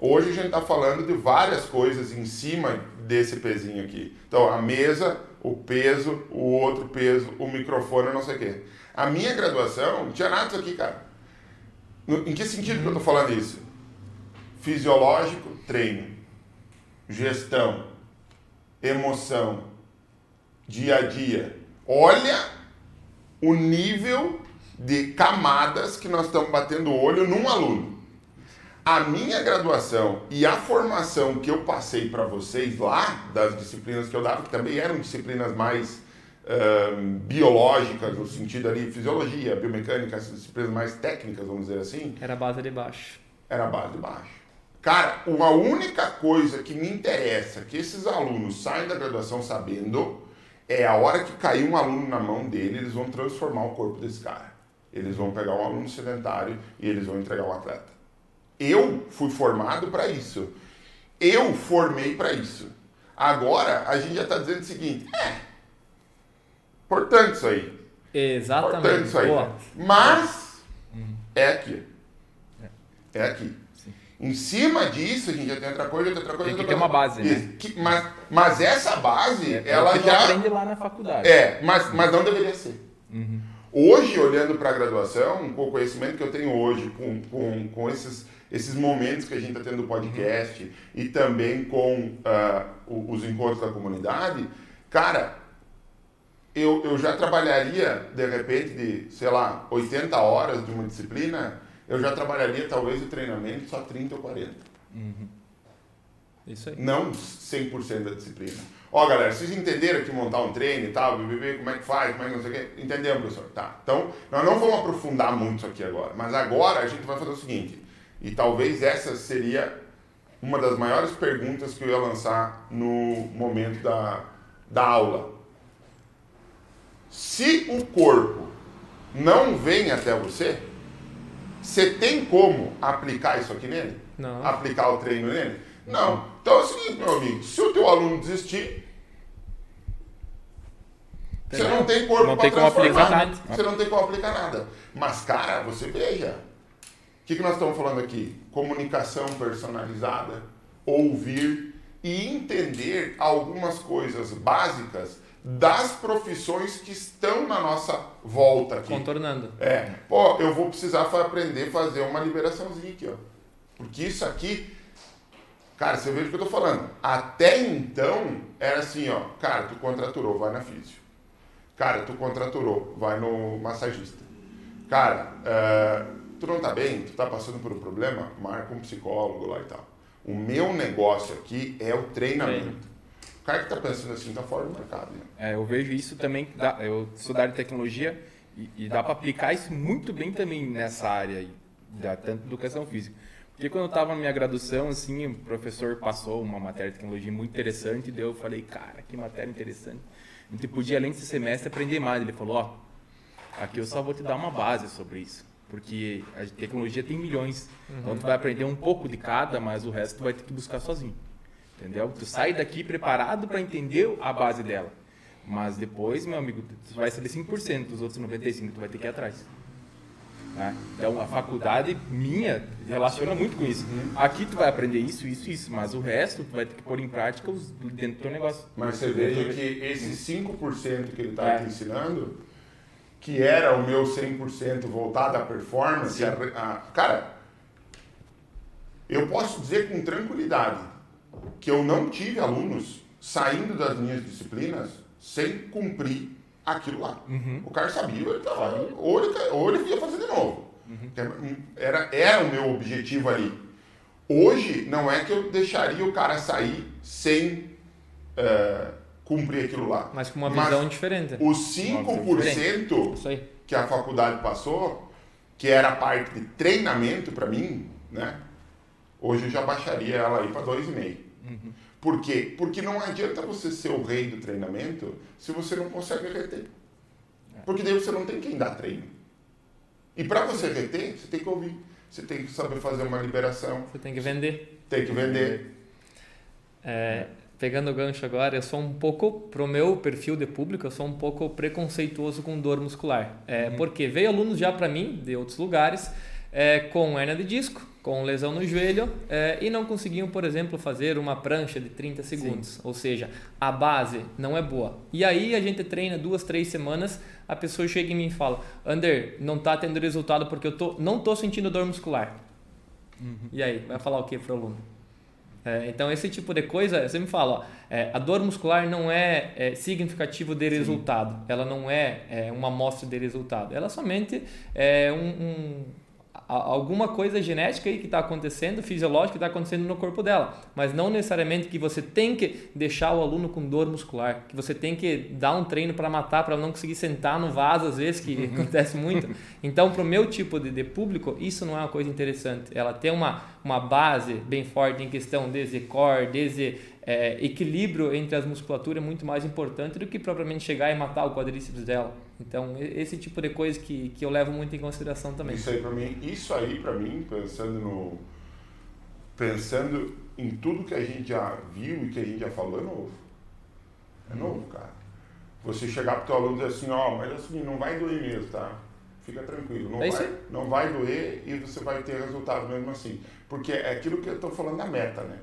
[SPEAKER 3] Hoje a gente está falando de várias coisas em cima desse pezinho aqui. Então, a mesa, o peso, o outro peso, o microfone, não sei o quê. A minha graduação não tinha nada disso aqui, cara. Em que sentido uhum. que eu estou falando isso? Fisiológico, treino gestão, emoção, dia a dia. Olha o nível de camadas que nós estamos batendo o olho num aluno. A minha graduação e a formação que eu passei para vocês lá, das disciplinas que eu dava, que também eram disciplinas mais um, biológicas, no sentido ali, fisiologia, biomecânica, essas disciplinas mais técnicas, vamos dizer assim.
[SPEAKER 1] Era a base de baixo.
[SPEAKER 3] Era a base de baixo. Cara, a única coisa que me interessa que esses alunos saem da graduação sabendo é a hora que cair um aluno na mão dele, eles vão transformar o corpo desse cara. Eles vão pegar um aluno sedentário e eles vão entregar um atleta. Eu fui formado para isso. Eu formei para isso. Agora a gente já está dizendo o seguinte: é, importante isso aí.
[SPEAKER 1] Exatamente. Importante
[SPEAKER 3] isso aí. Mas é aqui. É aqui. Em cima disso, a gente já tem outra coisa, outra coisa.
[SPEAKER 2] Tem que
[SPEAKER 3] outra
[SPEAKER 2] ter coisa. uma base, né?
[SPEAKER 3] Que, mas, mas essa base, é, ela é já.
[SPEAKER 2] aprende lá na faculdade.
[SPEAKER 3] É, mas, mas não deveria ser. Uhum. Hoje, olhando para a graduação, com o conhecimento que eu tenho hoje, com, com, com esses, esses momentos que a gente está tendo no podcast uhum. e também com uh, os encontros da comunidade, cara, eu, eu já trabalharia, de repente, de, sei lá, 80 horas de uma disciplina eu já trabalharia talvez o treinamento só 30 ou 40. Uhum.
[SPEAKER 1] Isso aí.
[SPEAKER 3] Não 100% da disciplina. Ó, galera, vocês entenderam que montar um treino e tal, BBB, como é que faz, como é que não sei o quê? Entendemos, professor? Tá. Então, nós não vamos aprofundar muito isso aqui agora, mas agora a gente vai fazer o seguinte, e talvez essa seria uma das maiores perguntas que eu ia lançar no momento da, da aula. Se o corpo não vem até você, você tem como aplicar isso aqui nele?
[SPEAKER 1] Não.
[SPEAKER 3] Aplicar o treino nele? Não. Então é o seguinte, meu amigo, se o teu aluno desistir, você não tem corpo para transformar. Nada. Você não tem como aplicar nada. Mas, cara, você veja. O que, que nós estamos falando aqui? Comunicação personalizada, ouvir e entender algumas coisas básicas das profissões que estão na nossa volta aqui.
[SPEAKER 1] Contornando.
[SPEAKER 3] É. Pô, eu vou precisar aprender a fazer uma liberaçãozinha aqui, ó. Porque isso aqui, cara, você vê o que eu tô falando. Até então, era assim, ó. Cara, tu contraturou, vai na físio. Cara, tu contraturou, vai no massagista. Cara, uh, tu não tá bem, tu tá passando por um problema, marca um psicólogo lá e tal. O meu negócio aqui é o treinamento. Treino cara que está pensando assim está fora do mercado. Né?
[SPEAKER 2] É, eu vejo isso também, dá, eu sou da área de tecnologia e, e, dá para aplicar isso muito bem também nessa área, da, tanto educação física. Porque quando eu estava na minha graduação, assim, o professor passou uma matéria de tecnologia muito interessante, e daí eu falei, cara, que matéria interessante. A gente podia, além desse semestre, aprender mais. Ele falou, ó, oh, aqui eu só vou te dar uma base sobre isso. Porque a tecnologia tem milhões. Então tu vai aprender um pouco de cada, mas o resto tu vai ter que buscar sozinho. Entendeu? Tu sai daqui preparado para entender a base dela. Mas depois, meu amigo, tu vai saber 5%, os outros 95% tu vai ter que ir atrás. Né? Então a faculdade minha relaciona muito com isso. Aqui tu vai aprender isso, isso, isso, mas o resto tu vai ter que pôr em prática os, dentro do teu negócio.
[SPEAKER 3] Mas você veja que esse 5% que ele está é. te ensinando, que era o meu 100% voltado à performance, a, a, cara, eu posso dizer com tranquilidade que eu não tive alunos saindo das minhas disciplinas sem cumprir aquilo lá. Uhum. O cara sabia, ele estava, ou, ele, ou ele ia fazer de novo. Uhum. Era, era o meu objetivo ali. Hoje, não é que eu deixaria o cara sair sem uh, cumprir aquilo lá.
[SPEAKER 1] Mas com uma visão Mas diferente.
[SPEAKER 3] Os 5% que a faculdade passou, que era a parte de treinamento para mim, né? Hoje eu já baixaria ela aí para 2,5. Uhum. Por quê? Porque não adianta você ser o rei do treinamento se você não consegue reter. É. Porque daí você não tem quem dar treino. E para você reter, você tem que ouvir. Você tem que saber fazer uma liberação.
[SPEAKER 1] Você tem que vender.
[SPEAKER 3] Tem que vender.
[SPEAKER 1] É, pegando o gancho agora, eu sou um pouco, pro meu perfil de público, eu sou um pouco preconceituoso com dor muscular. É, uhum. Porque veio alunos já para mim, de outros lugares, é, com hernia de disco, com lesão no joelho é, e não conseguiam, por exemplo, fazer uma prancha de 30 segundos. Sim. Ou seja, a base não é boa. E aí a gente treina duas, três semanas, a pessoa chega em mim e fala: Ander, não está tendo resultado porque eu tô, não estou sentindo dor muscular. Uhum. E aí, vai falar o que para o aluno? É, então, esse tipo de coisa, você me fala, ó, é, a dor muscular não é, é significativo de resultado, Sim. ela não é, é, uma amostra de resultado, ela somente é um, um alguma coisa genética aí que está acontecendo, fisiológica que está acontecendo no corpo dela, mas não necessariamente que você tem que deixar o aluno com dor muscular, que você tem que dar um treino para matar, para não conseguir sentar no vaso às vezes, que acontece muito. Então, para o meu tipo de, de, público, isso não é uma coisa interessante. Ela tem uma, uma base bem forte em questão de core, de é, equilíbrio entre as musculaturas é muito mais importante do que propriamente chegar e matar o quadríceps dela. Então, esse tipo de coisa que, que eu levo muito em consideração também.
[SPEAKER 3] Isso aí para mim, isso aí para mim, pensando no pensando em tudo que a gente já viu e que a gente já falou, é novo. É uhum. novo, cara. Você chegar pro teu aluno e dizer assim, ó, oh, mas assim, não vai doer mesmo, tá? Fica tranquilo, não, é vai, não vai doer e você vai ter resultado mesmo assim. Porque é aquilo que eu estou falando da meta, né?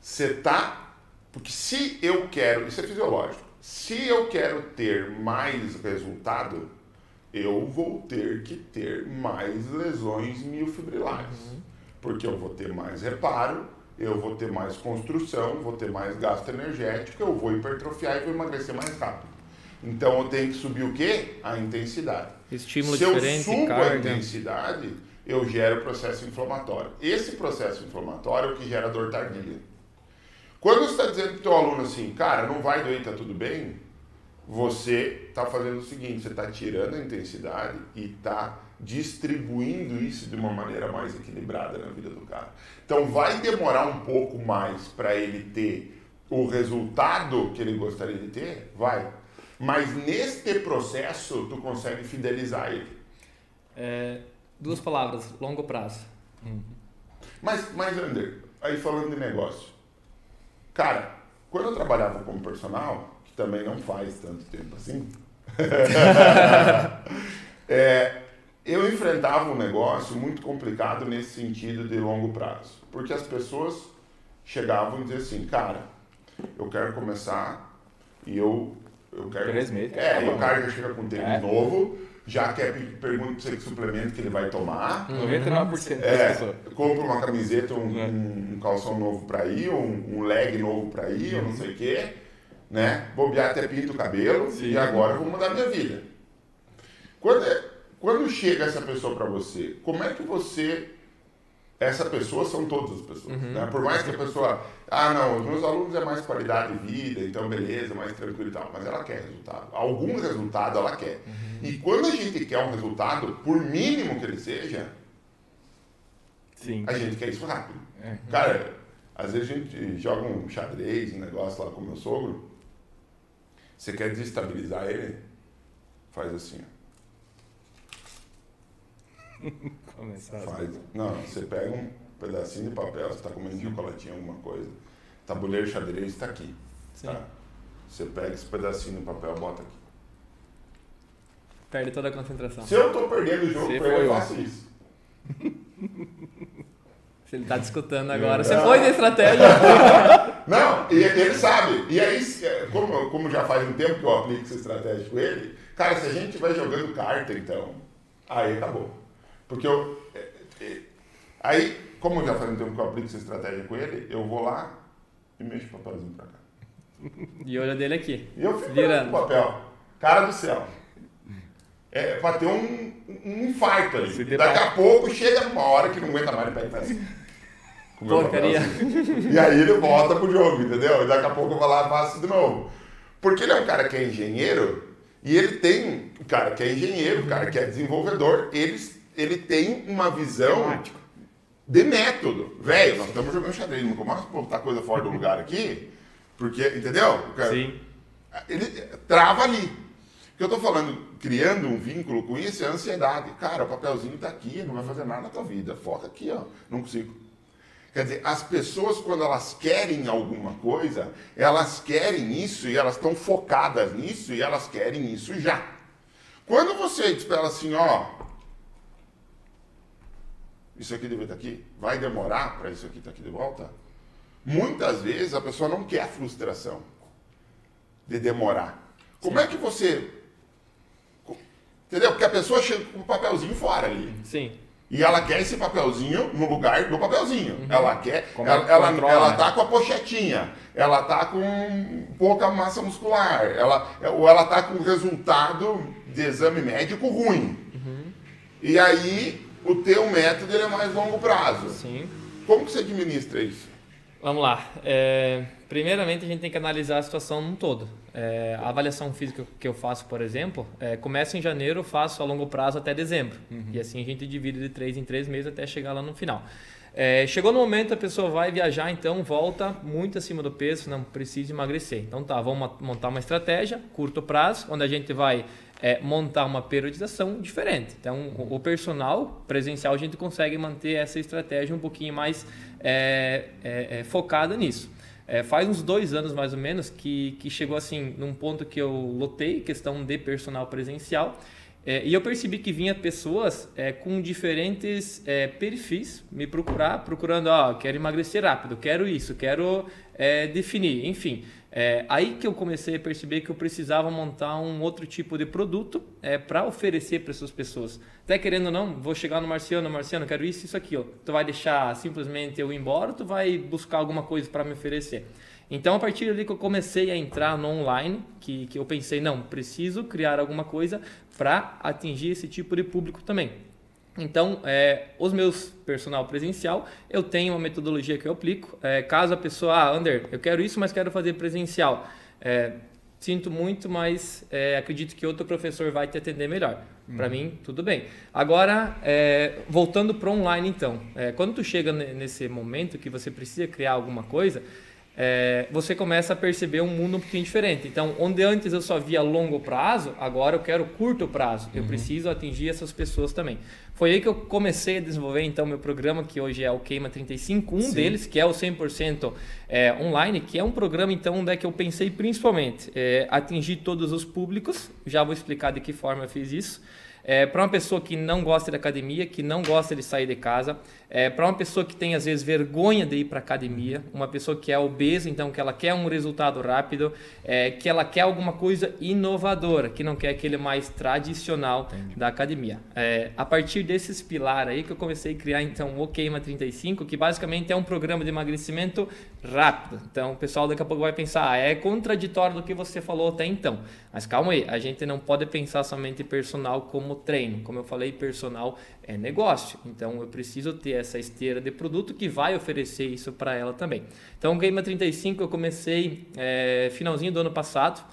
[SPEAKER 3] Você tá. Porque se eu quero, isso é fisiológico, se eu quero ter mais resultado, eu vou ter que ter mais lesões miofibrilares. Uhum. Porque eu vou ter mais reparo, eu vou ter mais construção, vou ter mais gasto energético, eu vou hipertrofiar e vou emagrecer mais rápido. Então eu tenho que subir o quê? A intensidade.
[SPEAKER 1] Estímulo
[SPEAKER 3] Se
[SPEAKER 1] diferente,
[SPEAKER 3] eu subo carga. a intensidade, eu gero processo inflamatório. Esse processo inflamatório é o que gera dor tardia. Quando você está dizendo para o teu aluno assim, cara, não vai doer, tá tudo bem, você está fazendo o seguinte, você está tirando a intensidade e está distribuindo isso de uma maneira mais equilibrada na vida do cara. Então vai demorar um pouco mais para ele ter o resultado que ele gostaria de ter? Vai. Mas neste processo tu consegue fidelizar ele.
[SPEAKER 1] É, duas palavras, longo prazo.
[SPEAKER 3] Mas, mas Ander, aí falando de negócio, Cara, quando eu trabalhava como personal, que também não faz tanto tempo assim, é, eu enfrentava um negócio muito complicado nesse sentido de longo prazo. Porque as pessoas chegavam e diziam assim, cara, eu quero começar e eu, eu quero.
[SPEAKER 2] Três meses.
[SPEAKER 3] É, e o cara já chega com tênis é. novo já quer pergunta você que suplemento que ele vai tomar.
[SPEAKER 2] 99%
[SPEAKER 3] uhum. é, compra uma camiseta, um, um, um calção novo para ir, um, um leg novo para ir, uhum. ou não sei o quê, né? Bobear até pinta o cabelo Sim. e agora vou mudar minha vida. Quando, é, quando chega essa pessoa para você, como é que você essa pessoa são todas as pessoas. Uhum. Né? Por mais que a pessoa, ah, não, os meus alunos é mais qualidade de vida, então beleza, mais tranquilo e tal, mas ela quer resultado. Algum resultado ela quer. Uhum. E quando a gente quer um resultado, por mínimo que ele seja, Sim. a gente quer isso rápido. Uhum. Cara, às vezes a gente joga um xadrez, um negócio lá com o meu sogro, você quer desestabilizar ele, faz assim, ó.
[SPEAKER 2] Começar
[SPEAKER 3] Faz. Não, você pega um pedacinho de papel, você está comendo chocolatinho, alguma coisa. Tabuleiro xadrez está aqui. Tá? Você pega esse pedacinho de papel bota aqui.
[SPEAKER 1] Perde toda a concentração.
[SPEAKER 3] Se eu estou perdendo o jogo, eu faço isso.
[SPEAKER 1] Se ele está discutindo agora. Você foi de estratégia.
[SPEAKER 3] Não, e ele sabe. E aí, como, como já faz um tempo que eu aplico essa estratégia com ele, cara, se a gente estiver jogando carta, então, aí acabou. Porque eu. É, é, aí, como eu já faz um tempo que eu aplico essa estratégia com ele, eu vou lá e mexo o papelzinho pra cá.
[SPEAKER 1] E olha dele aqui.
[SPEAKER 3] E eu fico virando o papel. Cara do céu. É pra ter um, um infarto ali. Daqui a pouco chega uma hora que não aguenta mais e pega assim.
[SPEAKER 1] Porcaria.
[SPEAKER 3] E aí ele volta pro jogo, entendeu? E daqui a pouco eu vou lá e faço de novo. Porque ele é um cara que é engenheiro e ele tem, o cara que é engenheiro, o cara que é desenvolvedor, ele, ele tem uma visão
[SPEAKER 2] Temático.
[SPEAKER 3] de método. Velho, nós estamos jogando xadrez, não começa a botar coisa fora do lugar aqui, porque, entendeu? Cara-
[SPEAKER 2] Sim.
[SPEAKER 3] ele trava ali. O que eu tô falando, criando um vínculo com isso é a ansiedade. Cara, o papelzinho tá aqui, não vai fazer nada na tua vida. Foca aqui, ó. Não consigo. Quer dizer, as pessoas, quando elas querem alguma coisa, elas querem isso e elas estão focadas nisso e elas querem isso já. Quando você diz para ela assim, ó, isso aqui deve estar aqui, vai demorar para isso aqui estar aqui de volta? Muitas vezes a pessoa não quer a frustração de demorar. Como é que você. Entendeu? Porque a pessoa chega com o papelzinho fora ali.
[SPEAKER 1] Sim.
[SPEAKER 3] E ela quer esse papelzinho no lugar do papelzinho. Ela quer.
[SPEAKER 2] Como
[SPEAKER 3] ela, ela,
[SPEAKER 2] controla,
[SPEAKER 3] ela
[SPEAKER 2] né?
[SPEAKER 3] tá com a pochetinha. Ela tá com pouca massa muscular. Ela, ou ela tá com resultado de exame médico ruim. E aí o teu método ele é mais longo prazo.
[SPEAKER 1] Sim.
[SPEAKER 3] Como que você administra isso?
[SPEAKER 1] Vamos lá. É, primeiramente, a gente tem que analisar a situação num todo. É, a avaliação física que eu faço, por exemplo, é, começa em janeiro, faço a longo prazo até dezembro. E assim a gente divide de três em três meses até chegar lá no final. É, chegou no momento, a pessoa vai viajar, então volta muito acima do peso, não precisa emagrecer. Então tá, vamos montar uma estratégia, curto prazo, onde a gente vai é, montar uma periodização diferente. Então, o, personal presencial, a gente consegue manter essa estratégia um pouquinho mais é, é, é, focada nisso. É, faz uns dois anos mais ou menos que, que chegou assim num ponto que eu lotei questão de personal presencial é, e eu percebi que vinha pessoas com diferentes perfis me procurar, procurando, ó, quero emagrecer rápido, quero isso, quero definir, enfim. É, aí que eu comecei a perceber que eu precisava montar um outro tipo de produto é, para oferecer para essas pessoas. Até querendo ou não, vou chegar no Marciano, Marciano, quero isso, isso, aquilo. Tu vai deixar simplesmente eu ir embora ou tu vai buscar alguma coisa para me oferecer? Então, a partir dali que eu comecei a entrar no online, que, que eu pensei, não, preciso criar alguma coisa para atingir esse tipo de público também. Então, é, os meus personal presencial, eu tenho uma metodologia que eu aplico. É, caso a pessoa, ah, Ander, eu quero isso, mas quero fazer presencial. É, sinto muito, mas é, acredito que outro professor vai te atender melhor. Para mim, tudo bem. Agora, é, voltando para online, então. É, quando tu chega ne- nesse momento que você precisa criar alguma coisa, é, você começa a perceber um mundo um pouquinho diferente. Então, onde antes eu só via longo prazo, agora eu quero curto prazo. Eu preciso atingir essas pessoas também. Foi aí que eu comecei a desenvolver então meu programa, que hoje é o Queima 35, um deles, que é o 100% é, online, que é um programa então onde é que eu pensei principalmente é, atingir todos os públicos. Já vou explicar de que forma eu fiz isso. É, para uma pessoa que não gosta de academia, que não gosta de sair de casa, é, para uma pessoa que tem às vezes vergonha de ir para academia, uma pessoa que é obesa, então que ela quer um resultado rápido, é, que ela quer alguma coisa inovadora, que não quer aquele mais tradicional da academia. É, a partir desses pilares aí que eu comecei a criar então o Queima 35, que basicamente é um programa de emagrecimento rápido. Então o pessoal daqui a pouco vai pensar, ah, é contraditório do que você falou até então. Mas calma aí, a gente não pode pensar somente personal como treino. Como eu falei, personal é negócio. Então eu preciso ter essa esteira de produto que vai oferecer isso para ela também. Então o Game 35 eu comecei é, finalzinho do ano passado.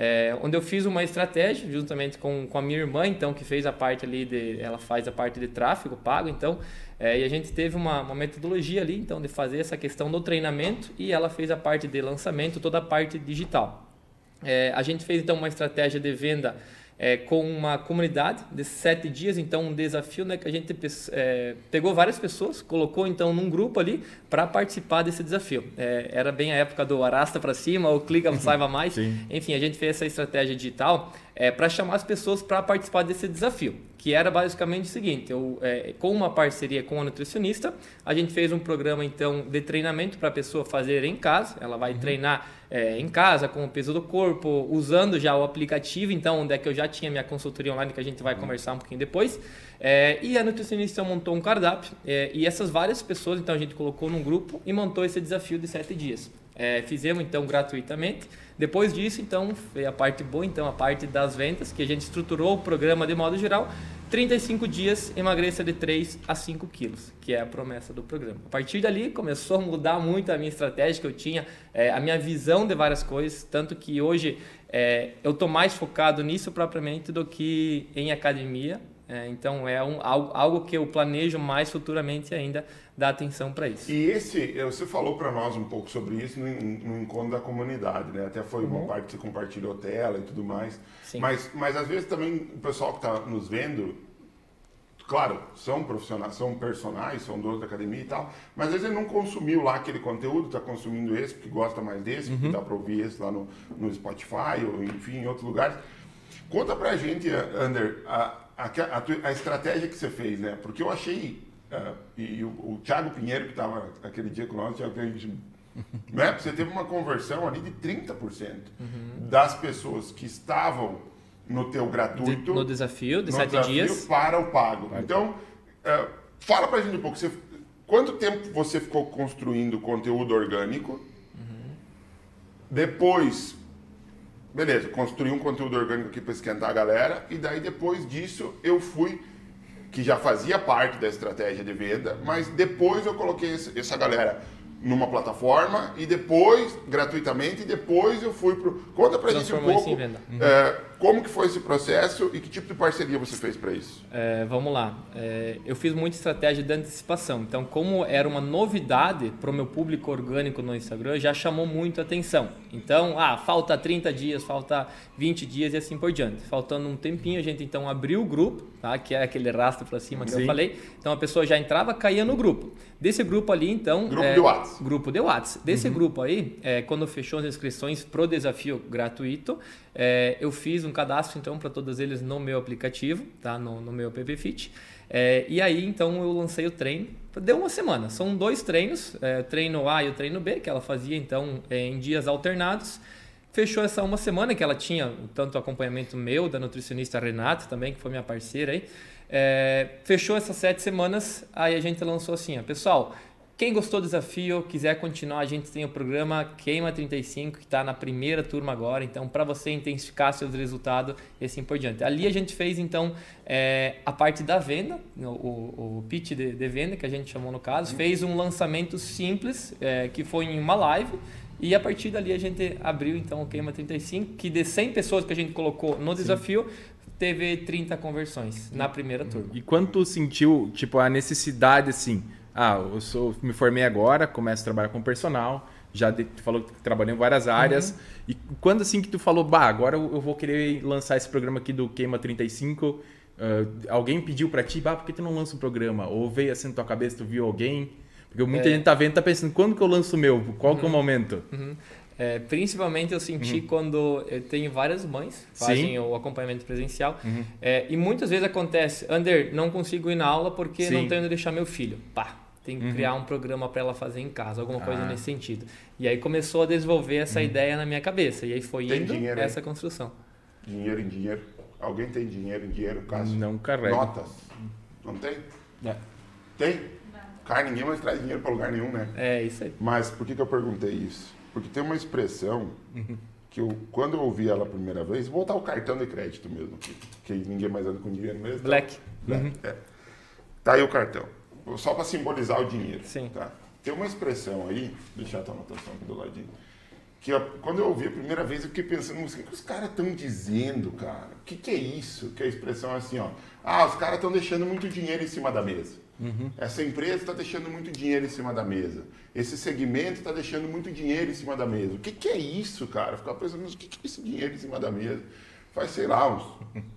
[SPEAKER 1] É, onde eu fiz uma estratégia juntamente com, com a minha irmã, então, que fez a parte ali de. Ela faz a parte de tráfego pago, então. É, e a gente teve uma, uma metodologia ali, então, de fazer essa questão do treinamento e ela fez a parte de lançamento, toda a parte digital. É, a gente fez então uma estratégia de venda é, com uma comunidade de sete dias, então um desafio né, que a gente é, pegou várias pessoas, colocou então num grupo ali para participar desse desafio. É, era bem a época do arrasta para cima ou clica saiba mais.
[SPEAKER 2] Sim.
[SPEAKER 1] Enfim, a gente fez essa estratégia digital é, para chamar as pessoas para participar desse desafio, que era basicamente o seguinte: eu, é, com uma parceria com a nutricionista, a gente fez um programa então de treinamento para a pessoa fazer em casa. Ela vai treinar é, em casa com o peso do corpo, usando já o aplicativo, então onde é que eu já tinha minha consultoria online que a gente vai conversar um pouquinho depois. É, e a nutricionista montou um cardápio é, e essas várias pessoas, então a gente colocou num grupo e montou esse desafio de sete dias. É, fizemos então gratuitamente. Depois disso, então, veio a parte boa, então, a parte das vendas, que a gente estruturou o programa de modo geral. 35 dias, emagreça de 3 a 5 quilos, que é a promessa do programa. A partir dali, começou a mudar muito a minha estratégia que eu tinha, é, a minha visão de várias coisas, tanto que hoje é, eu estou mais focado nisso propriamente do que em academia. É, então é um, algo, algo, que eu planejo mais futuramente ainda dar atenção para isso.
[SPEAKER 3] E esse, você falou para nós um pouco sobre isso no, no, encontro da comunidade, né? Até foi uhum. uma parte que você compartilhou tela e tudo mais. Sim. Mas, mas às vezes também o pessoal que está nos vendo, claro, são profissionais, são personagens, são donos da academia e tal, mas às vezes ele não consumiu lá aquele conteúdo, está consumindo esse porque gosta mais desse, uhum. porque dá para ouvir esse lá no, no Spotify ou enfim em outros lugares. Conta pra gente, Ander, a, a, a, a, estratégia que você fez, né? Porque eu achei, e, o, o Thiago Pinheiro, que estava aquele dia com nós, a né? você teve uma conversão ali de 30% uhum. das pessoas que estavam no teu gratuito.
[SPEAKER 1] De, no desafio de 7 dias.
[SPEAKER 3] Para o pago. Então, uh, fala pra gente um pouco. Você, quanto tempo você ficou construindo conteúdo orgânico? Uhum. Depois beleza, construí um conteúdo orgânico aqui para esquentar a galera, e daí depois disso eu fui, que já fazia parte da estratégia de venda, mas depois eu coloquei essa galera numa plataforma e depois, gratuitamente, e depois eu fui pro. Conta pra gente um pouco uhum. é, como que foi esse processo e que tipo de parceria você fez para isso.
[SPEAKER 1] É, vamos lá. É, eu fiz muita estratégia de antecipação. Então, como era uma novidade para o meu público orgânico no Instagram, já chamou muito atenção. Então, ah, falta 30 dias, falta 20 dias e assim por diante. Faltando um tempinho, a gente então abriu o grupo, tá? que é aquele rastro para cima que Sim. eu falei. Então, a pessoa já entrava, caía no grupo. Desse grupo ali, então...
[SPEAKER 3] Grupo é, de WhatsApp.
[SPEAKER 1] Grupo de WhatsApp. Desse uhum. grupo aí, é, quando fechou as inscrições pro desafio gratuito, é, eu fiz um cadastro, então, para todos eles no meu aplicativo, tá? no, no meu PPFit. É, e aí, então, eu lancei o treino. Deu uma semana. São dois treinos, é, treino A e o treino B, que ela fazia, então, é, em dias alternados. Fechou essa uma semana, que ela tinha tanto acompanhamento meu, da nutricionista Renata também, que foi minha parceira aí. É, fechou essas sete semanas, aí a gente lançou assim, ó, pessoal, quem gostou do desafio, quiser continuar, a gente tem o programa Queima 35, que está na primeira turma agora, então para você intensificar seus resultados e assim por diante. Ali a gente fez então é, a parte da venda, o, o, pitch de, de, venda que a gente chamou no caso, fez um lançamento simples, é, que foi em uma live, e a partir dali a gente abriu então o Queima 35, que de 100 pessoas que a gente colocou no desafio, Sim teve 30 conversões na primeira turma.
[SPEAKER 2] E quando tu sentiu, tipo, a necessidade, assim, ah, eu sou, me formei agora, começo a trabalhar com personal, já de, falou que trabalhei em várias áreas, uhum. e quando assim que tu falou, bah, agora eu vou querer lançar esse programa aqui do Queima 35, uh, ah, alguém pediu para ti, bah, por que tu não lança um programa? Ou veio assim na tua cabeça, tu viu alguém? Porque muita é. gente tá vendo, tá pensando, quando que eu lanço o meu? Qual uhum. que é o uhum. momento?
[SPEAKER 1] Uhum. É, principalmente eu senti uhum. quando eu tenho várias mães fazem Sim. o acompanhamento presencial uhum. é, e muitas vezes acontece, Ander, não consigo ir na aula porque Sim. não tenho onde deixar meu filho. Pá, tem que uhum. criar um programa para ela fazer em casa, alguma coisa ah. nesse sentido. E aí começou a desenvolver essa uhum. ideia na minha cabeça e aí foi tem indo dinheiro, essa construção.
[SPEAKER 3] Dinheiro em dinheiro. Alguém tem dinheiro em dinheiro, caso?
[SPEAKER 2] Não carrega.
[SPEAKER 3] Notas. Não tem? É. Tem? Cara, ninguém mais traz dinheiro para lugar nenhum, né?
[SPEAKER 1] É, isso aí.
[SPEAKER 3] Mas por que, que eu perguntei isso? Porque tem uma expressão que eu, quando eu ouvi ela a primeira vez, vou botar o cartão de crédito mesmo, que, que ninguém mais anda com dinheiro mesmo.
[SPEAKER 1] Black.
[SPEAKER 3] Black uhum. é. Tá aí o cartão. Só para simbolizar o dinheiro.
[SPEAKER 1] Sim.
[SPEAKER 3] Tá? Tem uma expressão aí, deixar a tua anotação aqui do ladinho, que eu, quando eu ouvi a primeira vez, eu fiquei pensando, o que os caras estão dizendo, cara? O que, que é isso? Que a expressão é assim, ó. Ah, os caras estão deixando muito dinheiro em cima da mesa. Uhum. Essa empresa está deixando muito dinheiro em cima da mesa. Esse segmento está deixando muito dinheiro em cima da mesa. O que, que é isso, cara? Ficar pensando, o que, que é esse dinheiro em cima da mesa? Faz, sei lá, uns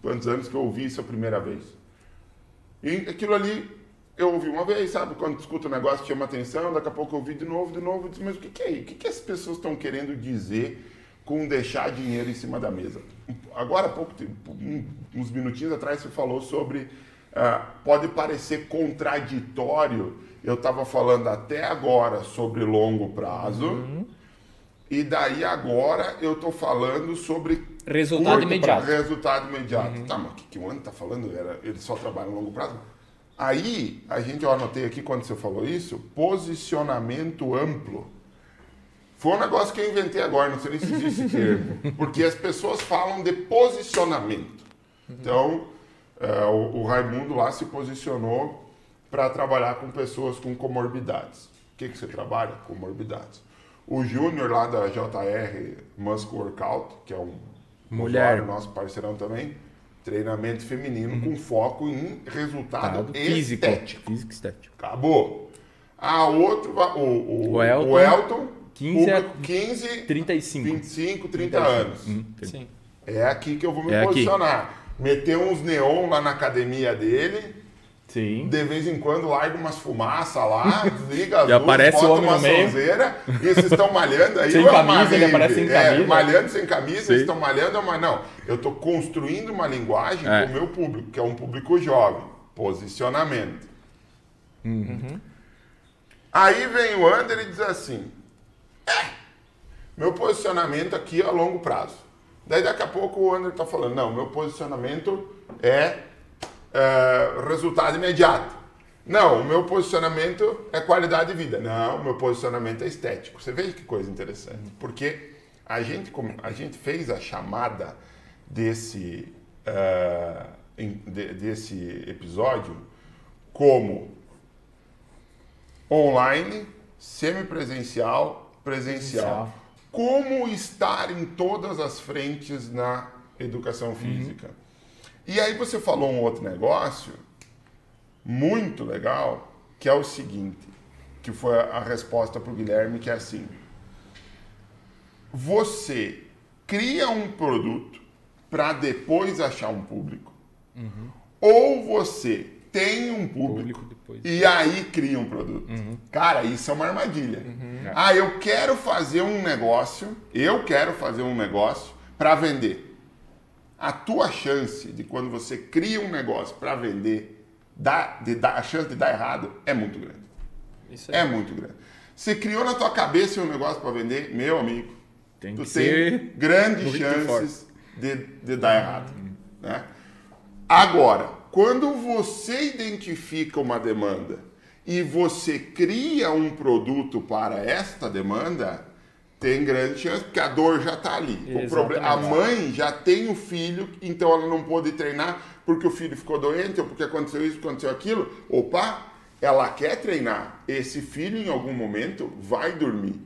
[SPEAKER 3] quantos anos que eu ouvi isso a primeira vez. E aquilo ali, eu ouvi uma vez, sabe? Quando escuta um negócio, chama atenção, daqui a pouco eu ouvi de novo, de novo, disse, mas o que, que é isso? O que, que as pessoas estão querendo dizer com deixar dinheiro em cima da mesa? Agora, há pouco, uns minutinhos atrás, você falou sobre Uh, pode parecer contraditório. Eu estava falando até agora sobre longo prazo. Uhum. E daí agora eu estou falando sobre
[SPEAKER 1] resultado imediato.
[SPEAKER 3] Prazo, resultado imediato. Uhum. Tá, mas o que, que o Ano está falando? Era, ele só trabalha no longo prazo? Aí, a gente, eu anotei aqui quando você falou isso, posicionamento amplo. Foi um negócio que eu inventei agora, não sei nem se existe esse termo. Porque as pessoas falam de posicionamento. Então, é, o, o Raimundo lá se posicionou para trabalhar com pessoas com comorbidades. O que, que você trabalha? Comorbidades. O Júnior lá da JR Muscle Workout, que é um
[SPEAKER 2] Mulher.
[SPEAKER 3] nosso parceirão também, treinamento feminino com foco em resultado
[SPEAKER 2] Uhum. Físico.
[SPEAKER 3] estético.
[SPEAKER 2] Físico e estético.
[SPEAKER 3] Acabou. A outro, va- o, o,
[SPEAKER 2] O Elton,
[SPEAKER 3] o Elton
[SPEAKER 2] 15 a-
[SPEAKER 3] público 15,
[SPEAKER 2] 35.
[SPEAKER 3] 25, 30 anos.
[SPEAKER 2] Hum,
[SPEAKER 1] Sim.
[SPEAKER 3] É aqui que eu vou me
[SPEAKER 2] É aqui.
[SPEAKER 3] posicionar. Meter uns neon lá na academia dele,
[SPEAKER 2] Sim.
[SPEAKER 3] de vez em quando larga umas fumaças lá, desliga as
[SPEAKER 2] E
[SPEAKER 3] luzes,
[SPEAKER 2] aparece o
[SPEAKER 3] bota
[SPEAKER 2] homem
[SPEAKER 3] uma sonzeira, e vocês estão malhando aí.
[SPEAKER 2] Sem
[SPEAKER 3] é
[SPEAKER 2] camisa, ele aparece sem
[SPEAKER 3] É,
[SPEAKER 2] camisa.
[SPEAKER 3] malhando sem camisa,
[SPEAKER 2] Sim.
[SPEAKER 3] vocês estão malhando, é uma... não. Eu estou construindo uma linguagem
[SPEAKER 2] É.
[SPEAKER 3] com o meu público, que é um público jovem. Posicionamento.
[SPEAKER 2] Uhum.
[SPEAKER 3] Aí vem o Ander e diz assim: é, meu posicionamento aqui é a longo prazo. Daí daqui a pouco o Ander está falando: não, meu posicionamento é, é, resultado imediato. Não, o meu posicionamento é qualidade de vida. Não, o meu posicionamento é estético. Você veja que coisa interessante. Porque a gente, a gente fez a chamada desse, eh, em- de- desse episódio como online, semipresencial, presencial.
[SPEAKER 2] Presencial.
[SPEAKER 3] Como estar em todas as frentes na educação física. E aí você falou um outro negócio muito legal, que é o seguinte, que foi a resposta para o Guilherme, que é assim. Você cria um produto para depois achar um público, ou você tem um público,
[SPEAKER 2] Público depois.
[SPEAKER 3] e aí cria um produto. Cara, isso é uma armadilha. Ah, eu quero fazer um negócio, eu quero fazer um negócio para vender. A tua chance de quando você cria um negócio para vender, dá, de dar, a chance de dar errado é muito grande. É muito grande. Você criou na tua cabeça um negócio para vender, meu amigo,
[SPEAKER 2] Tem
[SPEAKER 3] tu tem grandes chances de, de dar errado. Né? Agora, quando você identifica uma demanda e você cria um produto para esta demanda, tem grande chance, porque a dor já está ali. O problema, a mãe já tem o filho, então ela não pôde treinar porque o filho ficou doente, ou porque aconteceu isso, aconteceu aquilo. Opa, ela quer treinar. Esse filho, em algum momento, vai dormir.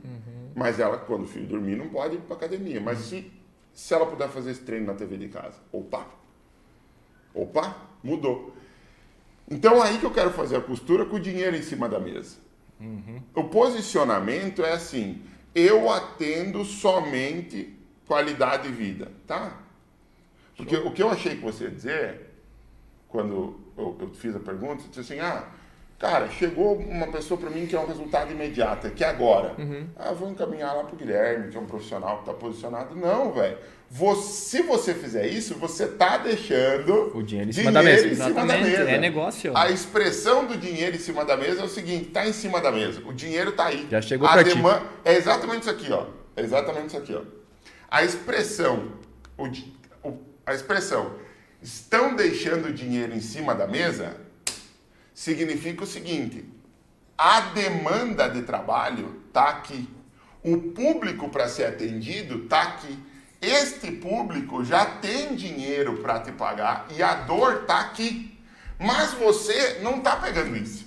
[SPEAKER 3] Mas ela, quando o filho dormir, não pode ir para academia. Mas se, se ela puder fazer esse treino na TV de casa, opa, opa, mudou. Então aí que eu quero fazer a costura com o dinheiro em cima da mesa. O posicionamento é assim: eu atendo somente qualidade de vida, tá? Porque o que eu achei que você ia dizer, quando eu, eu fiz a pergunta, você disse assim: ah, cara, chegou uma pessoa para mim que é um resultado imediato, que é agora. Ah, vou encaminhar lá pro Guilherme, que é um profissional que está posicionado. Não, velho. Você, se você fizer isso, você tá deixando
[SPEAKER 2] O dinheiro em cima da mesa.
[SPEAKER 3] em cima da mesa.
[SPEAKER 1] é negócio.
[SPEAKER 3] A expressão do dinheiro em cima da mesa é o seguinte: tá em cima da mesa. O dinheiro tá aí.
[SPEAKER 2] Já chegou
[SPEAKER 3] a
[SPEAKER 2] pra ti.
[SPEAKER 3] É exatamente isso aqui, ó. É exatamente isso aqui, ó. A expressão, o di- o- a expressão, estão deixando o dinheiro em cima da mesa, significa o seguinte: a demanda de trabalho tá aqui. O público para ser atendido tá aqui. Este público já tem dinheiro para te pagar e a dor tá aqui. Mas você não tá pegando isso.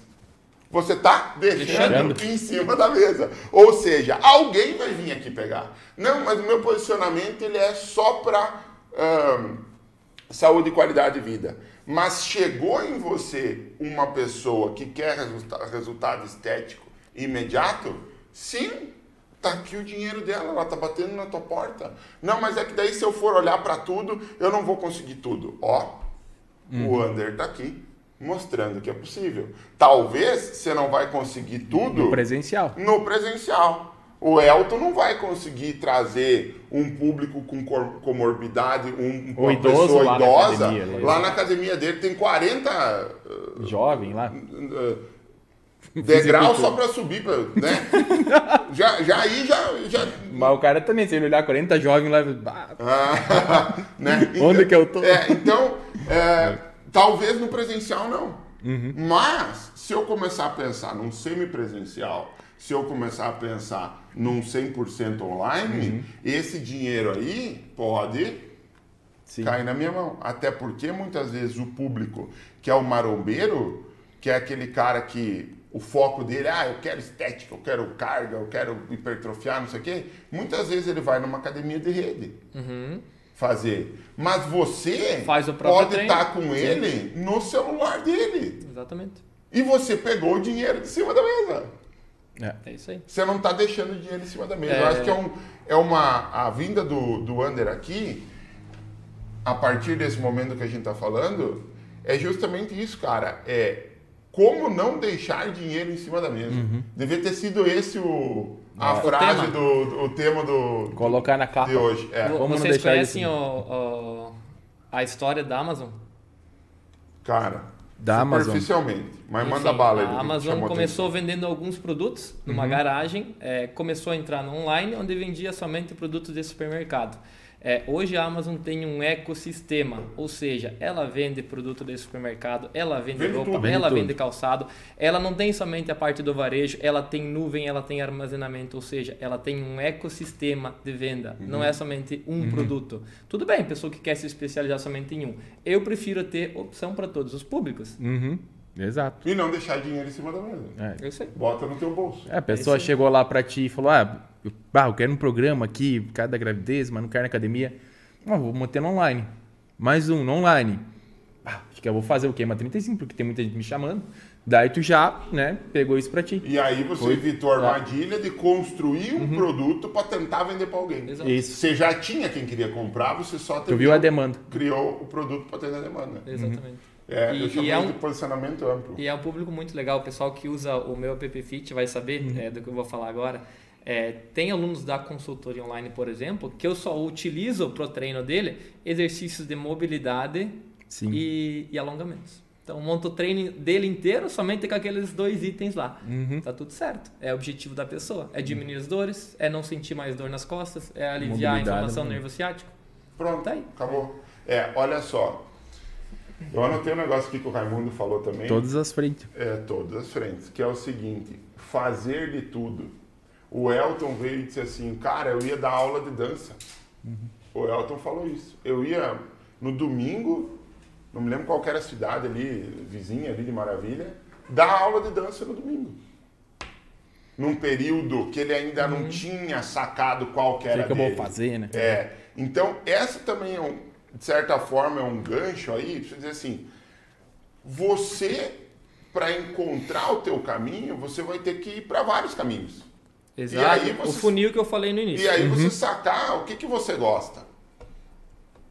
[SPEAKER 3] Você tá deixando
[SPEAKER 2] Deixando.
[SPEAKER 3] em cima da mesa. Ou seja, alguém vai vir aqui pegar. Não, mas o meu posicionamento ele é só para saúde e qualidade de vida. Mas chegou em você uma pessoa que quer resulta- resultado estético imediato? Sim, tá aqui o dinheiro dela, ela tá batendo na tua porta. Não, mas é que daí se eu for olhar para tudo, eu não vou conseguir tudo. Ó, o Under tá aqui mostrando que é possível. Talvez você não vai conseguir tudo
[SPEAKER 2] No presencial.
[SPEAKER 3] no presencial. O Elton não vai conseguir trazer um público com comorbidade, um, uma
[SPEAKER 2] idoso
[SPEAKER 3] pessoa
[SPEAKER 2] lá na
[SPEAKER 3] idosa.
[SPEAKER 2] academia, né?
[SPEAKER 3] lá na academia dele tem 40
[SPEAKER 2] Jovem lá.
[SPEAKER 3] uh, degraus só para subir, pra- né? já, já aí já, já
[SPEAKER 2] Mas o cara também, se ele olhar 40 jovens lá,
[SPEAKER 3] Ah, né?
[SPEAKER 2] Onde que eu tô?
[SPEAKER 3] É, então, é, talvez no presencial não.
[SPEAKER 2] Uhum.
[SPEAKER 3] Mas, se eu começar a pensar num semipresencial, se eu começar a pensar num 100% online, uhum. esse dinheiro aí pode Sim. cair na minha mão. Até porque muitas vezes o público que é o marombeiro, que é aquele cara que o foco dele, ah, eu quero estética, eu quero carga, eu quero hipertrofiar, não sei o quê. Muitas vezes ele vai numa academia de rede uhum. fazer. Mas você pode estar tá com ele no celular dele.
[SPEAKER 1] Exatamente.
[SPEAKER 3] E você pegou o dinheiro de cima da mesa.
[SPEAKER 1] É, é isso aí.
[SPEAKER 3] Você não está deixando o dinheiro em cima da mesa. É... Eu acho que é, um, é uma. A vinda do, do Under aqui, a partir desse momento que a gente está falando, é justamente isso, cara. É como não deixar dinheiro em cima da mesa. Uhum. Devia ter sido esse o, a é. frase o do, do, o tema do.
[SPEAKER 2] Colocar na capa.
[SPEAKER 3] De hoje. É.
[SPEAKER 1] Como Vocês conhecem o, o, a história da Amazon?
[SPEAKER 3] Cara da Superficialmente, Amazon. mas Enfim, manda bala aí.
[SPEAKER 1] A Amazon começou vendendo alguns produtos numa uhum. garagem, é, começou a entrar no online, onde vendia somente produtos de supermercado. É, hoje a Amazon tem um ecossistema, ou seja, ela vende produto de supermercado, ela vende, vende roupa, tudo, ela vende, vende calçado, ela não tem somente a parte do varejo, ela tem nuvem, ela tem armazenamento, ou seja, ela tem um ecossistema de venda, uhum. não é somente um uhum. produto. Tudo bem, pessoa que quer se especializar somente em um. Eu prefiro ter opção para todos os públicos.
[SPEAKER 2] Uhum. Exato.
[SPEAKER 3] E não deixar dinheiro em cima da mesa. É. Eu sei. Bota no teu bolso.
[SPEAKER 2] É, a pessoa é chegou lá para ti e falou: ah, eu, ah, eu quero um programa aqui, cada gravidez, mas não quero na academia. Ah, vou manter no online. Mais um, no online. Ah, acho que eu vou fazer o quê? Uma 35, porque tem muita gente me chamando. Daí tu já, né, pegou isso para ti.
[SPEAKER 3] E aí você Foi. evitou a armadilha de construir um uhum. produto para tentar vender para alguém.
[SPEAKER 2] Exato. Isso.
[SPEAKER 3] Você já tinha quem queria comprar, você só
[SPEAKER 2] tu viu a demanda.
[SPEAKER 3] Criou o produto para atender a demanda.
[SPEAKER 1] Exatamente. Uhum.
[SPEAKER 3] É, e, eu chamo e é um, de posicionamento amplo.
[SPEAKER 1] E é um público muito legal. O pessoal que usa o meu app Fit vai saber uhum. é, do que eu vou falar agora. É, tem alunos da consultoria online, por exemplo, que eu só utilizo para o treino dele exercícios de mobilidade e, e, alongamentos. Então, monto o treino dele inteiro somente com aqueles dois itens lá. Uhum. Tá tudo certo. É o objetivo da pessoa. É diminuir as dores, é não sentir mais dor nas costas, é aliviar a inflamação do nervo ciático.
[SPEAKER 3] Pronto, tá aí. acabou. É, olha só. Eu anotei um negócio aqui que o Raimundo falou também.
[SPEAKER 2] Todas as frentes.
[SPEAKER 3] É, todas as frentes. Que é o seguinte: fazer de tudo. O Elton veio e disse assim: Cara, eu ia dar aula de dança. Uhum. O Elton falou isso. Eu ia no domingo, não me lembro qual era a cidade ali, vizinha ali de Maravilha, dar aula de dança no domingo. Num período que ele ainda uhum. não tinha sacado qual que era.
[SPEAKER 2] Que eu vou fazer, né?
[SPEAKER 3] É. Então, essa também é um, de certa forma, é um gancho aí, para dizer assim, você, para encontrar o teu caminho, você vai ter que ir para vários caminhos.
[SPEAKER 1] Exato, você, o funil que eu falei no início.
[SPEAKER 3] E aí uhum. você sacar o que, que você gosta.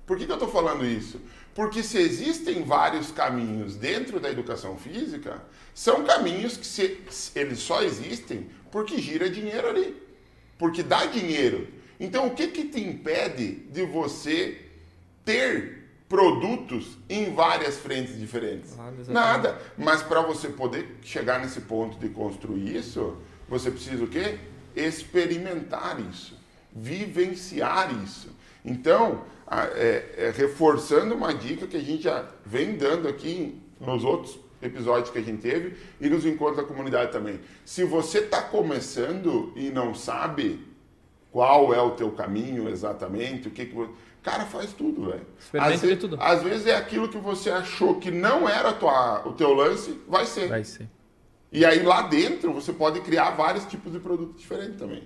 [SPEAKER 3] Por que, que eu estou falando isso? Porque se existem vários caminhos dentro da educação física, são caminhos que se, eles só existem porque gira dinheiro ali. Porque dá dinheiro. Então o que, que te impede de você ter produtos em várias frentes diferentes. Ah, Nada. Mas para você poder chegar nesse ponto de construir isso, você precisa o quê? Experimentar isso, vivenciar isso. Então, é, é, reforçando uma dica que a gente já vem dando aqui nos outros episódios que a gente teve e nos encontros da comunidade também. Se você está começando e não sabe qual é o teu caminho exatamente, o que, que você Cara, faz tudo, velho.
[SPEAKER 1] Às, vezes, tudo.
[SPEAKER 3] às vezes é aquilo que você achou que não era tua, o teu lance, vai ser.
[SPEAKER 2] Vai ser.
[SPEAKER 3] E aí lá dentro você pode criar vários tipos de produtos diferentes também.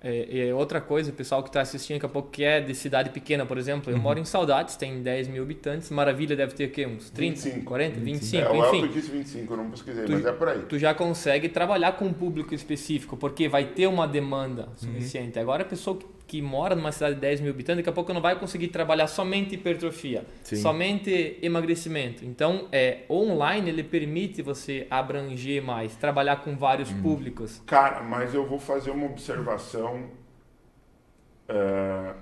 [SPEAKER 1] É, outra coisa, o pessoal que está assistindo daqui a pouco que é de cidade pequena, por exemplo, eu uhum. moro em Saudades, tem 10 mil habitantes, Maravilha deve ter o quê? Uns 30, 25. 40, 25, é, enfim.
[SPEAKER 3] Eu disse 25, eu não pesquisei, tu, mas é por aí.
[SPEAKER 1] Tu já consegue trabalhar com um público específico, porque vai ter uma demanda suficiente. Uhum. Agora a pessoa que que mora numa cidade de 10 mil habitantes, daqui a pouco não vai conseguir trabalhar somente hipertrofia, Sim. somente emagrecimento. Então, é, online ele permite você abranger mais, trabalhar com vários hum. públicos.
[SPEAKER 3] Cara, mas eu vou fazer uma observação. É,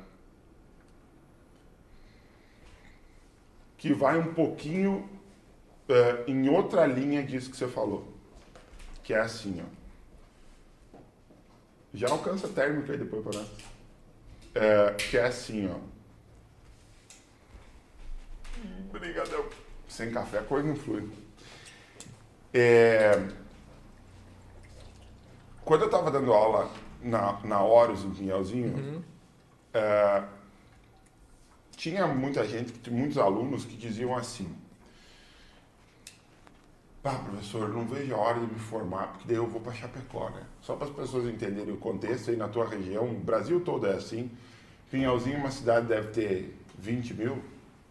[SPEAKER 3] que vai um pouquinho é, em outra linha disso que você falou. Que é assim, ó. Já alcança térmica aí depois para nós é, que é assim, ó. Obrigadão. Sem café a coisa não flui. É, quando eu estava dando aula na, na Horus, em Pinhalzinho, uhum. é, tinha muita gente, muitos alunos que diziam assim: ah, professor, não vejo a hora de me formar, porque daí eu vou para Chapecó, né? Só para as pessoas entenderem o contexto aí na tua região, o Brasil todo é assim. Pinhalzinho, uma cidade deve ter 20 mil.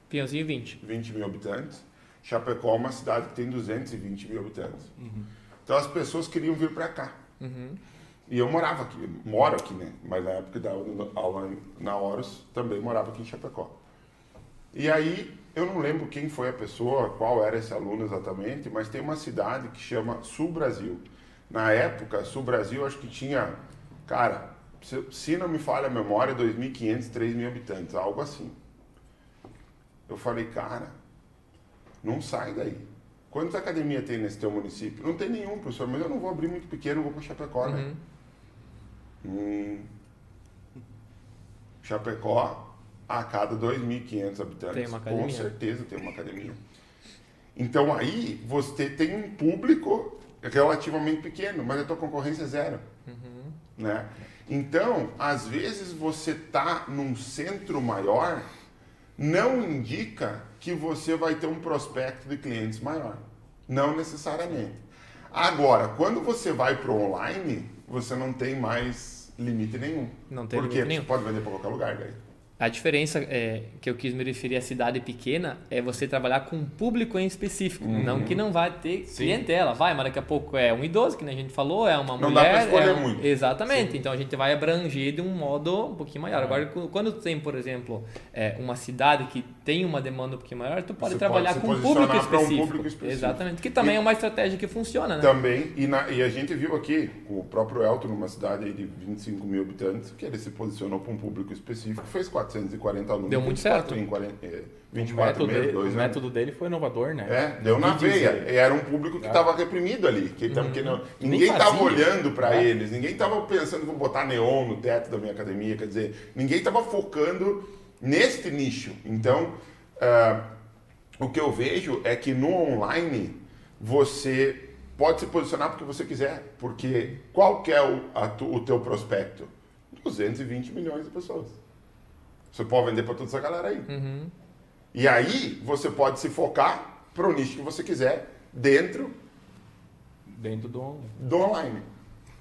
[SPEAKER 1] Pinhalzinho, 20.
[SPEAKER 3] 20 mil habitantes. Chapecó é uma cidade que tem 220 mil habitantes. Uhum. Então as pessoas queriam vir para cá. Uhum. E eu morava aqui, moro aqui, né? Mas na época da aula na Horus, também morava aqui em Chapecó. E aí, eu não lembro quem foi a pessoa, qual era esse aluno exatamente, mas tem uma cidade que chama Sul Brasil. Na época, Sul Brasil acho que tinha, cara, se, não me falha a memória, 2.500, 3.000 habitantes, algo assim. Eu falei, cara, não sai daí. Quantas academias tem nesse teu município? Não tem nenhum, professor, mas eu não vou abrir muito pequeno, vou para Chapecó, né? Uhum. Hum, Chapecó, a cada 2.500 habitantes, tem uma academia. com certeza tem uma academia. Então aí você tem um público relativamente pequeno, mas a tua concorrência é zero. Uhum. Né? Então, às vezes você está num centro maior, não indica que você vai ter um prospecto de clientes maior. Não necessariamente. Agora, quando você vai para o online, você não tem mais limite nenhum.
[SPEAKER 1] Não tem
[SPEAKER 3] Por
[SPEAKER 1] limite nenhum.
[SPEAKER 3] Você pode vender para qualquer lugar daí.
[SPEAKER 1] A diferença é, que eu quis me referir à cidade pequena é você trabalhar com um público em específico. Uhum. Não que não vai ter Sim. clientela, vai, mas daqui a pouco é um idoso, que a gente falou, é uma
[SPEAKER 3] não
[SPEAKER 1] mulher. Não
[SPEAKER 3] dá para escolher
[SPEAKER 1] é
[SPEAKER 3] um... muito.
[SPEAKER 1] Exatamente. Sim. Então a gente vai abranger de um modo um pouquinho maior. Agora, quando tem, por exemplo, é, uma cidade que tem uma demanda um pouquinho maior, tu pode você trabalhar
[SPEAKER 3] pode
[SPEAKER 1] com um público, específico.
[SPEAKER 3] um público específico.
[SPEAKER 1] Exatamente. Que também e, é uma estratégia que funciona, né?
[SPEAKER 3] Também. E, na, e a gente viu aqui, o próprio Elton, numa cidade de 25 mil habitantes, que ele se posicionou para um público específico, fez 440 alunos
[SPEAKER 1] Deu muito certo.
[SPEAKER 3] Em 40, 24
[SPEAKER 2] o método,
[SPEAKER 3] meses,
[SPEAKER 2] dele, o método dele foi inovador, né?
[SPEAKER 3] É, deu na veia. Era um público que estava reprimido ali. Que, uhum. que não, ninguém estava olhando para é. eles, ninguém estava pensando, vou botar neon no teto da minha academia. Quer dizer, ninguém estava focando neste nicho. Então, uh, o que eu vejo é que no online você pode se posicionar porque você quiser. Porque qual que é o, a, o teu prospecto? 220 milhões de pessoas. Você pode vender para toda essa galera aí. Uhum. E aí você pode se focar para o nicho que você quiser dentro
[SPEAKER 2] dentro do,
[SPEAKER 3] do online.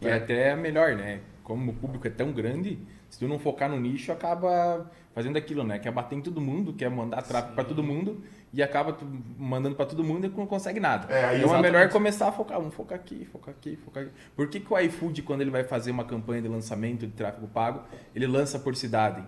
[SPEAKER 2] E é até melhor, né? Como o público é tão grande, se tu não focar no nicho, acaba fazendo aquilo, né? Quer bater em todo mundo, quer mandar tráfego para todo mundo e acaba mandando para todo mundo e não consegue nada. É, então é melhor começar a focar, vamos focar aqui, focar aqui, focar aqui. Por que, que o iFood, quando ele vai fazer uma campanha de lançamento de tráfego pago, ele lança por cidade?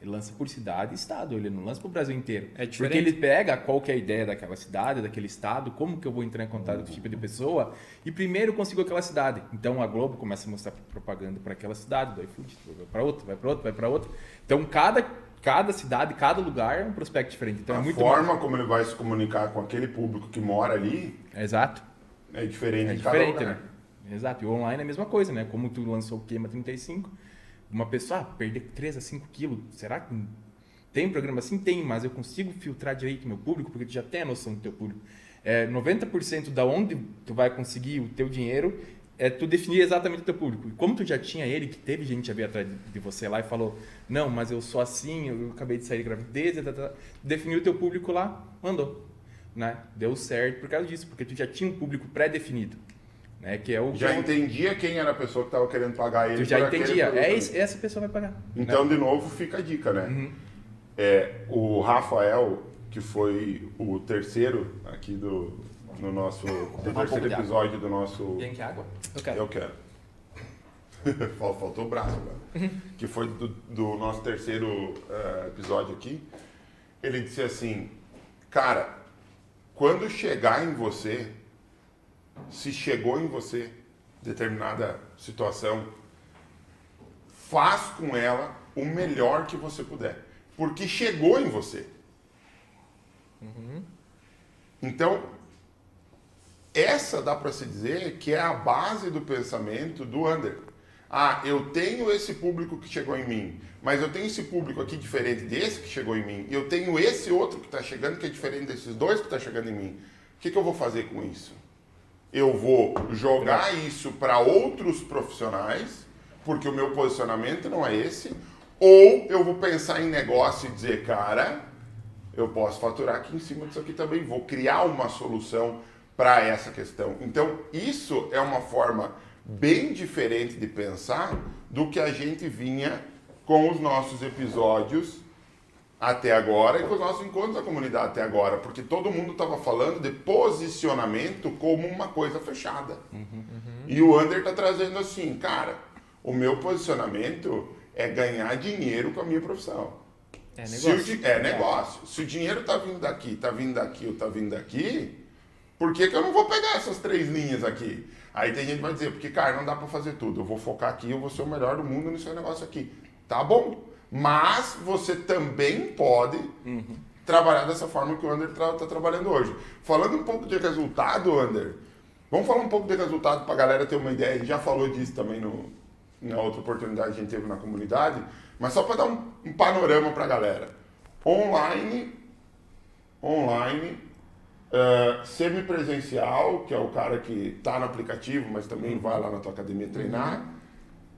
[SPEAKER 2] Ele lança por cidade e estado, ele não lança para o Brasil inteiro.
[SPEAKER 1] É diferente.
[SPEAKER 2] Porque ele pega qual que é a ideia daquela cidade, daquele estado, como que eu vou entrar em contato com esse tipo de pessoa, e primeiro consigo aquela cidade. Então a Globo começa a mostrar propaganda para aquela cidade, do iFood, vai para outra, vai para outra, vai para outra. Então cada, cada cidade, cada lugar é um prospecto diferente. Então,
[SPEAKER 3] a
[SPEAKER 2] é muito
[SPEAKER 3] forma mais... como ele vai se comunicar com aquele público que mora ali...
[SPEAKER 2] Exato.
[SPEAKER 3] É diferente
[SPEAKER 2] é diferente, né? Exato. E o online é a mesma coisa, né? Como tu lançou o Queima 35 uma pessoa ah, perder 3 a 5 quilos, será que tem programa assim? Tem, mas eu consigo filtrar direito meu público, porque tu já tem a noção do teu público. É, 90% da onde tu vai conseguir o teu dinheiro é tu definir exatamente o teu público. E como tu já tinha ele, que teve gente a vir atrás de você lá e falou, não, mas eu sou assim, eu acabei de sair de gravidez, tá, tá. definiu o teu público lá, mandou. Né? Deu certo por causa disso, porque tu já tinha um público pré-definido. Né? Que é o
[SPEAKER 3] já entendia quem era a pessoa que estava querendo pagar ele.
[SPEAKER 2] Tu já entendia. É esse, essa pessoa vai pagar.
[SPEAKER 3] Então, né? de novo, fica a dica, né? Uhum. É, o Rafael, que foi o terceiro aqui do no nosso do terceiro episódio do nosso.
[SPEAKER 2] Tem que água?
[SPEAKER 3] Eu quero. Eu quero. Faltou o braço agora. Uhum. Que foi do, do nosso terceiro uh, episódio aqui. Ele disse assim, cara, quando chegar em você se chegou em você determinada situação, faz com ela o melhor que você puder, porque chegou em você. Uhum. Então, essa dá para se dizer que é a base do pensamento do Under. Ah, eu tenho esse público que chegou em mim, mas eu tenho esse público aqui diferente desse que chegou em mim, e eu tenho esse outro que está chegando que é diferente desses dois que está chegando em mim. O que, que eu vou fazer com isso? Eu vou jogar isso para outros profissionais, porque o meu posicionamento não é esse, ou eu vou pensar em negócio e dizer, cara, eu posso faturar aqui em cima disso aqui também, vou criar uma solução para essa questão. Então, isso é uma forma bem diferente de pensar do que a gente vinha com os nossos episódios até agora e com os nossos encontros da comunidade até agora, porque todo mundo estava falando de posicionamento como uma coisa fechada. Uhum, uhum. E o Under está trazendo assim, cara, o meu posicionamento é ganhar dinheiro com a minha profissão.
[SPEAKER 1] É negócio.
[SPEAKER 3] O, é negócio. Se o dinheiro está vindo daqui, está vindo daqui ou está vindo daqui, por que, que eu não vou pegar essas três linhas aqui? Aí tem gente que vai dizer, porque, cara, não dá para fazer tudo. Eu vou focar aqui, eu vou ser o melhor do mundo nesse negócio aqui. Tá bom. Mas você também pode uhum. trabalhar dessa forma que o Under está tra trabalhando hoje. Falando um pouco de resultado, Under, vamos falar um pouco de resultado para a galera ter uma ideia. A gente já falou disso também no, na outra oportunidade que a gente teve na comunidade, mas só para dar um, um panorama para a galera. Online, online, uh, semipresencial, que é o cara que está no aplicativo, mas também vai lá na tua academia treinar.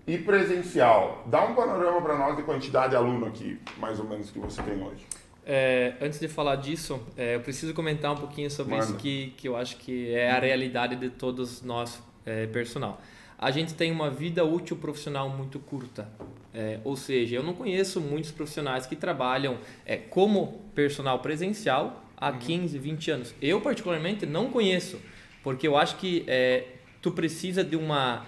[SPEAKER 3] Uhum e presencial. Dá um panorama para nós de quantidade de aluno aqui, mais ou menos, que você tem hoje.
[SPEAKER 1] É, antes de falar disso, é, eu preciso comentar um pouquinho sobre isso que, que eu acho que é a realidade de todos nós, é, personal. A gente tem uma vida útil profissional muito curta. É, ou seja, eu não conheço muitos profissionais que trabalham é, como personal presencial há uhum. 15, 20 anos. Eu, particularmente, não conheço, porque eu acho que é, tu precisa de uma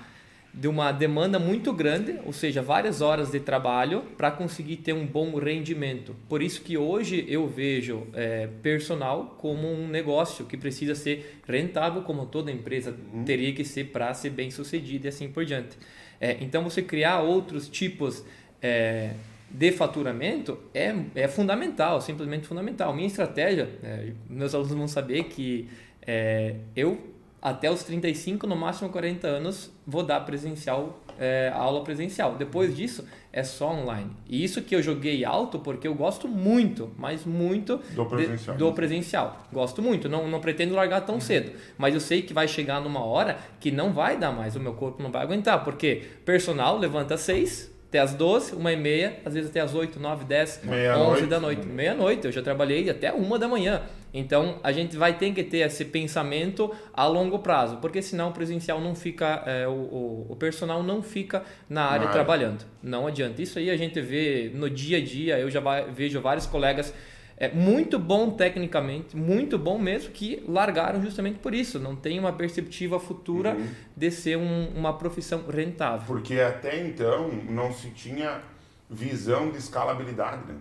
[SPEAKER 1] de uma demanda muito grande, ou seja, várias horas de trabalho para conseguir ter um bom rendimento. Por isso que hoje eu vejo é, personal como um negócio que precisa ser rentável, como toda empresa uhum. teria que ser para ser bem sucedida e assim por diante. É, então você criar outros tipos é, de faturamento é, é fundamental, simplesmente fundamental. Minha estratégia, é, meus alunos vão saber que é, eu até os 35, no máximo 40 anos, vou dar presencial, é, aula presencial. Depois disso, é só online. E isso que eu joguei alto porque eu gosto muito, mas muito
[SPEAKER 3] do presencial.
[SPEAKER 1] De, do presencial. Gosto muito, não, não pretendo largar tão uhum. cedo. Mas eu sei que vai chegar numa hora que não vai dar mais, o meu corpo não vai aguentar. Porque personal levanta 6, até as 12, uma e meia, às vezes até as 8, 9, 10, Meia 11 noite. da noite. Meia-noite, eu já trabalhei até uma da manhã. Então, a gente vai ter que ter esse pensamento a longo prazo, porque senão o presencial não fica, é, o, o, o, personal não fica na área trabalhando. Não adianta. Isso aí a gente vê no dia a dia, eu já vejo vários colegas é muito bom tecnicamente, muito bom mesmo, que largaram justamente por isso. Não tem uma perspectiva futura uhum. de ser um, uma profissão rentável.
[SPEAKER 3] Porque até então não se tinha visão de escalabilidade, né?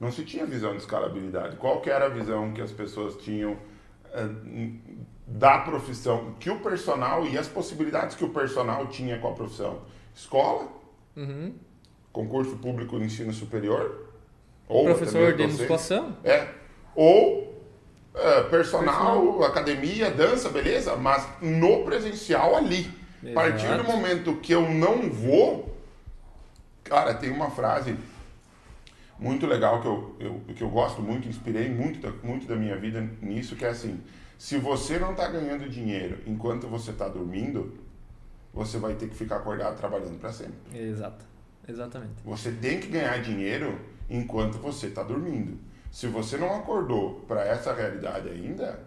[SPEAKER 3] Não se tinha visão de escalabilidade. Qual que era a visão que as pessoas tinham uh, da profissão? Que o personal e as possibilidades que o personal tinha com a profissão? Escola, uhum. concurso público de ensino superior,
[SPEAKER 1] ou professor de musculação?
[SPEAKER 3] É. Ou é, personal, personal, academia, dança, beleza, mas no presencial ali. Exato. A partir do momento que eu não vou, cara, tem uma frase muito legal que eu, eu, que eu gosto muito, inspirei muito da, muito da minha vida nisso, que é assim, se você não está ganhando dinheiro enquanto você está dormindo, você vai ter que ficar acordado trabalhando para sempre.
[SPEAKER 1] Exato, exatamente.
[SPEAKER 3] Você tem que ganhar dinheiro enquanto você está dormindo. Se você não acordou para essa realidade ainda,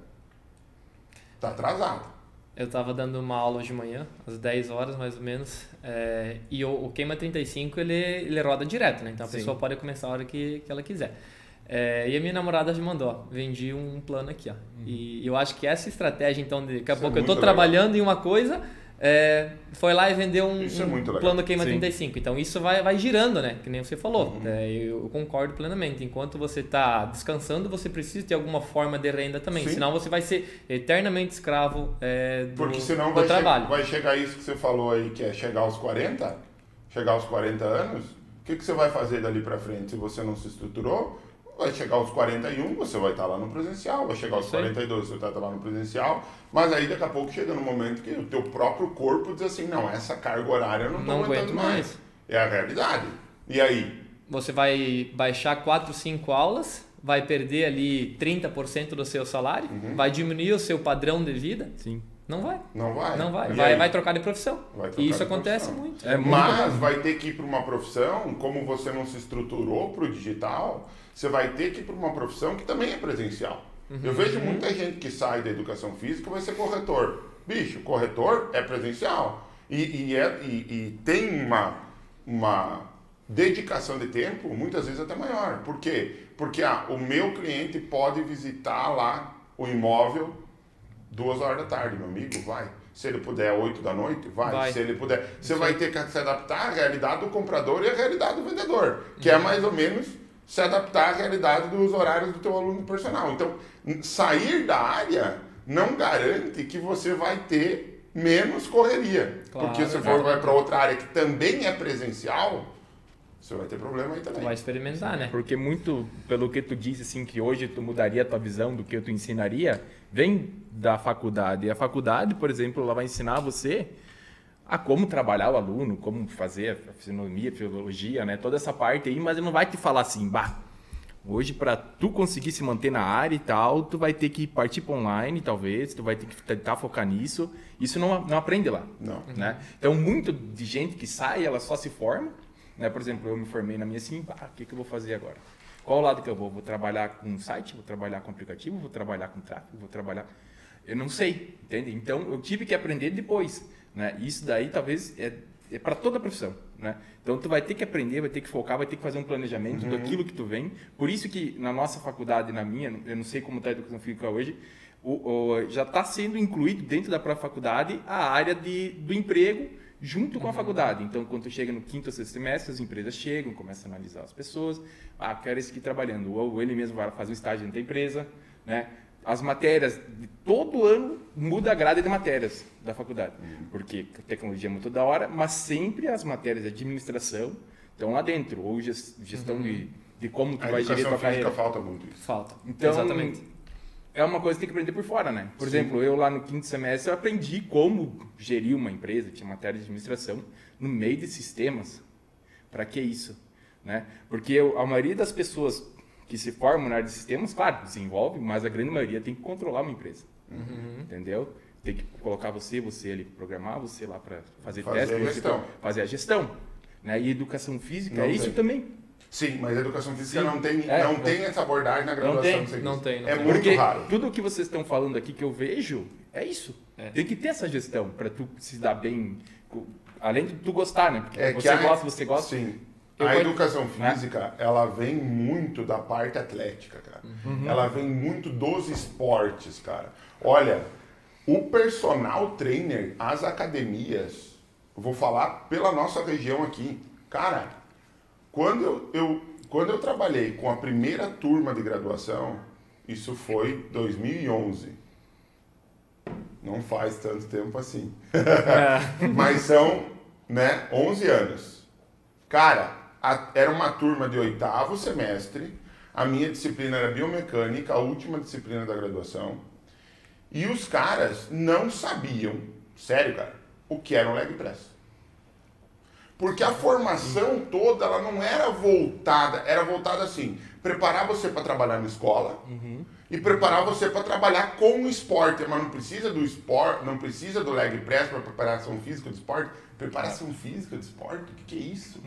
[SPEAKER 3] está atrasado.
[SPEAKER 1] Eu estava dando uma aula de manhã, às 10 horas mais ou menos, é, e o, o Queima 35 ele, ele roda direto, né? Então a Sim. pessoa pode começar a hora que, que ela quiser. É, e a minha namorada me mandou, ó, vendi um plano aqui, ó. Uhum. E eu acho que essa estratégia, então, de, daqui a Isso pouco é eu estou trabalhando em uma coisa, é, foi lá e vendeu um, é um plano queima Sim. 35. Então isso vai, vai girando, né? Que nem você falou. Uhum. É, eu concordo plenamente. Enquanto você está descansando, você precisa ter alguma forma de renda também. Sim. Senão você vai ser eternamente escravo é, do,
[SPEAKER 3] Porque senão
[SPEAKER 1] do
[SPEAKER 3] vai
[SPEAKER 1] trabalho.
[SPEAKER 3] Che vai chegar isso que você falou aí, que é chegar aos 40, chegar aos 40 anos, o que, que você vai fazer dali para frente se você não se estruturou? Vai chegar aos 41, você vai estar lá no presencial, vai chegar aos 42, você vai estar lá no presencial, mas aí daqui a pouco chega no momento que o teu próprio corpo diz assim, não, essa carga horária eu não estou aguentando mais. mais. É a realidade. E aí?
[SPEAKER 1] Você vai baixar 4, 5 aulas, vai perder ali 30% do seu salário, uhum. vai diminuir o seu padrão de vida.
[SPEAKER 2] Sim.
[SPEAKER 1] Não vai.
[SPEAKER 3] Não vai.
[SPEAKER 1] Não vai. Vai, vai, trocar de profissão. Trocar e isso acontece
[SPEAKER 3] profissão.
[SPEAKER 1] muito.
[SPEAKER 3] É, mas vai ter que ir para uma profissão, como você não se estruturou para o digital, você vai ter que ir para uma profissão que também é presencial. Uhum. Eu vejo muita gente que sai da educação física vai ser corretor. Bicho, corretor é presencial. E, e, é, e, e tem uma, uma dedicação de tempo, muitas vezes até maior. Por quê? Porque ah, o meu cliente pode visitar lá o imóvel duas horas da tarde, meu amigo, vai. Se ele puder, oito da noite, vai. vai. Se ele puder, você Sim. vai ter que se adaptar à realidade do comprador e à realidade do vendedor, que é mais ou menos se adaptar à realidade dos horários do teu aluno personal. Então, sair da área não garante que você vai ter menos correria. Claro, porque se for vai para outra área que também é presencial, você vai ter problema aí também.
[SPEAKER 1] vai experimentar, né?
[SPEAKER 2] Porque muito, pelo que tu disse, assim, que hoje tu mudaria a tua visão do que tu ensinaria, vem da faculdade. E a faculdade, por exemplo, ela vai ensinar você a como trabalhar o aluno, como fazer a fisionomia, a filologia, né? Toda essa parte aí, mas ele não vai te falar assim, bah, hoje para tu conseguir se manter na área e tal, tu vai ter que partir para online, talvez, tu vai ter que tentar focar nisso. Isso não, não aprende lá,
[SPEAKER 3] não.
[SPEAKER 2] né? Então, muito de gente que sai, ela só se forma, né? Por exemplo, eu me formei na minha assim, bah, o que, que eu vou fazer agora? Qual lado que eu vou? Vou trabalhar com site, vou trabalhar com aplicativo, vou trabalhar com tráfego, vou trabalhar... Eu não sei, entende? Então, eu tive que aprender depois. Né? Isso daí talvez é, é para toda a profissão. Né? Então tu vai ter que aprender, vai ter que focar, vai ter que fazer um planejamento uhum. daquilo que tu vem. Por isso que na nossa faculdade, na minha, eu não sei como está a educação física hoje, o, o, já está sendo incluído dentro da própria faculdade a área de, do emprego junto com a uhum. faculdade. Então, quando chega no quinto ou sexto semestre, as empresas chegam, começam a analisar as pessoas. Ah, quero esse aqui trabalhando. Ou ele mesmo vai fazer um estágio dentro da empresa, né? as matérias, todo ano muda a grade de matérias da faculdade. Uhum. Porque a tecnologia é muito da hora, mas sempre as matérias de administração estão lá dentro, ou gestão uhum. de, de como tu a vai gerir tua carreira.
[SPEAKER 3] falta muito isso.
[SPEAKER 1] Falta.
[SPEAKER 2] Então, Exatamente. É uma coisa que tem que aprender por fora, né? Por Sim. exemplo, eu lá no quinto semestre eu aprendi como gerir uma empresa, tinha matéria de administração, no meio de sistemas. Para que isso? Né? Porque eu, a maioria das pessoas que se formam na área de sistemas, claro, desenvolve, mas a grande maioria tem que controlar uma empresa. Uhum. Entendeu? Tem que colocar você, você ali programar, você lá para fazer, fazer teste, a gestão. fazer a gestão. Né? E educação física não é tem. isso também.
[SPEAKER 3] Sim, mas a educação física Sim. não, tem, é, não tem essa abordagem na graduação.
[SPEAKER 1] Não tem, não tem. Não
[SPEAKER 3] é
[SPEAKER 1] tem.
[SPEAKER 3] muito
[SPEAKER 2] Porque
[SPEAKER 3] raro.
[SPEAKER 2] Tudo o que vocês estão falando aqui que eu vejo é isso. É. Tem que ter essa gestão para tu se dar bem, além de tu gostar, né? Porque é você a... gosta, você gosta.
[SPEAKER 3] Sim. Eu a educação né? física, né? ela vem muito da parte atlética, cara. Uhum. Ela vem muito dos esportes, cara. Olha, o personal trainer, as academias, vou falar pela nossa região aqui. Cara, quando eu, eu, quando eu trabalhei com a primeira turma de graduação, isso foi 2011. Não faz tanto tempo assim. É. Mas são, né, 11 anos. Cara, a, era uma turma de oitavo semestre, a minha disciplina era biomecânica, a última disciplina da graduação, e os caras não sabiam, sério, cara, o que era um leg press. Porque a formação toda, ela não era voltada, era voltada assim, preparar você para trabalhar na escola uhum. e preparar você para trabalhar com o esporte, mas não precisa do esporte, não precisa do leg press para preparação física do esporte. Preparação física do esporte? O que, que é isso?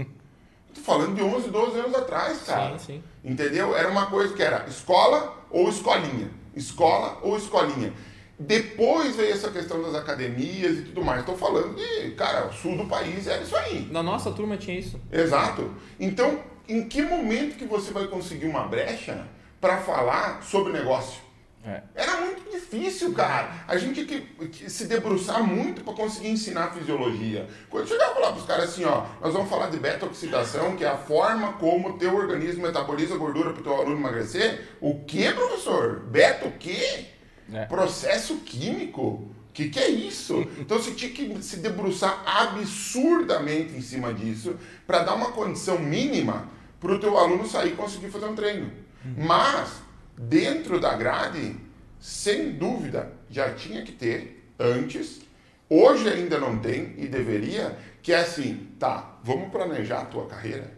[SPEAKER 3] Tô falando de 11, 12 anos atrás, cara. Sim, sim. Entendeu? Era uma coisa que era escola ou escolinha. Escola ou escolinha. Depois veio essa questão das academias e tudo mais. Estou falando de, cara, o sul do país era isso aí.
[SPEAKER 1] Na nossa turma tinha isso.
[SPEAKER 3] Exato. Então, em que momento que você vai conseguir uma brecha para falar sobre negócio? É. Era muito difícil, cara. A gente tinha que, que se debruçar muito para conseguir ensinar fisiologia. Quando chegava lá para os caras assim, ó, nós vamos falar de beta-oxidação, que é a forma como o teu organismo metaboliza gordura para o teu aluno emagrecer. O que, professor? Beta o quê? É. Processo químico? O que, que é isso? Então você tinha que se debruçar absurdamente em cima disso para dar uma condição mínima para o teu aluno sair e conseguir fazer um treino. Uhum. Mas dentro da grade, sem dúvida, já tinha que ter antes. Hoje ainda não tem e deveria, que é assim, tá, vamos planejar a tua carreira.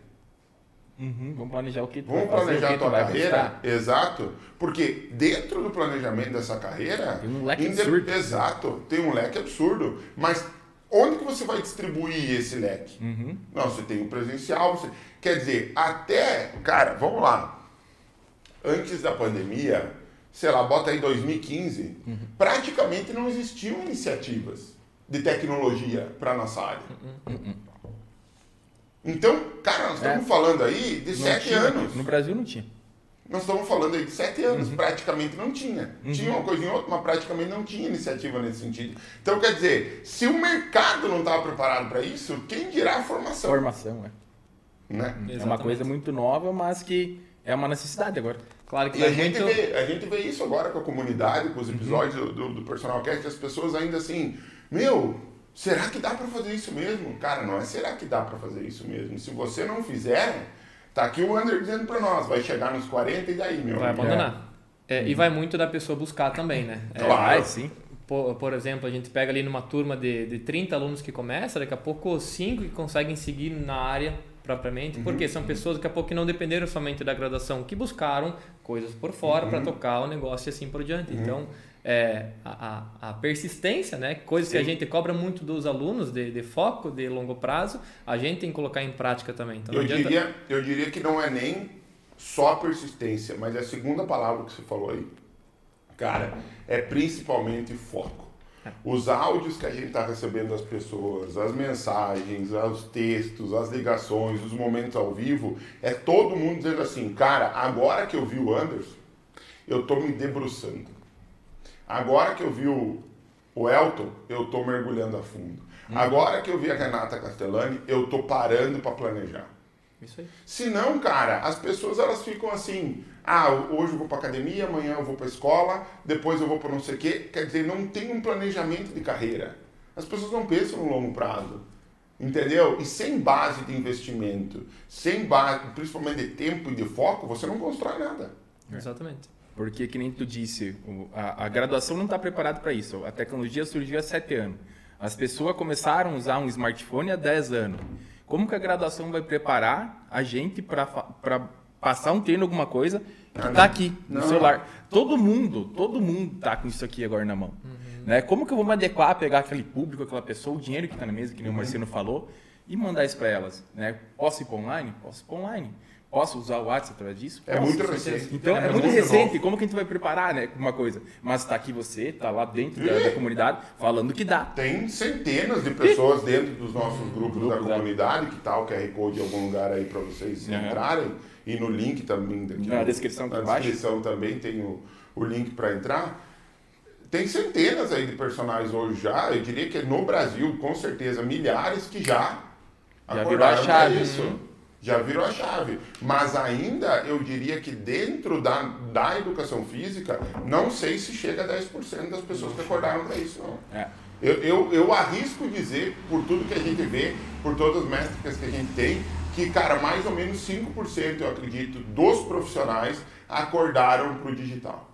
[SPEAKER 2] Uhum, vamos planejar o que
[SPEAKER 3] Vamos planejar a tua carreira, exato, porque dentro do planejamento dessa carreira...
[SPEAKER 2] Tem um leque absurdo.
[SPEAKER 3] Exato, tem um leque absurdo, mas onde que você vai distribuir esse leque?
[SPEAKER 2] Uhum.
[SPEAKER 3] Não, você tem o presencial, você... quer dizer, até, cara, vamos lá, antes da pandemia, sei lá, bota aí 2015, uhum. praticamente não existiam iniciativas de tecnologia para nossa área. Uhum. Então, cara, nós estamos é. falando aí de não sete
[SPEAKER 2] tinha,
[SPEAKER 3] anos.
[SPEAKER 2] No Brasil não tinha.
[SPEAKER 3] Nós estamos falando aí de sete anos, uhum. praticamente não tinha. Uhum. Tinha uma coisa em outra, mas praticamente não tinha iniciativa nesse sentido. Então, quer dizer, se o mercado não estava preparado para isso, quem dirá a formação?
[SPEAKER 2] Formação,
[SPEAKER 3] é. Né?
[SPEAKER 2] É uma coisa muito nova, mas que é uma necessidade agora.
[SPEAKER 3] Claro que e a, gente muito... vê, a gente vê isso agora com a comunidade, com os uhum. episódios uhum. do, do Personal Cast, as pessoas ainda assim, meu, será que dá para fazer isso mesmo? Cara, não é será que dá para fazer isso mesmo. Se você não fizer, tá aqui o Under dizendo para nós, vai chegar nos 40 e daí, meu?
[SPEAKER 1] Vai abandonar. É. É, e vai muito da pessoa buscar também, né?
[SPEAKER 3] É, claro, sim.
[SPEAKER 1] Por, por, exemplo, a gente pega ali numa turma de, de 30 alunos que começa, daqui a pouco 5 que conseguem seguir na área propriamente, uhum. porque são pessoas daqui a pouco que não dependeram somente da graduação, que buscaram coisas por fora uhum. para tocar o negócio e assim por diante. Uhum. Então, é, a, a, persistência, né? Coisas que a gente cobra muito dos alunos de, de, foco, de longo prazo, a gente tem que colocar em prática também. Então,
[SPEAKER 3] eu, adianta... diria, eu diria que não é nem só persistência, mas é a segunda palavra que você falou aí. Cara, é principalmente foco. É. Os áudios que a gente está recebendo das pessoas, as mensagens, os textos, as ligações, os momentos ao vivo, é todo mundo dizendo assim, cara, agora que eu vi o Anderson, eu estou me debruçando Agora que eu vi o, o Elton, eu estou mergulhando a fundo. Hum. Agora que eu vi a Renata Castellani, eu estou parando para planejar.
[SPEAKER 1] Isso aí.
[SPEAKER 3] Se não, cara, as pessoas elas ficam assim, ah, hoje eu vou para academia, amanhã eu vou para escola, depois eu vou para não sei o quê. Quer dizer, não tem um planejamento de carreira. As pessoas não pensam no longo prazo. Entendeu? E sem base de investimento, sem base, principalmente de tempo e de foco, você não constrói nada.
[SPEAKER 1] Exatamente.
[SPEAKER 2] Porque, que nem tu disse, a, a graduação não está preparada para isso. A tecnologia surgiu há sete anos. As pessoas começaram a usar um smartphone há 10 anos. Como que a graduação vai preparar a gente para passar um treino alguma coisa que está aqui no não. celular? Todo mundo, todo mundo está com isso aqui agora na mão. Uhum. Né? Como que eu vou me adequar a pegar aquele público, aquela pessoa, o dinheiro que está na mesa, que nem uhum. o Marcelo falou, e mandar isso para elas? Né? Posso ir para online? Posso ir para online. Posso usar o WhatsApp através disso?
[SPEAKER 3] É muito recente.
[SPEAKER 2] Então, é, é muito, muito recente. Como que a gente vai preparar, né, uma coisa? Mas está aqui você, está lá dentro da, da, comunidade, falando que dá.
[SPEAKER 3] Tem centenas de pessoas dentro dos nossos grupos Grupo da comunidade, que está o QR Code em algum lugar aí para vocês uhum. entrarem. E no link também. Daqui,
[SPEAKER 2] na descrição
[SPEAKER 3] Na descrição também tem o, o link para entrar. Tem centenas aí de personagens hoje já. Eu diria que no Brasil, com certeza, milhares que já,
[SPEAKER 2] já virou a chave.
[SPEAKER 3] Isso. Uhum já virou a chave. Mas ainda eu diria que dentro da, da educação física, não sei se chega a 10% das pessoas que acordaram para isso, não.
[SPEAKER 2] É.
[SPEAKER 3] Eu, eu, eu arrisco dizer, por tudo que a gente vê, por todas as métricas que a gente tem, que, cara, mais ou menos 5%, eu acredito, dos profissionais acordaram para o digital.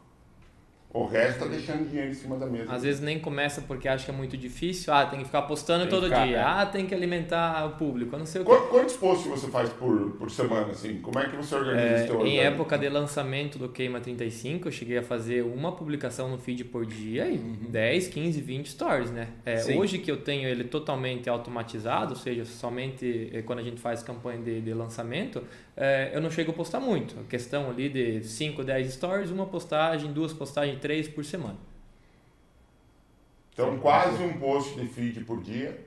[SPEAKER 3] O resto tá deixando dinheiro em cima da mesa.
[SPEAKER 1] Às vezes nem começa porque acha que é muito difícil. Ah, tem que ficar postando todo ficar, dia. É. Ah, tem que alimentar o público. não sei o quê.
[SPEAKER 3] Quantos posts você faz por, por semana, assim? Como é que você organiza é, esse teu
[SPEAKER 1] Em época de lançamento do Queima 35, eu cheguei a fazer uma publicação no feed por dia e uhum. 10, 15, 20 stories, né? É, hoje que eu tenho ele totalmente automatizado, ou seja, somente eh, quando a gente faz campanha de, de lançamento, é, eu não chego a postar muito. A questão ali de 5, 10 stories, uma postagem, duas postagens, três por semana.
[SPEAKER 3] Então, quase um post de feed por dia.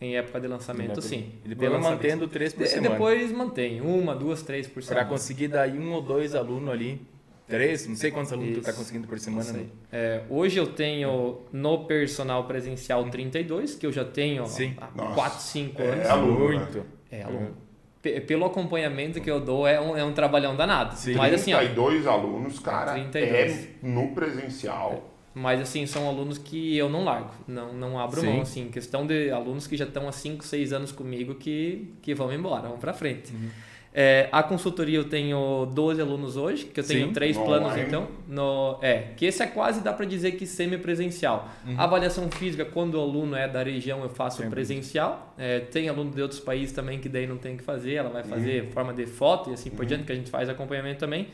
[SPEAKER 1] Em época de lançamento, sim.
[SPEAKER 2] E depois de mantendo três por semana.
[SPEAKER 1] Depois mantém, uma, duas, três por semana.
[SPEAKER 2] Para conseguir dar um ou dois alunos ali. Três, não sei quantos alunos Isso. tu está conseguindo por semana. Né?
[SPEAKER 1] É, hoje eu tenho no personal presencial 32, que eu já tenho
[SPEAKER 2] Sim.
[SPEAKER 1] há 4, 5 é anos.
[SPEAKER 3] É aluno,
[SPEAKER 2] Muito.
[SPEAKER 3] Né?
[SPEAKER 1] É aluno pelo acompanhamento que eu dou, é um, é um trabalhão danado.
[SPEAKER 3] Sim. Mas assim, 32 ó, alunos, cara, 32. é no presencial.
[SPEAKER 1] Mas assim, são alunos que eu não largo, não, não abro Sim. mão, assim, questão de alunos que já estão há 5, 6 anos comigo que, que vão embora, vão para frente. Uhum. É, a consultoria eu tenho 12 alunos hoje, que eu tenho Sim, três planos online. então. No, é, que esse é quase, dá para dizer que semi-presencial. Uhum. Avaliação física, quando o aluno é da região, eu faço Sempre. presencial. É, tem aluno de outros países também que daí não tem que fazer, ela vai fazer uhum. forma de foto e assim uhum. por diante, que a gente faz acompanhamento também.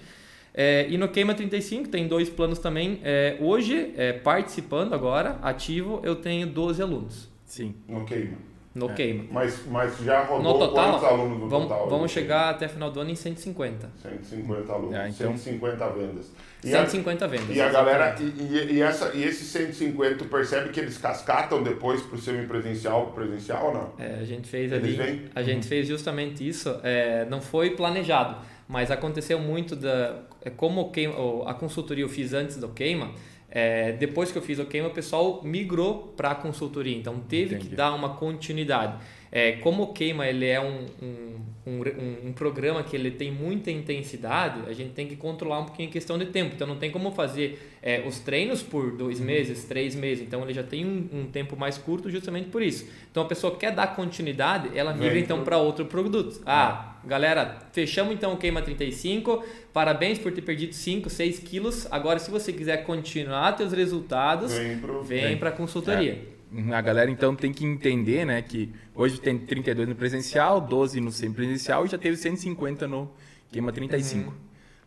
[SPEAKER 1] É, e no Queima 35 tem dois planos também. É, hoje, é, participando agora, ativo, eu tenho 12 alunos.
[SPEAKER 3] Sim. No Queima
[SPEAKER 1] no é. queima.
[SPEAKER 3] Mas, mas já rodou no total, quantos alunos no
[SPEAKER 1] vamos,
[SPEAKER 3] total?
[SPEAKER 1] Vamos chegar até final do ano em 150.
[SPEAKER 3] 150 alunos, é, então, 150 vendas.
[SPEAKER 1] E 150 a, vendas.
[SPEAKER 3] E a galera, e, e, essa, e esses 150, tu percebe que eles cascatam depois para o semipresencial presencial ou não?
[SPEAKER 1] É, a gente fez eles ali, vêm? a gente uhum. fez justamente isso, é, não foi planejado, mas aconteceu muito da, é, como queima, a consultoria eu fiz antes do queima, é, depois que eu fiz o queima, o pessoal migrou para a consultoria, então teve Entendi. que dar uma continuidade. É, como o queima ele é um, um, um, um, programa que ele tem muita intensidade, a gente tem que controlar um pouquinho a questão de tempo. Então não tem como fazer é, os treinos por dois uhum. meses, três meses. Então ele já tem um, um, tempo mais curto justamente por isso. Então a pessoa quer dar continuidade, ela migra então para outro produto. Ah, galera, fechamos então o Queima 35. Parabéns por ter perdido 5, 6 quilos. Agora, se você quiser continuar seus resultados, vem para a consultoria.
[SPEAKER 2] É. A galera então tem que entender, né, que hoje tem 32 no presencial, 12 no semipresencial e já teve 150 no queima 35, uhum.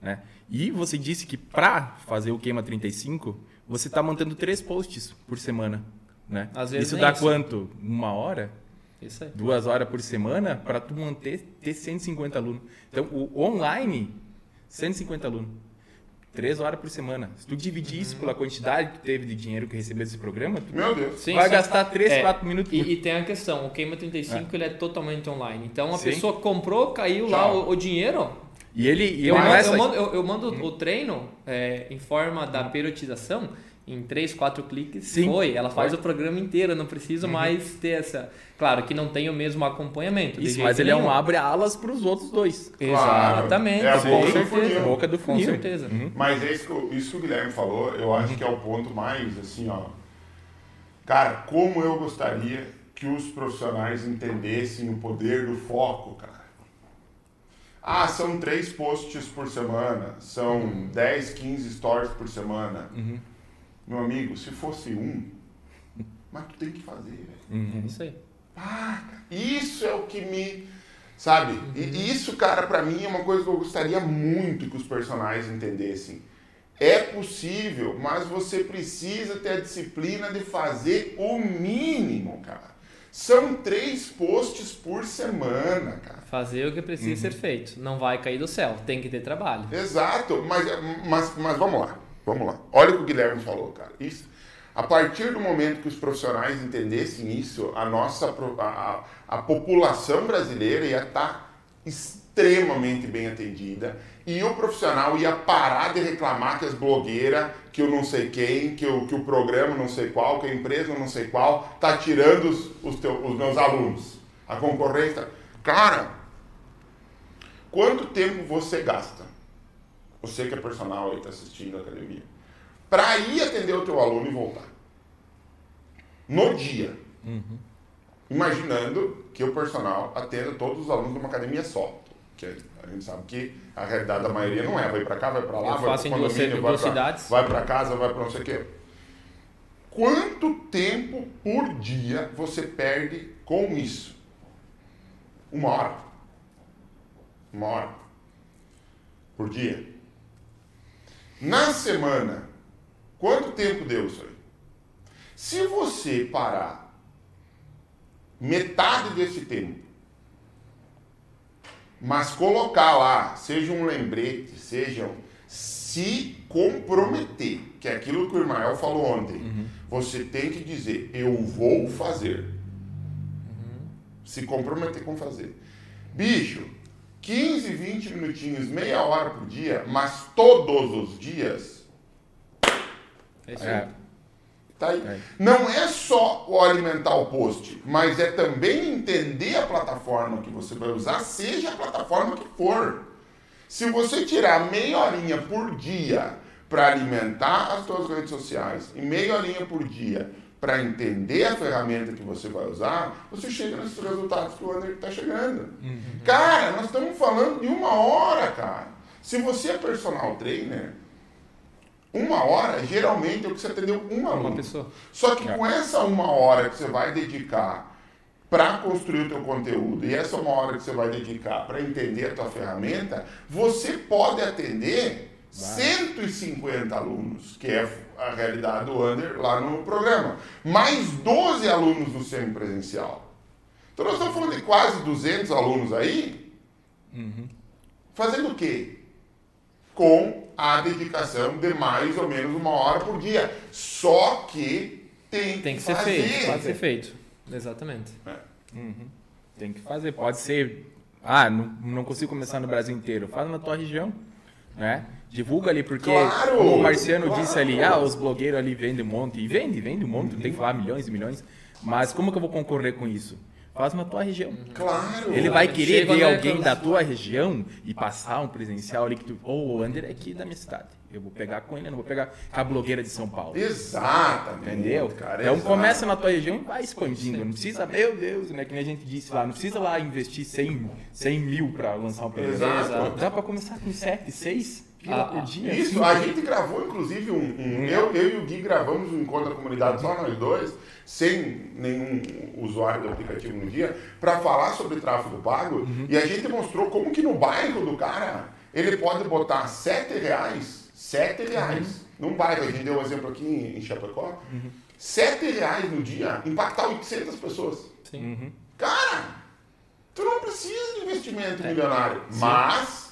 [SPEAKER 2] né? E você disse que para fazer o queima 35, você está mantendo três posts por semana, né? Às vezes isso dá isso. quanto? Uma hora? Isso aí. Duas horas por semana para tu manter ter 150 alunos. Então, o online, 150 alunos. Três horas por semana. Se tu dividir isso pela quantidade que tu teve de dinheiro que recebeu desse programa, tu
[SPEAKER 3] Meu Deus.
[SPEAKER 2] Sim, vai sim. gastar 3, é, 4 minutos.
[SPEAKER 1] E, e, tem a questão, o Queima 35 é. ele é totalmente online. Então a sim. pessoa comprou, caiu Tchau. lá o, o, dinheiro.
[SPEAKER 2] E ele. E
[SPEAKER 1] eu, mando, eu, mando, eu, eu mando hum. o treino é, em forma da periodização em três, quatro cliques Sim, foi. Ela faz o programa inteiro, não precisa uhum. mais ter essa. Claro que não tem o mesmo acompanhamento.
[SPEAKER 2] Isso, mas ele nenhum. é um abre alas para os outros dois.
[SPEAKER 1] Claro. Exatamente. É a
[SPEAKER 3] boca do funil.
[SPEAKER 2] Boca do funil.
[SPEAKER 1] Com certeza.
[SPEAKER 3] Uhum. Mas é isso que, isso que o Guilherme falou, eu acho uhum. que é o ponto mais assim, ó. Cara, como eu gostaria que os profissionais entendessem o poder do foco, cara. Ah, são três posts por semana, são uhum. 10, 15 stories por semana. Uhum meu amigo, se fosse um, mas tu tem que fazer, velho.
[SPEAKER 1] Uhum. É isso aí.
[SPEAKER 3] Ah, isso é o que me. Sabe? Uhum. E isso, cara, para mim é uma coisa que eu gostaria muito que os personagens entendessem. É possível, mas você precisa ter a disciplina de fazer o mínimo, cara. São três posts por semana, cara.
[SPEAKER 1] Fazer o que precisa uhum. ser feito. Não vai cair do céu, tem que ter trabalho.
[SPEAKER 3] Exato, mas, mas, mas vamos lá. Vamos lá. Olha o que o Guilherme falou, cara. Isso, a partir do momento que os profissionais entendessem isso, a nossa a, a, população brasileira ia estar tá extremamente bem atendida e o profissional ia parar de reclamar que as blogueiras, que eu não sei quem, que o, que o programa não sei qual, que a empresa não sei qual, tá tirando os, os, teu, os meus alunos. A concorrência. Cara, quanto tempo você gasta você que é personal e está assistindo a academia, para ir atender o teu aluno e voltar. No dia. Uhum. Imaginando que o personal atenda todos os alunos de uma academia só. Que a gente sabe que a realidade da maioria não é. Vai para cá, vai para lá, Eu vai para condomínio, vai para casa, vai para não sei o quê. Quanto tempo por dia você perde com isso? Uma hora. Uma hora. Por dia. Na semana, quanto tempo deu isso aí? Se você parar metade desse tempo, mas colocar lá, seja um lembrete, seja se comprometer, que é aquilo que o Irmael falou ontem. Uhum. Você tem que dizer, eu vou fazer. Uhum. Se comprometer com fazer. Bicho, 15, 20 minutinhos, meia hora por dia, mas todos os dias.
[SPEAKER 1] É isso aí. É.
[SPEAKER 3] Tá aí. É. Não é só o alimentar o post, mas é também entender a plataforma que você vai usar, seja a plataforma que for. Se você tirar meia horinha por dia para alimentar as suas redes sociais e meia horinha por dia para entender a ferramenta que você vai usar, você chega nesses resultados que o André está chegando. Uhum. Cara, nós estamos falando de uma hora, cara. Se você é personal trainer, uma hora geralmente é o que você atendeu uma, uma pessoa. Só que é. com essa uma hora que você vai dedicar para construir o teu conteúdo e essa uma hora que você vai dedicar para entender a tua ferramenta, você pode atender. 150 alunos, que é a realidade do Under lá no programa. Mais 12 alunos no semipresencial. Então nós estamos falando de quase 200 alunos aí, uhum. fazendo o quê? Com a dedicação de mais ou menos uma hora por dia. Só que tem,
[SPEAKER 1] tem que, ser fazer. feito. Pode ser feito. Exatamente. É.
[SPEAKER 2] Uhum. Tem que fazer. Pode ser. Ah, não, não consigo começar no Brasil inteiro. Faz na tua região. Né? Divulga ali, porque claro, como o Marciano claro. disse ali, ah, os blogueiros ali vendem um monte. E vende, vende um monte, tem que falar milhões e milhões. Mas como que eu vou concorrer com isso? Faz na tua região.
[SPEAKER 3] Claro.
[SPEAKER 2] Ele vai querer ver alguém da tua região e passar um presencial ali que tu. Ou oh, o Ander é aqui da minha cidade. Eu vou pegar com ele, não vou pegar a blogueira de São Paulo.
[SPEAKER 3] Exatamente.
[SPEAKER 2] Entendeu? Cara, então exatamente. começa na tua região e vai expandindo. Não precisa, meu Deus, né? Que nem a gente disse lá, não precisa lá investir 100, 100 mil para lançar um. Exato. Dá para começar com 7, 6
[SPEAKER 3] ah, por dia. Isso, a gente gravou inclusive um. um eu, eu e o Gui gravamos um encontro da comunidade, só nós dois, sem nenhum usuário do aplicativo no dia, para falar sobre tráfego pago. Uhum. E a gente mostrou como que no bairro do cara ele pode botar 7 reais, 7 reais. Uhum. Num bairro, a gente deu um exemplo aqui em, Chapecó, uhum. 7 reais no dia, impactar 800 pessoas. Sim. Uhum. Cara, tu não precisa de investimento é. milionário, mas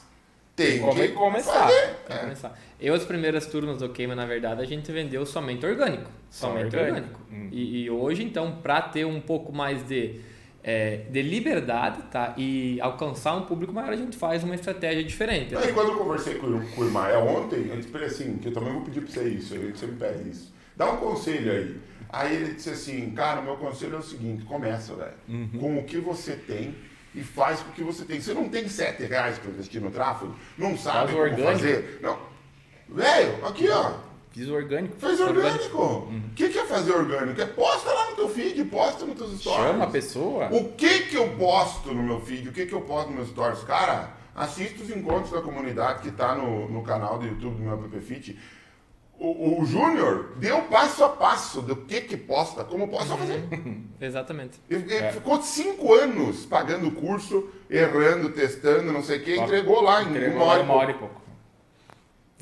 [SPEAKER 3] tem Como que
[SPEAKER 1] começar. Fazer. É. começar. Eu, as primeiras turmas do Queima, na verdade, a gente vendeu somente orgânico. Somente orgânico. orgânico. Hum. E, e, hoje, então, para ter um pouco mais de, é, de liberdade tá? e alcançar um público maior, a gente faz uma estratégia diferente.
[SPEAKER 3] Né? quando eu conversei com, com o Irmael ontem, eu disse assim, que eu também vou pedir para você isso, você me pede isso. Dá um conselho aí. Aí ele disse assim, cara, meu conselho é o seguinte, começa, velho, uhum. com o que você tem e faz com que você tem. Você não tem sete reais para investir no tráfego, não sabe faz como fazer. Não. Velho, aqui ó.
[SPEAKER 2] Fiz orgânico.
[SPEAKER 3] Fez orgânico. O uhum. que, que é fazer orgânico? É posta lá no teu feed, posta nos teus stories.
[SPEAKER 2] Chama a pessoa.
[SPEAKER 3] O que que eu posto no meu feed? O que que eu posto nos meus stories? Cara, assista os encontros da comunidade que está no, no canal do YouTube do meu app Fit o, o Júnior deu passo a passo do que que posta, como possa fazer.
[SPEAKER 1] Exatamente.
[SPEAKER 3] Ele, é. ficou cinco anos pagando o curso, errando, testando, não sei o que, entregou lá em uma hora,
[SPEAKER 2] uma hora e pouco.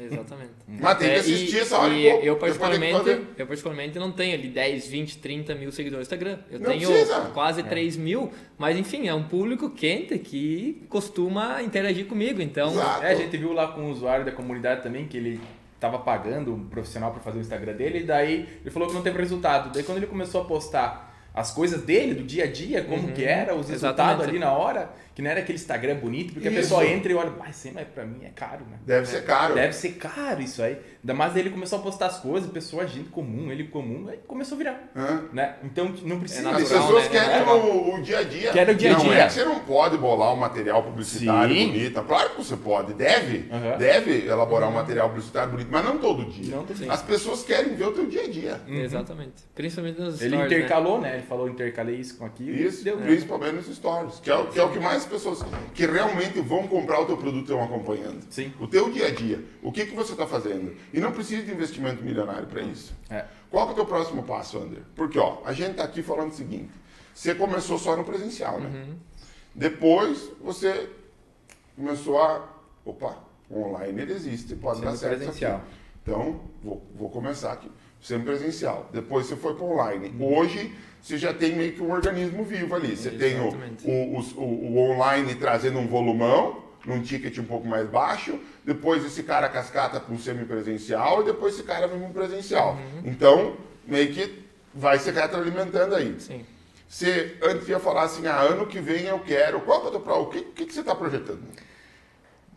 [SPEAKER 1] Exatamente.
[SPEAKER 3] Mas tem que é, assistir é, essa hora
[SPEAKER 1] e, pouco, eu, particularmente, eu particularmente não tenho ali 10, 20, 30 mil seguidores no Instagram. Eu não tenho precisa. quase é. 3 mil, mas enfim, é um público quente que costuma interagir comigo. Então,
[SPEAKER 2] é, a gente viu lá com o usuário da comunidade também que ele tava pagando um profissional para fazer o Instagram dele, e daí ele falou que não teve resultado. Daí quando ele começou a postar as coisas dele, do dia a dia, como uhum. que era, os resultados ali na hora, que não era aquele Instagram bonito, porque isso. a pessoa entra e olha, mas sim, mas pra mim é caro, né?
[SPEAKER 3] Deve ser caro.
[SPEAKER 2] Deve ser caro isso aí. Ainda mais ele começou a postar as coisas, pessoa, gente comum, ele comum, aí começou a virar. Hã? Né? Então não precisa. É
[SPEAKER 3] natural, as pessoas né? querem é, o, o, dia a dia.
[SPEAKER 2] Querem o dia a dia.
[SPEAKER 3] Não é que você não pode bolar um material publicitário sim. bonito. Claro que você pode, deve. Uhum. Deve elaborar uhum. um material publicitário bonito, mas não todo dia. Não todo dia. As pessoas querem ver o teu dia a dia.
[SPEAKER 1] Uhum. Exatamente. Principalmente nas
[SPEAKER 2] Ele stories, intercalou, né? né? Ele falou intercalei isso com aquilo.
[SPEAKER 3] Isso, deu principalmente nos stories. Que é, que é o que mais pessoas que realmente vão comprar o teu produto estão acompanhando.
[SPEAKER 2] Sim.
[SPEAKER 3] O teu dia a dia. O que, que você está fazendo? E não precisa de investimento milionário para isso. É. Qual é o teu próximo passo, André? Porque ó, a gente está aqui falando o seguinte. Você começou só no presencial, né? Uhum. Depois você começou a... Opa, online ele existe, pode dar certo presencial. Então, vou, vou começar aqui. Sempre presencial. Depois você foi para online. Uhum. Hoje você já tem meio que um organismo vivo ali. Você Exatamente. tem o, o, o, o, online trazendo um volumão, num ticket um pouco mais baixo, depois esse cara cascata para um semipresencial e depois esse cara vem para um presencial. Uhum. Então, meio que vai se retroalimentando aí.
[SPEAKER 1] Sim.
[SPEAKER 3] Você antes ia falar assim, ah, ano que vem eu quero. Qual que é o que, que, que você está projetando?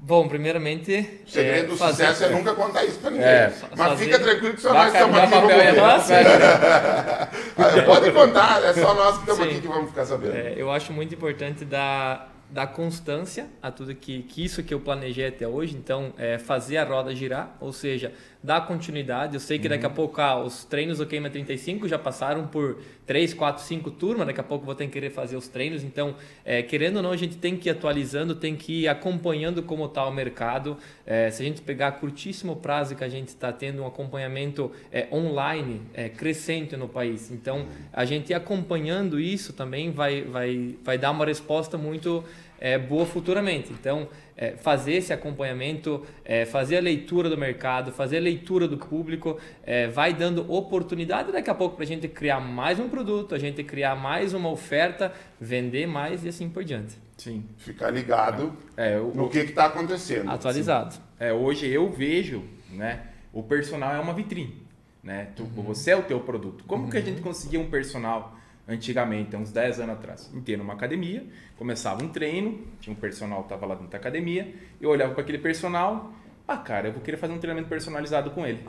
[SPEAKER 1] Bom, primeiramente.
[SPEAKER 3] O segredo é, do fazer... sucesso é nunca contar isso pra ninguém. É, Mas fazer... fica tranquilo que só nós estamos aqui. Vamos ver. Pode contar, é só nós que estamos aqui que vamos ficar sabendo.
[SPEAKER 1] É, eu acho muito importante dar, dar constância a tudo que, que isso que eu planejei até hoje. Então, é, fazer a roda girar, ou seja, dar continuidade. Eu sei que daqui a uhum. pouco ah, os treinos do Queima 35 já passaram por 3, 4, 5 turmas, daqui a pouco vou ter que querer fazer os treinos. Então, é, querendo ou não, a gente tem que ir atualizando, tem que ir acompanhando como está o mercado. É, se a gente pegar curtíssimo prazo que a gente está tendo um acompanhamento é, online é, crescente no país. Então, a gente ir acompanhando isso também vai, vai, vai dar uma resposta muito é, boa futuramente. Então, é, fazer esse acompanhamento, é, fazer a leitura do mercado, fazer a leitura do público, é, vai dando oportunidade daqui a pouco para a gente criar mais um produto, a gente criar mais uma oferta, vender mais e assim por diante.
[SPEAKER 3] Sim. Ficar ligado é, o, no que está acontecendo.
[SPEAKER 1] Atualizado.
[SPEAKER 2] É, hoje eu vejo, né, o personal é uma vitrine. Né? Tu, uhum. Você é o teu produto. Como uhum. que a gente conseguia um personal antigamente, uns 10 anos atrás, inteiro numa academia, começava um treino, tinha um personal que estava lá dentro da academia, eu olhava para aquele personal, ah, cara, eu vou querer fazer um treinamento personalizado com ele.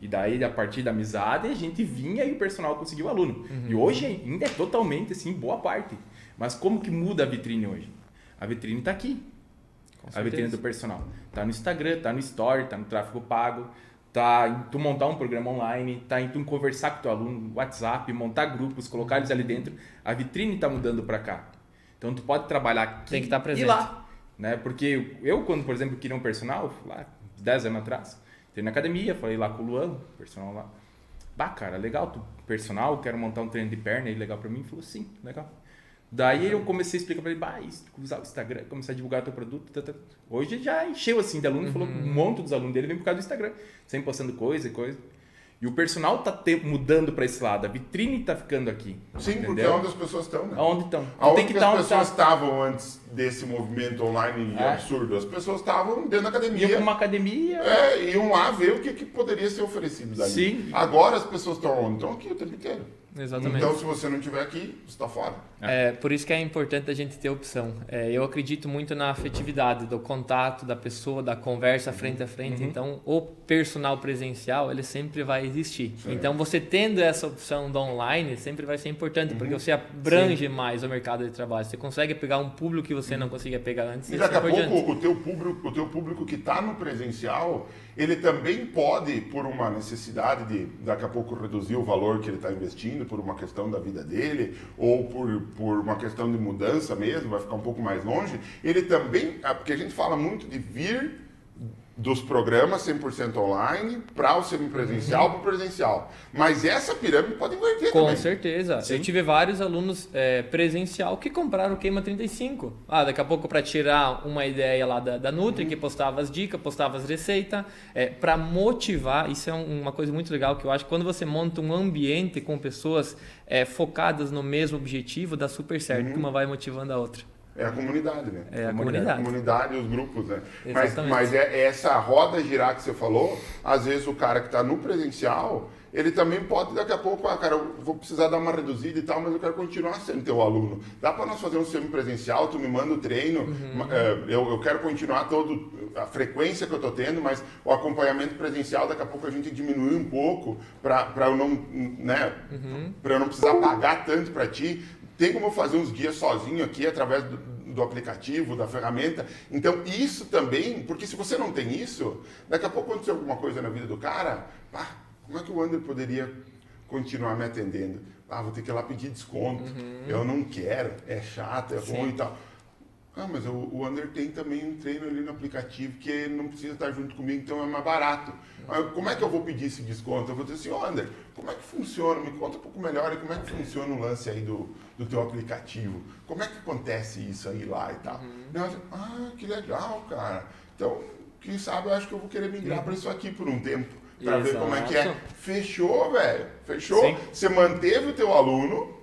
[SPEAKER 2] E daí, a partir da amizade, a gente vinha e o personal conseguiu o aluno. Uhum. E hoje ainda é totalmente assim, boa parte. Mas como que muda a vitrine hoje? A vitrine está aqui. a vitrine do personal. Está no Instagram, está no Story, está no tráfego pago, tá em tu montar um programa online, tá em tu conversar com teu aluno, WhatsApp, montar grupos, colocar eles ali dentro. A vitrine está mudando para cá. Então tu pode trabalhar aqui
[SPEAKER 1] Tem que estar tá presente.
[SPEAKER 2] e lá, né? Porque eu quando, por exemplo, queria um personal, lá 10 anos atrás, entrei na academia, falei lá com o Luan, personal lá. Bah, cara, legal, tu personal, quero montar um treino de perna aí, legal para mim. Ele falou, sim, legal. Daí eu comecei a explicar para ele, bah, usar o Instagram, começar a divulgar o teu produto. Tá, tá. Hoje já encheu assim de aluno, uhum. falou um monte dos alunos dele vem por causa do Instagram, sempre postando coisa e coisa. E o personal tá te, mudando para esse lado, a vitrine tá ficando aqui.
[SPEAKER 3] Sim, entendeu? porque é onde as pessoas estão, né?
[SPEAKER 2] Aonde estão?
[SPEAKER 3] Aonde tem que, que as pessoas estavam antes desse movimento online é. absurdo? As pessoas estavam dentro da academia.
[SPEAKER 2] Iam uma academia.
[SPEAKER 3] É, iam lá ver o que, que poderia ser oferecido dali.
[SPEAKER 2] Sim.
[SPEAKER 3] Agora as pessoas estão onde? Estão aqui o tempo inteiro.
[SPEAKER 1] Exatamente.
[SPEAKER 3] Então, se você não estiver aqui, você está fora.
[SPEAKER 1] É. é. por isso que é importante a gente ter opção. É, eu acredito muito na afetividade, do contato da pessoa, da conversa frente a frente. Uhum. Então, o personal presencial, ele sempre vai existir. Sim. Então, você tendo essa opção do online, sempre vai ser importante, uhum. porque você abrange Sim. mais o mercado de trabalho. Você consegue pegar um público que você uhum. não conseguia pegar antes.
[SPEAKER 3] E daqui a pouco, o teu público, o teu público que está no presencial, ele também pode, por uma necessidade de, daqui a pouco, reduzir o valor que ele está investindo, por uma questão da vida dele, ou por, por uma questão de mudança mesmo, vai ficar um pouco mais longe, ele também, ah, porque a gente fala muito de vir dos programas 100% online para o semipresencial uhum. para o presencial. Mas essa pirâmide pode inverter
[SPEAKER 1] Com
[SPEAKER 3] também.
[SPEAKER 1] certeza. Sim. Eu tive vários alunos é, presencial que compraram o Queima 35. Ah, daqui a pouco para tirar uma ideia lá da, da Nutri, uhum. que postava as dicas, postava as receitas, é, para motivar. Isso é uma coisa muito legal que eu acho que quando você monta um ambiente com pessoas é, focadas no mesmo objetivo, dá super certo, uhum. uma vai motivando a outra.
[SPEAKER 3] É a comunidade, né?
[SPEAKER 1] É a comunidade. A
[SPEAKER 3] comunidade, os grupos, né? Exatamente. Mas, mas é, é essa roda girar que você falou, às vezes o cara que está no presencial, ele também pode daqui a pouco, ah, cara, eu vou precisar dar uma reduzida e tal, mas eu quero continuar sendo teu aluno. Dá para nós fazer um semi-presencial, tu me manda o treino, uhum. É, eu, eu quero continuar todo a frequência que eu estou tendo, mas o acompanhamento presencial, daqui a pouco a gente diminui um pouco para eu não, né, uhum. para eu não precisar pagar tanto para ti, tem como fazer uns guias sozinho aqui através do, do, aplicativo, da ferramenta. Então, isso também, porque se você não tem isso, daqui a pouco acontecer alguma coisa na vida do cara, pá, como é que o Wander poderia continuar me atendendo? Ah, vou ter que ir lá pedir desconto. Uhum. Eu não quero, é chato, é Sim. ruim e tal. Ah, mas o, o Under tem também um treino ali no aplicativo que não precisa estar junto comigo, então é mais barato. Uhum. Como é que eu vou pedir esse desconto? Eu vou dizer assim, oh, como é que funciona? Me conta um pouco melhor como é que funciona o lance aí do, do teu aplicativo. Como é que acontece isso aí lá e tal? Uhum. Eu, ah, que legal, cara. Então, quem sabe eu acho que eu vou querer migrar uhum. para isso aqui por um tempo. Para ver como é que é. Fechou, velho. Fechou? Sim. Você manteve o teu aluno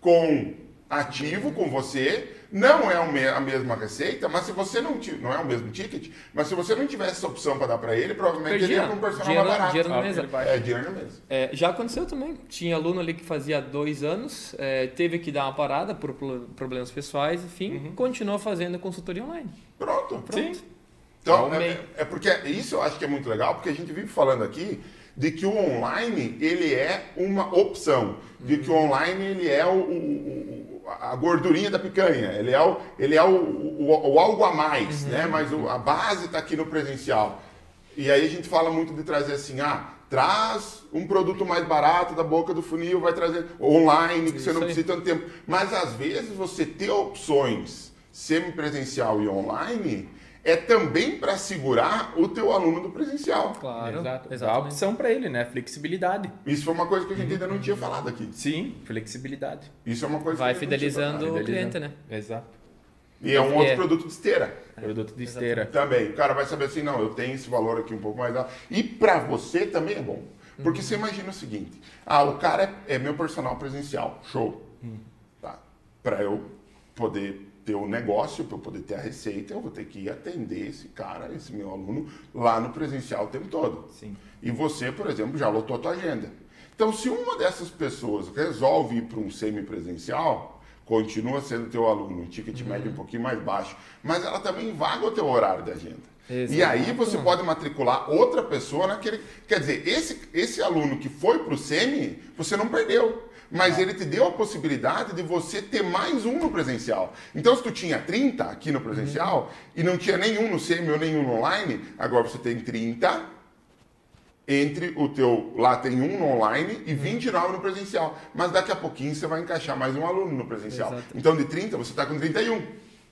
[SPEAKER 3] com ativo com você, não é a mesma receita, mas se você não não é o mesmo ticket, mas se você não tivesse essa opção para dar para ele, provavelmente Perdia. ele ia com um personal dinheiro, mais barato.
[SPEAKER 1] Dinheiro na mesa.
[SPEAKER 3] É, dinheiro na mesa.
[SPEAKER 1] É, já aconteceu também. Tinha aluno ali que fazia dois anos, é, teve que dar uma parada por problemas pessoais, enfim, uhum. continuou fazendo consultoria online.
[SPEAKER 3] Pronto. Pronto. Sim. Então, é, é, porque isso eu acho que é muito legal, porque a gente vive falando aqui de que o online ele é uma opção, de que o uhum. online ele é o, o, o, a gordurinha da picanha, ele é o, ele é o, o algo a mais, uhum. né? mas a base está aqui no presencial. E aí a gente fala muito de trazer assim, ah, traz um produto mais barato da boca do funil, vai trazer online, que Isso você não aí. precisa tanto tempo. Mas às vezes você ter opções semipresencial e online é também para segurar o teu aluno do presencial.
[SPEAKER 2] Claro, Exato. Dá a opção para ele, né? Flexibilidade.
[SPEAKER 3] Isso foi uma coisa que a gente ainda não tinha falado aqui.
[SPEAKER 2] Sim, flexibilidade.
[SPEAKER 3] Isso é uma coisa
[SPEAKER 1] Vai fidelizando o cliente, né?
[SPEAKER 2] Exato.
[SPEAKER 3] E é um outro é. produto de esteira.
[SPEAKER 2] É. Produto de esteira.
[SPEAKER 3] Também. O cara vai saber assim, não, eu tenho esse valor aqui um pouco mais alto. E para você também é bom. Porque uhum. você imagina o seguinte, ah, o cara é, é meu personal presencial, show. Uhum. Tá. Para eu poder ter o um negócio, para eu poder ter a receita, eu vou ter que ir atender esse cara, esse meu aluno, lá no presencial o tempo todo.
[SPEAKER 2] Sim.
[SPEAKER 3] E você, por exemplo, já lotou a tua agenda. Então, se uma dessas pessoas resolve ir para um semipresencial, continua sendo teu aluno, um ticket uhum. médio um pouquinho mais baixo, mas ela também vaga o teu horário de agenda. Exato. E aí você pode matricular outra pessoa naquele. Quer dizer, esse, esse aluno que foi para o SEMI, você não perdeu mas ele te deu a possibilidade de você ter mais um no presencial. Então, se tu tinha 30 aqui no presencial uhum. e não tinha nenhum no semi ou nenhum no online, agora você tem 30 entre o teu lá tem um no online e 29 uhum. no presencial. Mas daqui a pouquinho você vai encaixar mais um aluno no presencial. Exato. Então, de 30 você está com 31.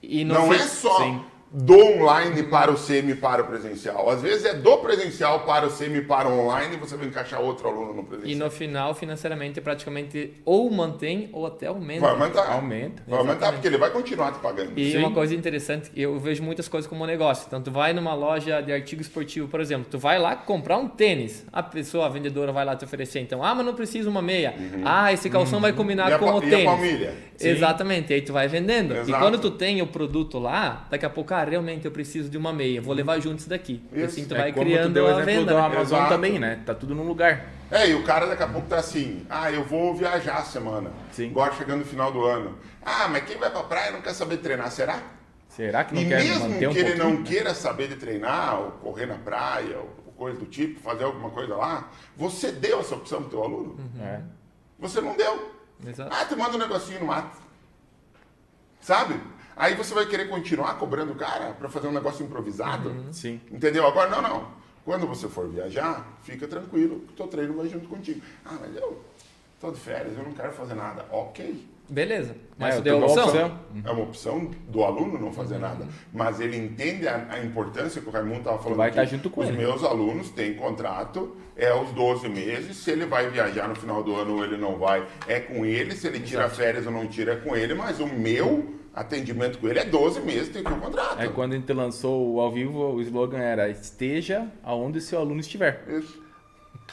[SPEAKER 3] E não é só Sim do online para o semi para o presencial. Às vezes é do presencial para o semi para o online e você vai encaixar outro aluno no presencial.
[SPEAKER 1] E no final, financeiramente, praticamente ou mantém ou até aumenta.
[SPEAKER 3] Vai aumentar.
[SPEAKER 2] Aumenta.
[SPEAKER 3] Vai aumentar porque ele vai continuar te pagando.
[SPEAKER 1] E Sim. uma coisa interessante, eu vejo muitas coisas como negócio. Então, tu vai numa loja de artigo esportivo, por exemplo, tu vai lá comprar um tênis. A pessoa, a vendedora vai lá te oferecer, então, ah, mas não precisa uma meia. Uhum. Ah, esse calção uhum. vai combinar com o tênis. E a família. Exatamente. E aí tu vai vendendo. Exato. E quando tu tem o produto lá, daqui a pouco, ah, realmente eu preciso de uma meia, vou levar junto isso daqui. Isso. E assim tu é vai criando tu deu a venda.
[SPEAKER 2] Do Amazon Exato. também, né? Tá tudo num lugar.
[SPEAKER 3] É, e o cara daqui a pouco tá assim, ah, eu vou viajar a semana.
[SPEAKER 2] Sim.
[SPEAKER 3] Agora chegando no final do ano. Ah, mas quem vai pra praia não quer saber treinar, será?
[SPEAKER 2] Será que não
[SPEAKER 3] e
[SPEAKER 2] quer
[SPEAKER 3] mesmo
[SPEAKER 2] manter um
[SPEAKER 3] que
[SPEAKER 2] ele
[SPEAKER 3] não né? queira saber de treinar, ou correr na praia, ou coisa do tipo, fazer alguma coisa lá, você deu essa opção pro teu aluno?
[SPEAKER 2] Uhum. É.
[SPEAKER 3] Você não deu.
[SPEAKER 1] Exato.
[SPEAKER 3] Ah, tu manda um negocinho no mato. Sabe? Aí você vai querer continuar cobrando o cara para fazer um negócio improvisado?
[SPEAKER 2] Uhum. Sim.
[SPEAKER 3] Entendeu? Agora, não, não. Quando você for viajar, fica tranquilo, que o teu treino vai junto contigo. Ah, mas eu tô de férias, eu não quero fazer nada. Ok.
[SPEAKER 1] Beleza. Mas
[SPEAKER 3] é,
[SPEAKER 1] deu
[SPEAKER 3] opção. opção. É uma opção do aluno não fazer uhum. nada. Mas ele entende a, a importância que o Raimundo estava falando.
[SPEAKER 2] Vai estar tá junto com
[SPEAKER 3] os
[SPEAKER 2] ele.
[SPEAKER 3] meus alunos têm contrato, é os 12 meses. Se ele vai viajar no final do ano ou ele não vai, é com ele. Se ele tira Exato. férias ou não tira, é com ele. Mas o meu atendimento com ele é 12 meses, tem que ter um contrato.
[SPEAKER 2] É quando a gente lançou o ao vivo, o slogan era esteja aonde seu aluno estiver.
[SPEAKER 3] Isso.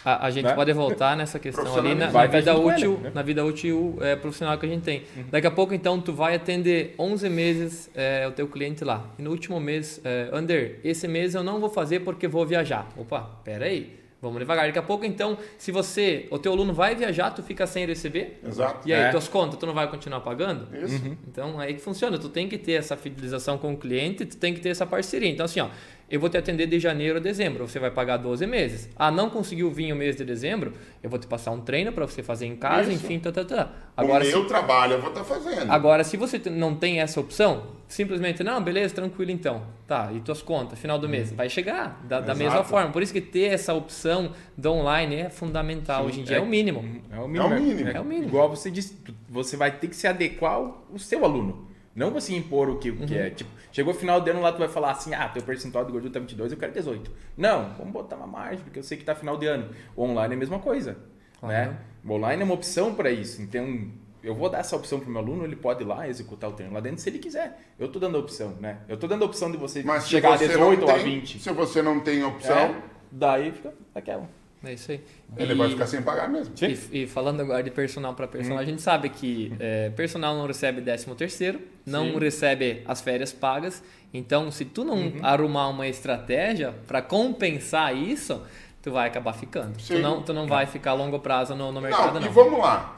[SPEAKER 1] A, a gente né? pode voltar nessa questão ali na, na vida útil, ele, né? na vida útil é, profissional que a gente tem. Uhum. Daqui a pouco, então, tu vai atender 11 meses é, o teu cliente lá. E no último mês, é, Under, esse mês eu não vou fazer porque vou viajar. Opa, pera aí. Vamos devagar. Daqui a pouco, então, se você, o teu aluno vai viajar, tu fica sem receber.
[SPEAKER 3] Exato.
[SPEAKER 1] E aí, é. tuas contas, tu não vai continuar pagando?
[SPEAKER 3] Isso. Uhum.
[SPEAKER 1] Então, é aí que funciona. Tu tem que ter essa fidelização com o cliente, tu tem que ter essa parceria. Então, assim, ó, eu vou te atender de janeiro a dezembro, você vai pagar 12 meses. Ah, não conseguiu vir o mês de dezembro, eu vou te passar um treino para você fazer em casa, Isso. enfim, tá, tá, tá.
[SPEAKER 3] Agora, o meu se... trabalho eu vou estar tá fazendo.
[SPEAKER 1] Agora, se você não tem essa opção, simplesmente, não, beleza, tranquilo então. Tá, e tuas contas, final do mês, uhum. vai chegar da, da mesma forma. Por isso que ter essa opção do online é fundamental. Sim, Hoje em dia é, é, o mínimo.
[SPEAKER 2] É o mínimo. É o mínimo. É, é o mínimo. Igual você disse, você vai ter que se adequar ao seu aluno. Não você impor o que, o que é. Uhum. Tipo, chegou o final do ano lá, tu vai falar assim, ah, teu percentual de gordura tá 22, eu quero 18. Não, vamos botar uma margem, porque eu sei que tá final de ano. O online é a mesma coisa. Uhum. Né? O online é uma opção para isso. Então, eu vou dar essa opção pro meu aluno, ele pode ir lá executar o treino lá dentro se ele quiser. Eu tô dando a opção, né? Eu tô dando a opção de você
[SPEAKER 3] Mas
[SPEAKER 2] chegar
[SPEAKER 3] você
[SPEAKER 2] a 18
[SPEAKER 3] ou a
[SPEAKER 2] 20.
[SPEAKER 3] Se você não tem opção... É,
[SPEAKER 2] daí fica aquela.
[SPEAKER 1] É isso aí.
[SPEAKER 3] Ele e, vai ficar sem pagar mesmo.
[SPEAKER 1] E, e falando agora de personal para personal, hum. a gente sabe que é, personal não recebe 13 terceiro, não Sim. recebe as férias pagas. Então, se tu não uhum. arrumar uma estratégia para compensar isso, tu vai acabar ficando. Sim. Tu não, tu não vai ficar a longo prazo no, no mercado, não. não.
[SPEAKER 3] E vamos lá.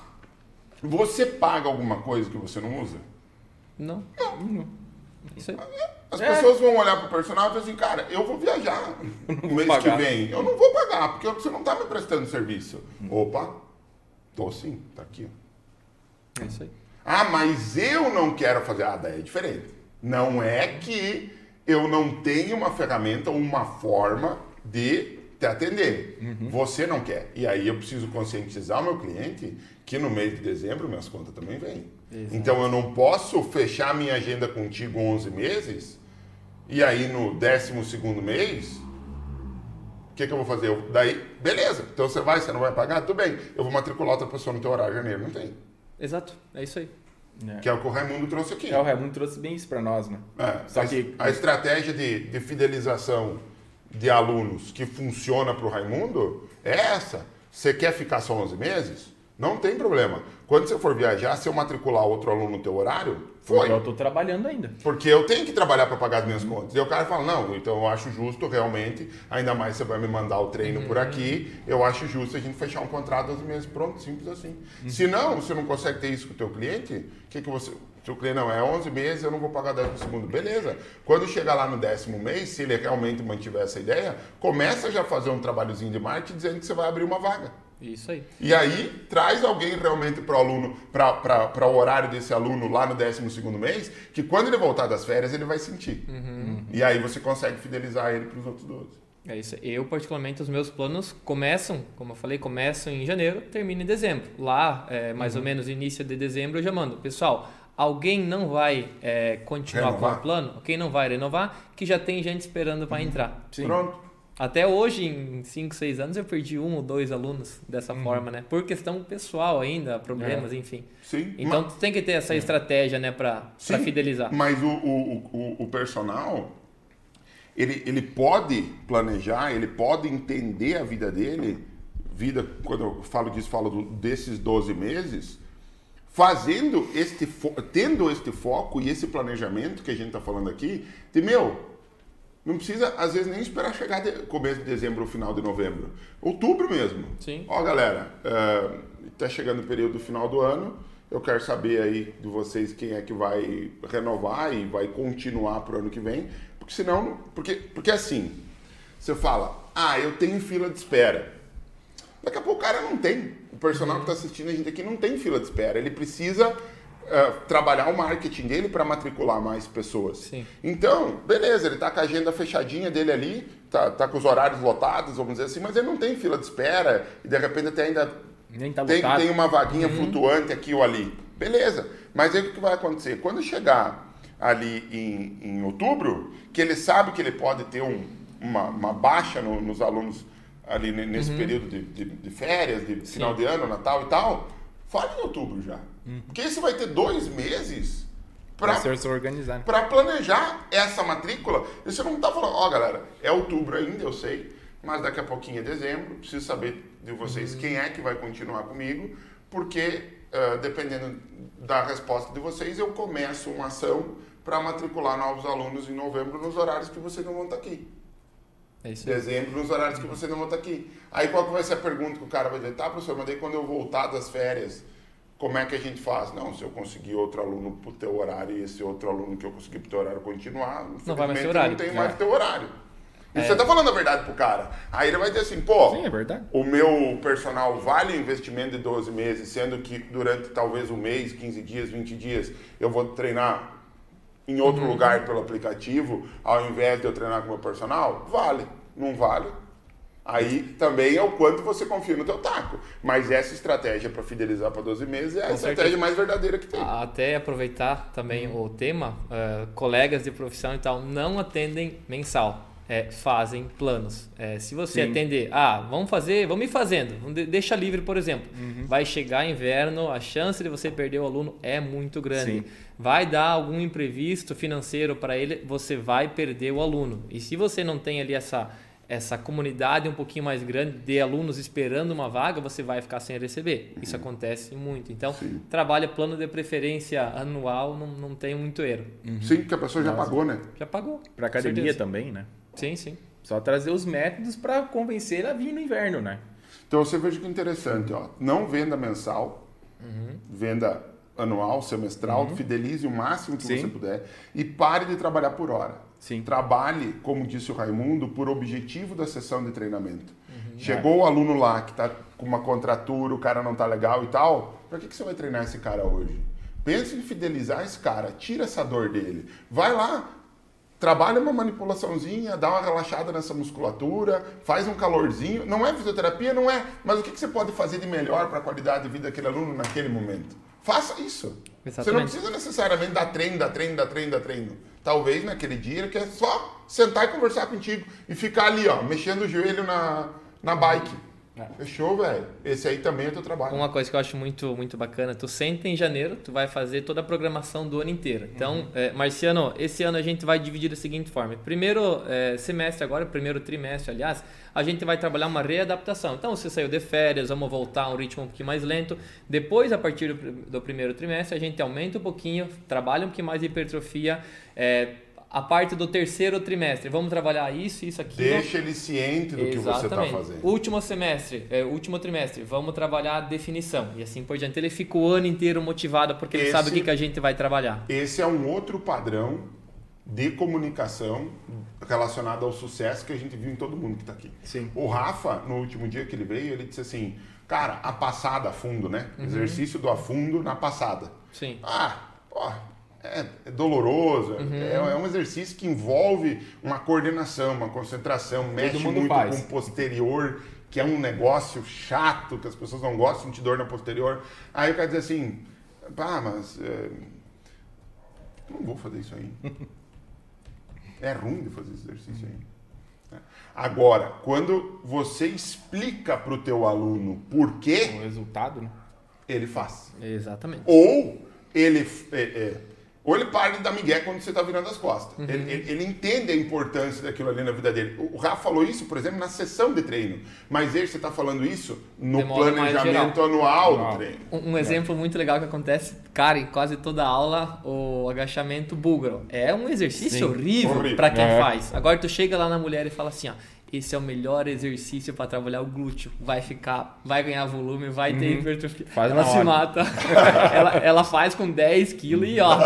[SPEAKER 3] Você paga alguma coisa que você não usa?
[SPEAKER 1] Não.
[SPEAKER 3] Não. não. Isso aí. As é. pessoas vão olhar pro personal e assim, cara, eu vou viajar no mês pagar. que vem. Eu não vou pagar, porque você não está me prestando serviço. Hum. Opa, tô sim, tá aqui.
[SPEAKER 1] É isso aí.
[SPEAKER 3] Ah, mas eu não quero fazer. Ah, daí é diferente. Não é que eu não tenho uma ferramenta uma forma de te atender. Uhum. Você não quer. E aí eu preciso conscientizar o meu cliente que no mês de dezembro minhas contas também vêm. Exato. Então eu não posso fechar minha agenda contigo 11 meses e aí no 12 mês, o que, que eu vou fazer? Eu, daí, beleza. Então você vai, você não vai pagar? Tudo bem. Eu vou matricular outra pessoa no teu horário de janeiro. Não tem.
[SPEAKER 1] Exato. É isso aí.
[SPEAKER 3] É. Que é o que o Raimundo trouxe aqui.
[SPEAKER 2] É, o Raimundo trouxe bem isso para nós, né?
[SPEAKER 3] É, Só a, que... a estratégia de, de fidelização de alunos que funciona para o Raimundo é essa. Você quer ficar só 11 meses? Não tem problema. Quando você for viajar, se eu matricular outro aluno no teu horário, foi.
[SPEAKER 2] Eu estou trabalhando ainda.
[SPEAKER 3] Porque eu tenho que trabalhar para pagar as minhas contas. E o cara fala, não, então eu acho justo realmente, ainda mais você vai me mandar o treino uhum. por aqui, eu acho justo a gente fechar um contrato 12 meses. Pronto, simples assim. Uhum. Se não, você não consegue ter isso com o teu cliente, o que, que você... Se o cliente não é 11 meses, eu não vou pagar 10 no segundo. Beleza. Quando chegar lá no décimo mês, se ele realmente mantiver essa ideia, começa já a fazer um trabalhozinho de marketing dizendo que você vai abrir uma vaga.
[SPEAKER 1] Isso aí.
[SPEAKER 3] E aí, traz alguém realmente para o aluno, para o horário desse aluno lá no 12 mês, que quando ele voltar das férias, ele vai sentir. Uhum. E aí você consegue fidelizar ele para os outros 12.
[SPEAKER 1] É isso. Eu, particularmente, os meus planos começam, como eu falei, começam em janeiro, terminam em dezembro. Lá, é, mais uhum. ou menos início de dezembro, eu já mando. Pessoal, alguém não vai é, continuar renovar. com o plano, quem não vai renovar, que já tem gente esperando para uhum. entrar.
[SPEAKER 3] Sim. Pronto.
[SPEAKER 1] Até hoje, em 5, 6 anos, eu perdi um ou dois alunos dessa uhum. forma, né? Por questão pessoal ainda, problemas, é. enfim.
[SPEAKER 3] Sim.
[SPEAKER 1] Então, mas... tu tem que ter essa estratégia, né, para fidelizar.
[SPEAKER 3] Mas o, o, o, o, personal, ele, ele pode planejar, ele pode entender a vida dele, vida, quando eu falo disso, falo do, desses 12 meses, fazendo este, tendo este foco e esse planejamento que a gente está falando aqui, de, meu, não precisa, às vezes, nem esperar chegar de, começo de dezembro ou final de novembro. Outubro mesmo.
[SPEAKER 1] Sim.
[SPEAKER 3] Ó, galera, está é, chegando o período final do ano. Eu quero saber aí de vocês quem é que vai renovar e vai continuar para o ano que vem. Porque senão. Porque, porque assim, você fala, ah, eu tenho fila de espera. Daqui a pouco o cara não tem. O personal uhum. que está assistindo a gente aqui não tem fila de espera. Ele precisa uh, trabalhar o marketing dele para matricular mais pessoas.
[SPEAKER 1] Sim.
[SPEAKER 3] Então, beleza, ele está com a agenda fechadinha dele ali, tá, tá com os horários lotados, vamos dizer assim, mas ele não tem fila de espera e de repente até ainda
[SPEAKER 1] tá
[SPEAKER 3] tem, tem uma vaguinha uhum. flutuante aqui ou ali. Beleza, mas aí o que vai acontecer? Quando chegar ali em, em outubro, que ele sabe que ele pode ter um, uma, uma, baixa no, nos alunos ali nesse uhum. período de, de, de, férias, de final Sim. de ano, Natal e tal, fale em outubro já. Uhum. Porque você vai ter dois meses para. Para planejar essa matrícula. E você não está falando, ó, oh, galera, é outubro ainda, eu sei, mas daqui a pouquinho é dezembro, preciso saber de vocês uhum. quem é que vai continuar comigo, porque uh, dependendo da resposta de vocês, eu começo uma ação para matricular novos alunos em novembro nos horários que vocês não vão estar tá aqui.
[SPEAKER 1] É isso
[SPEAKER 3] Dezembro nos horários que vocês não vão estar tá aqui. Aí qual que vai ser a pergunta que o cara vai dizer? Tá, professor, mas daí quando eu voltar das férias, como é que a gente faz? Não, se eu conseguir outro aluno para o teu horário e esse outro aluno que eu conseguir para o teu horário continuar,
[SPEAKER 1] não vai mais ter horário.
[SPEAKER 3] não tem mais é. teu horário. E é. você está falando a verdade pro cara. Aí ele vai dizer assim, pô,
[SPEAKER 1] Sim, é
[SPEAKER 3] o meu personal vale o investimento de 12 meses, sendo que durante talvez um mês, 15 dias, 20 dias, eu vou treinar em outro uhum. lugar pelo aplicativo, ao invés de eu treinar com o meu personal? Vale. Não vale? Aí também é o quanto você confia no teu taco. Mas essa estratégia para fidelizar para 12 meses é a Com estratégia certeza. mais verdadeira que tem.
[SPEAKER 1] Até aproveitar também o tema, uh, colegas de profissão e tal não atendem mensal. É, fazem planos. É, se você Sim. atender, ah, vamos fazer, vamos ir fazendo, deixa livre, por exemplo. Uhum. Vai chegar inverno, a chance de você perder o aluno é muito grande. Sim. Vai dar algum imprevisto financeiro para ele, você vai perder o aluno. E se você não tem ali essa essa comunidade um pouquinho mais grande de alunos esperando uma vaga, você vai ficar sem receber. Isso uhum. acontece muito. Então, Sim. trabalha plano de preferência anual, não, não tem muito erro.
[SPEAKER 3] Uhum. Sim, porque a pessoa já Nossa. pagou, né?
[SPEAKER 1] Já pagou.
[SPEAKER 2] Para academia também, né?
[SPEAKER 1] Sim, sim.
[SPEAKER 2] Só trazer os métodos para convencer a vir no inverno, né?
[SPEAKER 3] Então, você veja que interessante, ó. Não venda mensal, uhum. venda anual, semestral, uhum. fidelize o máximo que Sim. você puder e pare de trabalhar por hora.
[SPEAKER 2] Sim.
[SPEAKER 3] Trabalhe, como disse o Raimundo, por objetivo da sessão de treinamento. Uhum. Chegou é. o aluno lá que está com uma contratura, o cara não está legal e tal, para que, que você vai treinar esse cara hoje? Pense em fidelizar esse cara, tira essa dor dele. Vai lá, trabalha uma manipulaçãozinha, dá uma relaxada nessa musculatura, faz um calorzinho. Não é fisioterapia, não é. Mas o que, que você pode fazer de melhor para a qualidade de vida daquele aluno naquele momento? Faça isso. Exatamente. Você não precisa necessariamente dar treino, dar treino, dar treino, dar treino. Talvez naquele dia ele quer só sentar e conversar contigo e ficar ali, ó, mexendo o joelho na, na bike. É. Fechou, velho. Esse aí também é teu trabalho.
[SPEAKER 1] Uma coisa que eu acho muito, muito bacana, tu senta em janeiro, tu vai fazer toda a programação do ano inteiro. Então, uhum. é, Marciano, esse ano a gente vai dividir da seguinte forma. Primeiro é, semestre agora, primeiro trimestre, aliás, a gente vai trabalhar uma readaptação. Então, você saiu de férias, vamos voltar a um ritmo um pouquinho mais lento. Depois, a partir do, do primeiro trimestre, a gente aumenta um pouquinho, trabalha um pouquinho mais de hipertrofia, é, a parte do terceiro trimestre. Vamos trabalhar isso, isso, aqui.
[SPEAKER 3] Deixa ele ciente do Exatamente. que você está fazendo.
[SPEAKER 1] Último semestre, é, último trimestre, vamos trabalhar a definição. E assim por diante. Ele fica o ano inteiro motivado porque esse, ele sabe o que, que a gente vai trabalhar.
[SPEAKER 3] Esse é um outro padrão de comunicação relacionado ao sucesso que a gente viu em todo mundo que está aqui.
[SPEAKER 2] Sim.
[SPEAKER 3] O Rafa, no último dia que ele veio, ele disse assim, cara, a passada a fundo, né? Uhum. Exercício do a fundo na passada.
[SPEAKER 1] Sim.
[SPEAKER 3] Ah, ó, é, é doloroso, uhum. é, é, um exercício que envolve uma coordenação, uma concentração, mexe muito faz. com o posterior, que é um negócio chato, que as pessoas não gostam, de dor na posterior. Aí o cara diz assim, pá, mas é, não vou fazer isso aí. é ruim de fazer esse exercício aí. Agora, quando você explica para o teu aluno por quê...
[SPEAKER 2] O resultado, né?
[SPEAKER 3] Ele faz.
[SPEAKER 1] Exatamente.
[SPEAKER 3] Ou ele... É, é, ou ele para de dar migué quando você está virando as costas. Uhum. Ele, ele, ele, entende a importância daquilo ali na vida dele. O Rafa falou isso, por exemplo, na sessão de treino. Mas ele, você está falando isso no planejamento anual do treino.
[SPEAKER 1] Um, um exemplo é. muito legal que acontece, cara, em quase toda aula, o agachamento búlgaro. É um exercício Sim. horrível para quem é. faz. Agora tu chega lá na mulher e fala assim, ó, esse é o melhor exercício para trabalhar o glúteo. Vai ficar, vai ganhar volume, vai ter uhum. hipertrofia. Faz ela se hora. mata. ela, ela faz com 10 quilos e ó,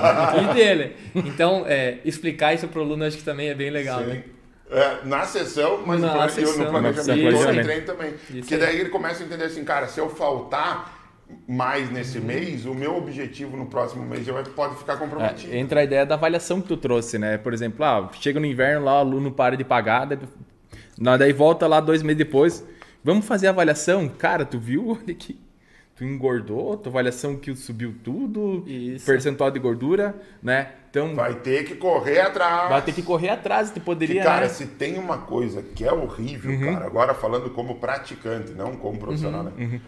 [SPEAKER 1] e dele. Então, é, explicar isso pro aluno acho que também é bem legal, Sim. né?
[SPEAKER 3] É, na sessão, mas na no, sessão, no planejamento no treino também. Isso Porque daí ele começa a entender assim, cara, se eu faltar mais nesse uhum. mês, o meu objetivo no próximo mês já pode ficar comprometido.
[SPEAKER 2] É, entra a ideia da avaliação que tu trouxe, né? Por exemplo, ah, chega no inverno lá, o aluno para de pagar, daí volta lá dois meses depois. Vamos fazer a avaliação? Cara, tu viu? Olha aqui. Tu engordou, tua avaliação que subiu tudo, Isso. percentual de gordura, né?
[SPEAKER 3] Então vai ter que correr atrás.
[SPEAKER 2] Vai ter que correr atrás, tu poderia.
[SPEAKER 3] Que, cara, né? se tem uma coisa que é horrível, uhum. cara, agora falando como praticante, não como profissional, uhum. né? Uhum.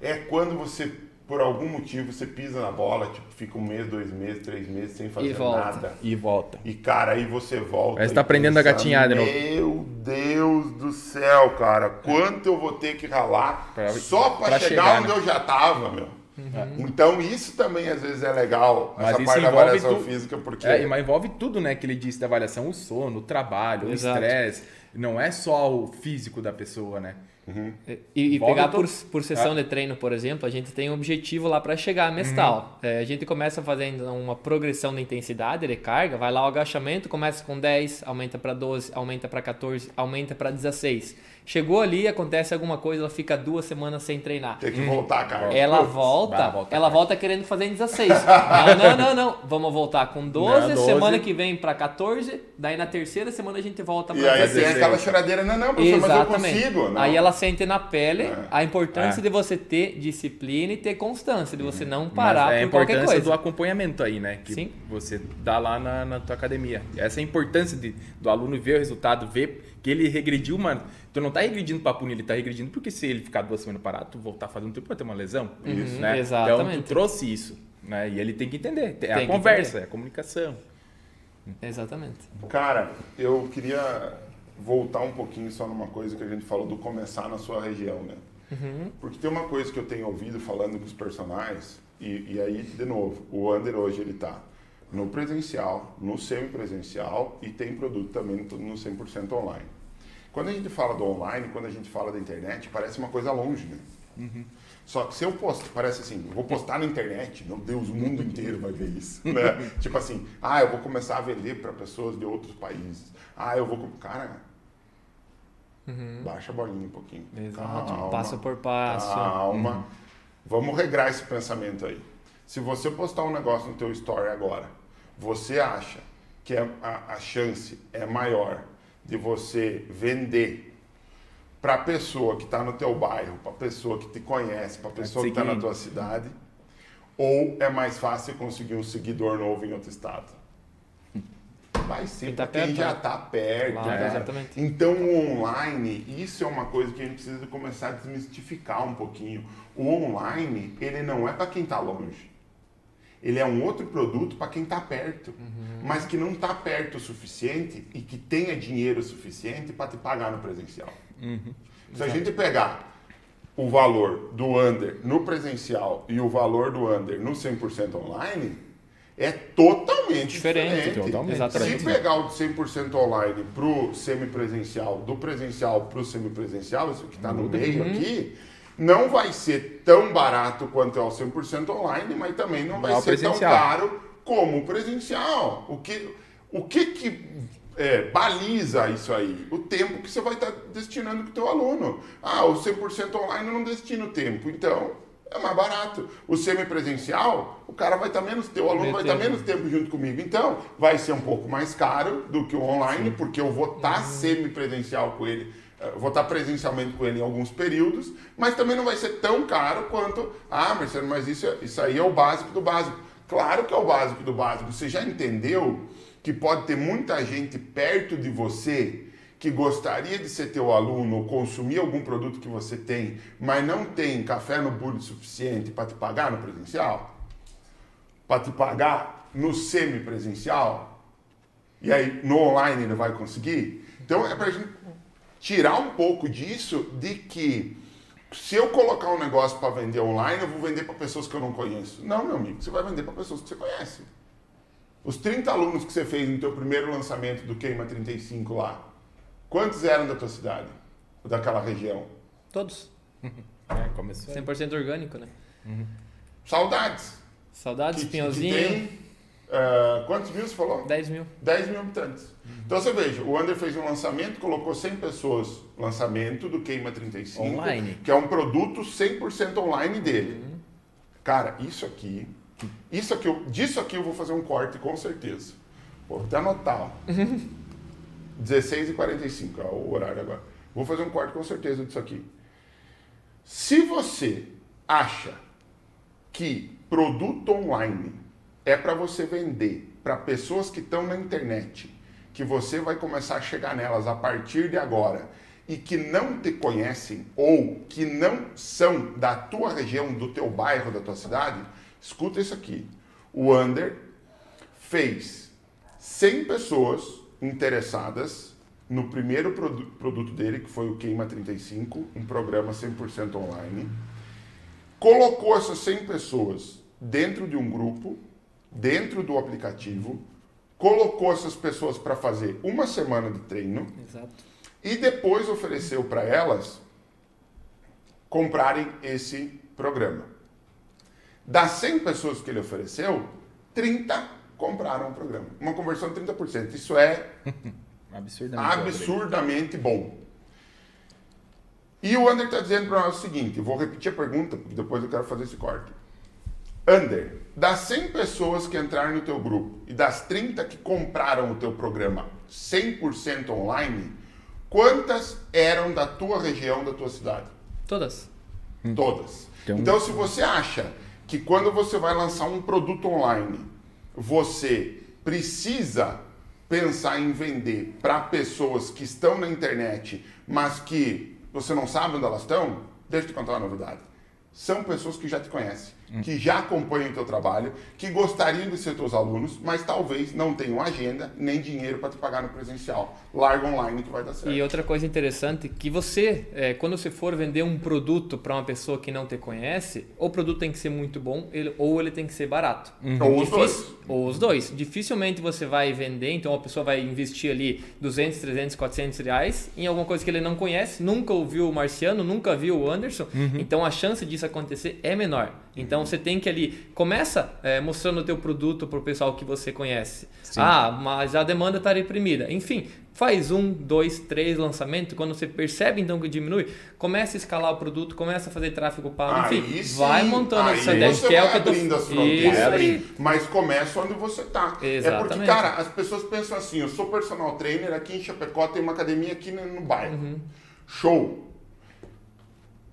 [SPEAKER 3] É quando você por algum motivo você pisa na bola, tipo, fica um mês, dois meses, três meses sem fazer nada.
[SPEAKER 2] E volta.
[SPEAKER 3] E cara, aí você volta.
[SPEAKER 2] Aí você tá aprendendo pensa, a gatinhada,
[SPEAKER 3] Meu novo. Deus do céu, cara, quanto eu vou ter que ralar pra, só para chegar, chegar, onde né? eu já tava, meu. Uhum. Então isso também às vezes é legal,
[SPEAKER 2] mas essa parte da avaliação tu... física, porque. É, mas envolve tudo, né? Que ele disse da avaliação, o sono, o trabalho, Exato. o estresse. Não é só o físico da pessoa, né?
[SPEAKER 1] Uhum. E, e pegar por, por sessão é. de treino, por exemplo, a gente tem um objetivo lá para chegar a mestal. Uhum. É, a gente começa fazendo uma progressão de intensidade de carga, vai lá o agachamento, começa com 10, aumenta para 12, aumenta para 14, aumenta para 16. Chegou ali, acontece alguma coisa, ela fica duas semanas sem treinar.
[SPEAKER 3] Tem que voltar, cara.
[SPEAKER 1] Ela Putz, volta, voltar, ela cara. volta querendo fazer em 16. não, não, não, não. Vamos voltar com 12, não, 12. semana que vem para 14, daí na terceira semana a gente volta
[SPEAKER 3] para 16. E aí tem aquela choradeira, não, não, professor, Exatamente. mas eu consigo. Não.
[SPEAKER 1] Aí ela sente na pele é. a importância é. de você ter disciplina e ter constância, de você não parar mas é por qualquer coisa. a importância
[SPEAKER 2] do acompanhamento aí, né? Que Sim. você dá lá na, na tua academia. Essa é a importância de, do aluno ver o resultado, ver que ele regrediu, mano. Tu não tá regredindo pra punir, ele tá regredindo porque se ele ficar duas semanas parado, tu voltar fazendo tempo, vai ter uma lesão.
[SPEAKER 1] Isso,
[SPEAKER 2] né?
[SPEAKER 1] Exatamente.
[SPEAKER 2] Então tu trouxe isso, né? E ele tem que entender. É tem a conversa, entender. é a comunicação.
[SPEAKER 1] Exatamente.
[SPEAKER 3] Cara, eu queria voltar um pouquinho só numa coisa que a gente falou do começar na sua região, né? Uhum. Porque tem uma coisa que eu tenho ouvido falando com os personagens, e, e aí, de novo, o Under hoje ele tá no presencial, no semipresencial e tem produto também no 100% online. Quando a gente fala do online, quando a gente fala da internet, parece uma coisa longe, né? Uhum. Só que se eu posto, parece assim, eu vou postar na internet, meu Deus, o mundo inteiro vai ver isso, né? tipo assim, ah, eu vou começar a vender para pessoas de outros países. Ah, eu vou, cara, uhum. baixa a bolinha um pouquinho.
[SPEAKER 1] Exato, calma, passo por passo.
[SPEAKER 3] Calma. Uhum. Vamos regrar esse pensamento aí. Se você postar um negócio no teu story agora você acha que é a, a chance é maior de você vender para a pessoa que está no teu bairro, para a pessoa que te conhece, para a pessoa que está na tua cidade, ou é mais fácil conseguir um seguidor novo em outro estado? Vai ser quem, tá já está né? perto. Claro, né? exatamente. Então o online, isso é uma coisa que a gente precisa começar a desmistificar um pouquinho. O online, ele não é para quem está longe. Ele é um outro produto para quem está perto, uhum. mas que não está perto o suficiente e que tenha dinheiro suficiente para te pagar no presencial. Uhum. Se a gente pegar o valor do under no presencial e o valor do under no 100% online, é totalmente diferente. diferente. Totalmente. Exatamente. Se pegar o de 100% online para o semipresencial, do presencial para o semipresencial, isso que está no meio uhum. aqui, não vai ser tão barato quanto é o 100% online, mas também não vai não ser tão caro como o presencial. O que, o que, que é, baliza isso aí? O tempo que você vai estar tá destinando para o teu aluno. Ah, o 100% online não destina o tempo, então é mais barato. O semipresencial, o cara vai estar tá menos, teu aluno vai estar tá menos tempo junto comigo. Então, vai ser um pouco mais caro do que o online, Sim. porque eu vou estar uhum. semipresencial com ele vou estar presencialmente com ele em alguns períodos, mas também não vai ser tão caro quanto, ah, Marcelo, mas isso, isso aí é o básico do básico. Claro que é o básico do básico. Você já entendeu que pode ter muita gente perto de você que gostaria de ser teu aluno ou consumir algum produto que você tem, mas não tem café no bule suficiente para te pagar no presencial? Para te pagar no semipresencial? E aí no online ele vai conseguir? Então é para a gente tirar um pouco disso de que se eu colocar um negócio para vender online, eu vou vender para pessoas que eu não conheço. Não, meu amigo, você vai vender para pessoas que você conhece. Os 30 alunos que você fez no teu primeiro lançamento do Queima 35 lá, quantos eram da tua cidade? Ou daquela região?
[SPEAKER 1] Todos. É, começou. 100% orgânico, né?
[SPEAKER 3] Uhum. Saudades.
[SPEAKER 1] Saudades, que, Pinhãozinho. Que
[SPEAKER 3] tem, uh, quantos mil você falou?
[SPEAKER 1] 10 mil.
[SPEAKER 3] 10 mil habitantes. Então você veja, o Under fez um lançamento, colocou 100 pessoas lançamento do Queima 35, online. que é um produto 100% online dele. Uhum. Cara, isso aqui, isso aqui, disso aqui eu vou fazer um corte com certeza. Vou até anotar. Ó. 16h45 é o horário agora. Vou fazer um corte com certeza disso aqui. Se você acha que produto online é para você vender para pessoas que estão na internet que você vai começar a chegar nelas a partir de agora e que não te conhecem ou que não são da tua região, do teu bairro, da tua cidade, escuta isso aqui. O Under fez 100 pessoas interessadas no primeiro produ produto dele, que foi o Queima 35, um programa 100% online. Colocou essas 100 pessoas dentro de um grupo, dentro do aplicativo, colocou essas pessoas para fazer uma semana de treino Exato. e depois ofereceu para elas comprarem esse programa. Das 100 pessoas que ele ofereceu, 30 compraram o programa. Uma conversão de 30%. Isso é absurdamente, absurdamente bom. E o Ander está dizendo para nós o seguinte: vou repetir a pergunta, porque depois eu quero fazer esse corte. Under, das 100 pessoas que entraram no teu grupo e das 30 que compraram o teu programa 100% online, quantas eram da tua região, da tua cidade?
[SPEAKER 1] Todas.
[SPEAKER 3] Todas. Então, então se você acha que quando você vai lançar um produto online, você precisa pensar em vender para pessoas que estão na internet, mas que você não sabe onde elas estão, deixa eu te contar uma novidade. São pessoas que já te conhecem que já acompanham o teu trabalho, que gostariam de ser teus alunos, mas talvez não tenham agenda nem dinheiro para te pagar no presencial. Larga online que vai dar certo.
[SPEAKER 1] E outra coisa interessante, que você, é, quando você for vender um produto para uma pessoa que não te conhece, o produto tem que ser muito bom ele, ou ele tem que ser barato.
[SPEAKER 3] Uhum. Ou os dois.
[SPEAKER 1] Ou os dois. Dificilmente você vai vender, então a pessoa vai investir ali 200, 300, 400 reais em alguma coisa que ele não conhece, nunca ouviu o Marciano, nunca viu o Anderson, uhum. então a chance disso acontecer é menor. Então Então você tem que ali começa é, mostrando o teu produto para o pessoal que você conhece. Sim. Ah, mas a demanda está reprimida. Enfim, faz um, dois, três lançamentos. Quando você percebe então que diminui, começa a escalar o produto, começa a fazer tráfego pago. Enfim, sim, vai montando
[SPEAKER 3] aí
[SPEAKER 1] essa
[SPEAKER 3] ideia que é o que tô... as fronteiras, mas começa onde você está.
[SPEAKER 1] Exatamente.
[SPEAKER 3] É porque, cara, as pessoas pensam assim: eu sou personal trainer aqui em Chapecó, tem uma academia aqui no bairro. Uhum. Show!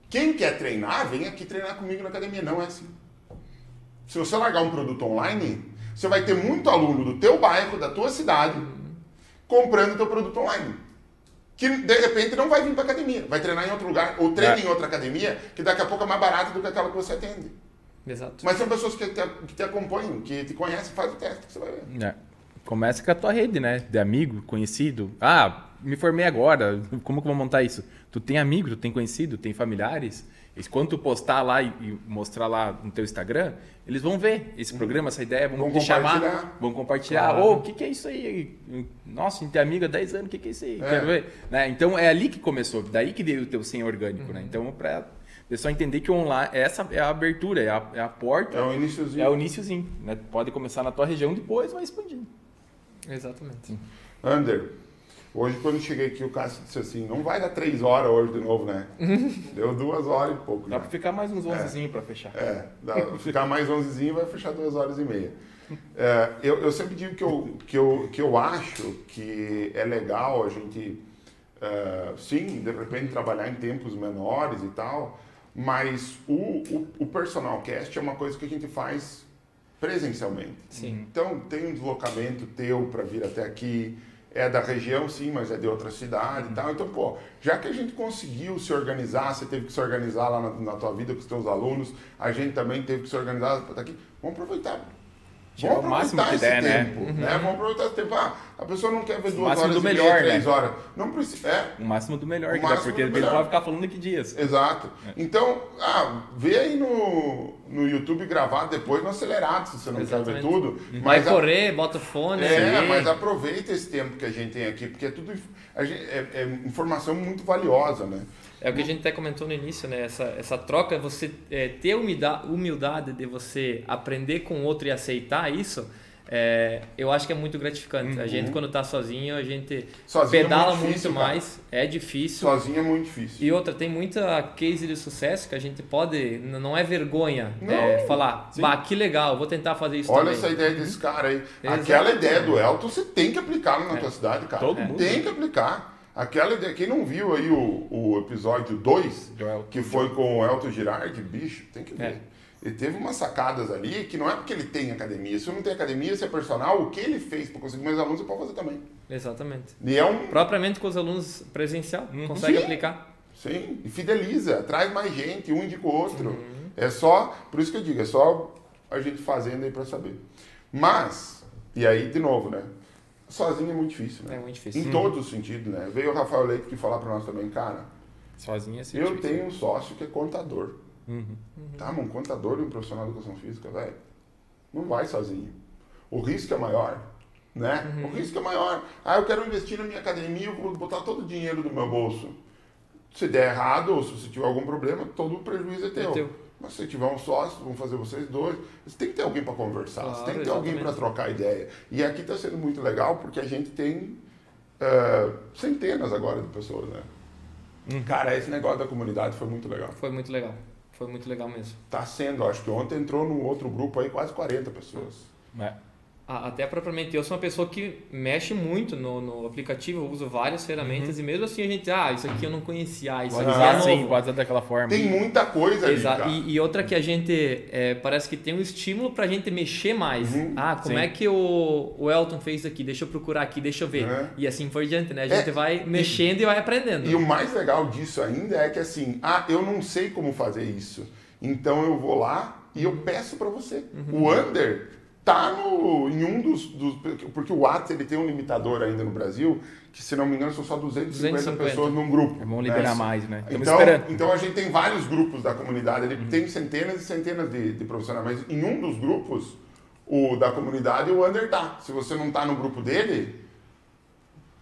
[SPEAKER 3] Quem quer treinar, vem aqui treinar comigo na academia. Não é assim. Se você largar um produto online, você vai ter muito aluno do teu bairro, da tua cidade, comprando teu produto online. Que de repente não vai vir para academia, vai treinar em outro lugar, ou treina é. em outra academia, que daqui a pouco é mais barato do que aquela que você atende.
[SPEAKER 1] Exato.
[SPEAKER 3] Mas são pessoas que te, que te acompanham, que te conhecem, faz o teste que você vai ver.
[SPEAKER 2] É. Começa com a tua rede, né? De amigo, conhecido. Ah, me formei agora, como que eu vou montar isso? Tu tem amigo, tu tem conhecido, tem familiares. E quando tu postar lá e, e mostrar lá no teu Instagram, eles vão ver esse programa, essa ideia, vão, vão te chamar, vão compartilhar. Ô, oh, o que, que é isso aí? Nossa, a gente tem amigo há 10 anos, o que, que é isso aí? É. Quero ver. Né? Então é ali que começou, daí que deu o teu sem orgânico, né? uhum. né? Então, para pessoal entender que o online, essa é a abertura, é a, é a porta.
[SPEAKER 3] É o iníciozinho.
[SPEAKER 2] É o iníciozinho. Né? Pode começar na tua região, depois vai expandindo.
[SPEAKER 1] Exatamente.
[SPEAKER 3] Ander, hoje quando cheguei aqui o Cássio disse assim, não vai dar três horas hoje de novo, né? Deu duas horas e pouco.
[SPEAKER 2] Dá né? para ficar mais uns onze é. para fechar.
[SPEAKER 3] É, dá pra ficar mais onze vai fechar duas horas e meia. É, eu, eu sempre digo que eu, que, eu, que eu acho que é legal a gente, uh, sim, de repente trabalhar em tempos menores e tal, mas o, o, o personal cast é uma coisa que a gente faz presencialmente.
[SPEAKER 1] Sim.
[SPEAKER 3] Então tem um deslocamento teu para vir até aqui, é da região sim, mas é de outra cidade uhum. e tal. Então, pô, já que a gente conseguiu se organizar, você teve que se organizar lá na, na tua vida com os teus alunos, a gente também teve que se organizar para estar aqui, vamos aproveitar
[SPEAKER 2] Tirar Vamos o máximo que der,
[SPEAKER 3] né? tempo,
[SPEAKER 2] né?
[SPEAKER 3] né? Vamos aproveitar esse tempo. Ah, a pessoa não quer ver duas
[SPEAKER 2] horas
[SPEAKER 3] do
[SPEAKER 2] melhor, meia,
[SPEAKER 3] três
[SPEAKER 2] né?
[SPEAKER 3] horas. Não precisa. É.
[SPEAKER 2] O máximo do melhor, o que dá, porque ele pode ficar falando aqui dias.
[SPEAKER 3] Exato. É. Então, ah, vê aí no, no YouTube gravado depois no acelerado, se você não Exatamente. quer ver tudo.
[SPEAKER 1] Uhum. Mas Vai correr, bota o fone.
[SPEAKER 3] É, mas aproveita esse tempo que a gente tem aqui, porque é tudo gente, é, é informação muito valiosa, né?
[SPEAKER 1] É o que a gente até comentou no início, né? Essa, essa troca, você é, ter humildade, de você aprender com o outro e aceitar isso é, eu acho que é muito gratificante. Uhum. A gente, quando está sozinho, a gente sozinho pedala é muito, difícil, muito mais. É difícil.
[SPEAKER 3] Sozinho é muito difícil.
[SPEAKER 1] E outra, tem muita case de sucesso que a gente pode. Não é vergonha é, falar, bah, que legal, vou tentar fazer isso
[SPEAKER 3] Olha
[SPEAKER 1] também.
[SPEAKER 3] essa ideia desse cara aí. Aquela ideia do Elton, você tem que aplicar na é. tua cidade, cara. Todo mundo. Tem que aplicar. Aquela ideia, quem não viu aí o, o episódio 2, que foi com o Elton Girardi, bicho, tem que ver. É. Ele teve umas sacadas ali que não é porque ele tem academia. Se eu não tem academia, se é personal, o que ele fez para conseguir mais alunos, você pode fazer também.
[SPEAKER 1] Exatamente.
[SPEAKER 3] E é um...
[SPEAKER 1] Propriamente com os alunos presencial, uhum. consegue Sim. aplicar.
[SPEAKER 3] Sim, e fideliza, traz mais gente, um indica o outro. Uhum. É só, por isso que eu digo, é só a gente fazendo aí para saber. Mas, e aí de novo, né? Sozinho é muito difícil, né?
[SPEAKER 1] É muito difícil.
[SPEAKER 3] Em uhum. todos os sentidos, né? Veio o Rafael Leite que falar para nós também, cara.
[SPEAKER 2] Sozinho é
[SPEAKER 3] Eu tenho um sócio que é contador. Uhum. Tá, mas um contador e um profissional de educação física, velho, não vai sozinho. O risco é maior, né? Uhum. O risco é maior. Ah, eu quero investir na minha academia, eu vou botar todo o dinheiro do meu bolso. Se der errado ou se você tiver algum problema, todo o prejuízo é teu. É teu. Mas se tiver um sócio, vão fazer vocês dois. Você tem que ter alguém para conversar, claro, você tem que ter exatamente. alguém para trocar ideia. E aqui está sendo muito legal porque a gente tem uh, centenas agora de pessoas, né? Uhum. Cara, esse negócio da comunidade foi muito legal.
[SPEAKER 1] Foi muito legal. Foi muito legal mesmo.
[SPEAKER 3] Tá sendo, acho que ontem entrou no outro grupo aí quase 40 pessoas.
[SPEAKER 1] É. Até propriamente eu sou uma pessoa que mexe muito no, no aplicativo, eu uso várias ferramentas uhum. e mesmo assim a gente, ah, isso aqui eu não conhecia, ah, isso
[SPEAKER 2] pode
[SPEAKER 1] aqui é
[SPEAKER 2] novo. Sim, pode usar daquela forma.
[SPEAKER 3] Tem muita coisa ali,
[SPEAKER 1] Exato. E, e, outra que a gente é, parece que tem um estímulo pra gente mexer mais. Uhum. Ah, como sim. é que o, o Elton fez aqui? Deixa eu procurar aqui, deixa eu ver. Uhum. E assim por diante, né? A gente é, vai mexendo e, e vai aprendendo.
[SPEAKER 3] E o mais legal disso ainda é que assim, ah, eu não sei como fazer isso. Então eu vou lá e eu peço para você. Uhum. O under tá no, em um dos, dos, Porque o Whats ele tem um limitador ainda no Brasil, que se não me engano são só 250, 250. pessoas num grupo.
[SPEAKER 2] É bom liberar né? mais, né?
[SPEAKER 3] então, então a gente tem vários grupos da comunidade, ele uhum. tem centenas e centenas de, de, profissionais, mas em um dos grupos, o da comunidade, o under tá. Se você não tá no grupo dele,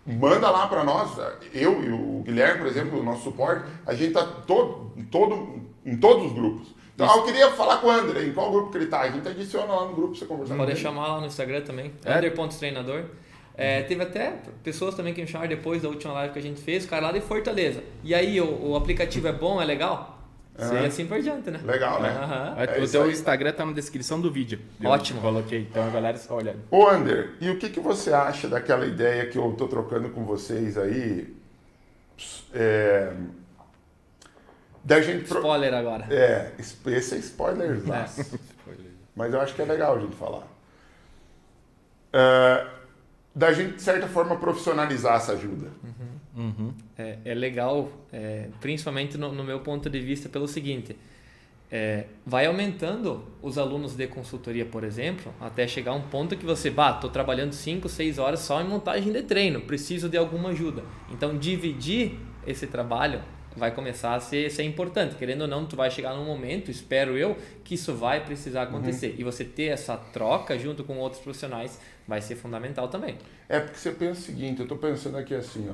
[SPEAKER 3] manda lá para nós. Eu e o Guilherme, por exemplo, o nosso suporte, a gente tá todo, todo em todos os grupos. Então, eu queria falar com o André, em qual grupo que ele está? A gente adiciona lá no grupo pra você conversar
[SPEAKER 1] Pode chamar lá no Instagram também, é? Under.treinador. É, teve até pessoas também que me chamaram depois da última live que a gente fez, o cara lá de Fortaleza. E aí, o, o aplicativo é bom, é legal? Uhum. E assim por diante, né?
[SPEAKER 3] Legal, né?
[SPEAKER 2] Uhum. É o teu Instagram tá na descrição do vídeo.
[SPEAKER 1] Ótimo.
[SPEAKER 2] Coloquei, então a galera só olhando.
[SPEAKER 3] Ô, Ander, e o que, que você acha daquela ideia que eu tô trocando com vocês aí? É... Da gente
[SPEAKER 1] pro... Spoiler agora.
[SPEAKER 3] É, esse é spoiler. É. Mas eu acho que é legal a gente falar. Uh, da gente, de certa forma, profissionalizar essa ajuda.
[SPEAKER 1] Uhum. Uhum. É, é, legal, é, principalmente no, no, meu ponto de vista, pelo seguinte: é, vai aumentando os alunos de consultoria, por exemplo, até chegar a um ponto que você, bah, estou trabalhando 5, 6 horas só em montagem de treino, preciso de alguma ajuda. Então, dividir esse trabalho vai começar a ser, ser importante. Querendo ou não, tu vai chegar num momento, espero eu, que isso vai precisar acontecer. Uhum. E você ter essa troca junto com outros profissionais vai ser fundamental também.
[SPEAKER 3] É porque você pensa o seguinte, eu estou pensando aqui assim, ó.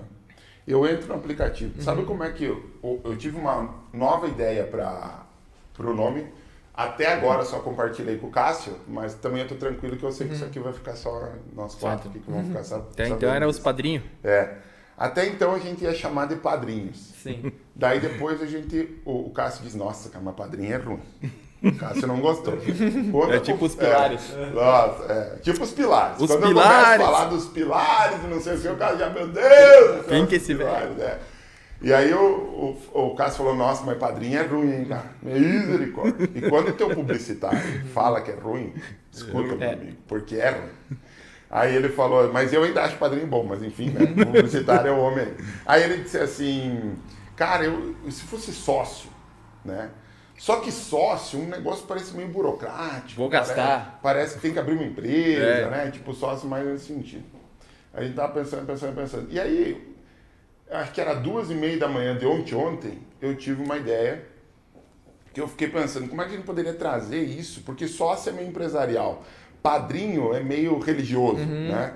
[SPEAKER 3] Eu entro no aplicativo. Uhum. Sabe como é que eu, eu tive uma nova ideia para o nome? Até agora só compartilhei com o Cássio, mas também eu tô tranquilo que eu sei que uhum. isso aqui vai ficar só nós quatro aqui que vão ficar só.
[SPEAKER 2] Até então era os padrinhos?
[SPEAKER 3] É. Até então a gente ia chamar de padrinhos.
[SPEAKER 1] Sim.
[SPEAKER 3] Daí depois a gente. O, o Cássio diz, nossa, cara, mas padrinho é ruim. O Cássio não gostou.
[SPEAKER 2] Quando é tipo os pilares.
[SPEAKER 3] É, nossa, é, tipo os pilares.
[SPEAKER 2] Os
[SPEAKER 3] Quando
[SPEAKER 2] pilares. eu começo
[SPEAKER 3] a falar dos pilares, não sei o que, o Cássio já, meu Deus!
[SPEAKER 2] Quem que é esse velho?
[SPEAKER 3] É. E aí o, o, o Cássio falou, nossa, mas padrinho é ruim, hein, cara? Misericórdia. E quando o teu publicitário fala que é ruim, escuta, meu é. amigo, porque é ruim. Aí ele falou, mas eu ainda acho padrinho bom, mas enfim, né? O publicitário é o homem. Aí ele disse assim, cara, eu, se fosse sócio, né? Só que sócio, um negócio parece meio burocrático.
[SPEAKER 2] Vou gastar.
[SPEAKER 3] Parece, parece que tem que abrir uma empresa, é. né? Tipo, sócio mais nesse sentido. A gente tava pensando, pensando, pensando. E aí, acho que era duas e meia da manhã de ontem, ontem, eu tive uma ideia que eu fiquei pensando, como é que a gente poderia trazer isso? Porque sócio é meio empresarial padrinho é meio religioso, uhum. né?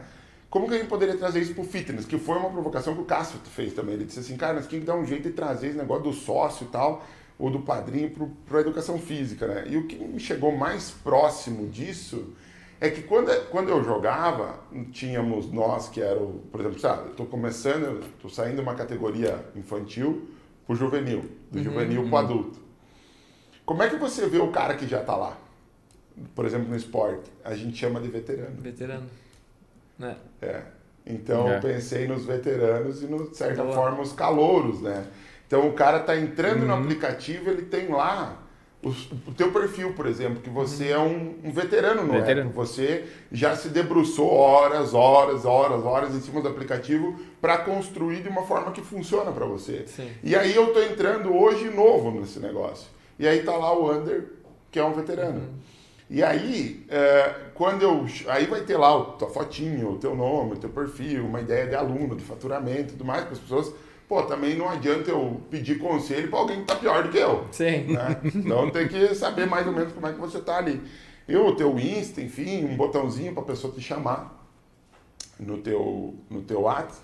[SPEAKER 3] Como que a gente poderia trazer isso para o fitness? Que foi uma provocação que o Cássio fez também. Ele disse assim, cara, nós temos que dar um jeito de trazer esse negócio do sócio e tal, ou do padrinho para a educação física, né? E o que me chegou mais próximo disso é que quando, quando eu jogava, tínhamos nós que era, por exemplo, sabe, eu estou começando, estou saindo de uma categoria infantil para o juvenil, do uhum, juvenil uhum. para o adulto. Como é que você vê o cara que já está lá? por exemplo, no esporte, a gente chama de veterano.
[SPEAKER 1] Veterano. Né?
[SPEAKER 3] É. Então, é. eu pensei nos veteranos e, de certa forma, os calouros, né? Então, o cara está entrando uhum. no aplicativo, ele tem lá o, o teu perfil, por exemplo, que você uhum. é um, um, veterano no veterano. Você já se debruçou horas, horas, horas, horas em cima do aplicativo para construir de uma forma que funciona para você.
[SPEAKER 1] Sim.
[SPEAKER 3] E aí eu estou entrando hoje novo nesse negócio. E aí tá lá o Under, que é um veterano. Uhum. E aí, é, quando eu. Aí vai ter lá a tua fotinho, o teu nome, o teu perfil, uma ideia de aluno, de faturamento e tudo mais, para as pessoas. Pô, também não adianta eu pedir conselho para alguém que está pior do que eu.
[SPEAKER 1] Sim.
[SPEAKER 3] Né? Então tem que saber mais ou menos como é que você está ali. E o teu Insta, enfim, um botãozinho para a pessoa te chamar no teu, no teu WhatsApp.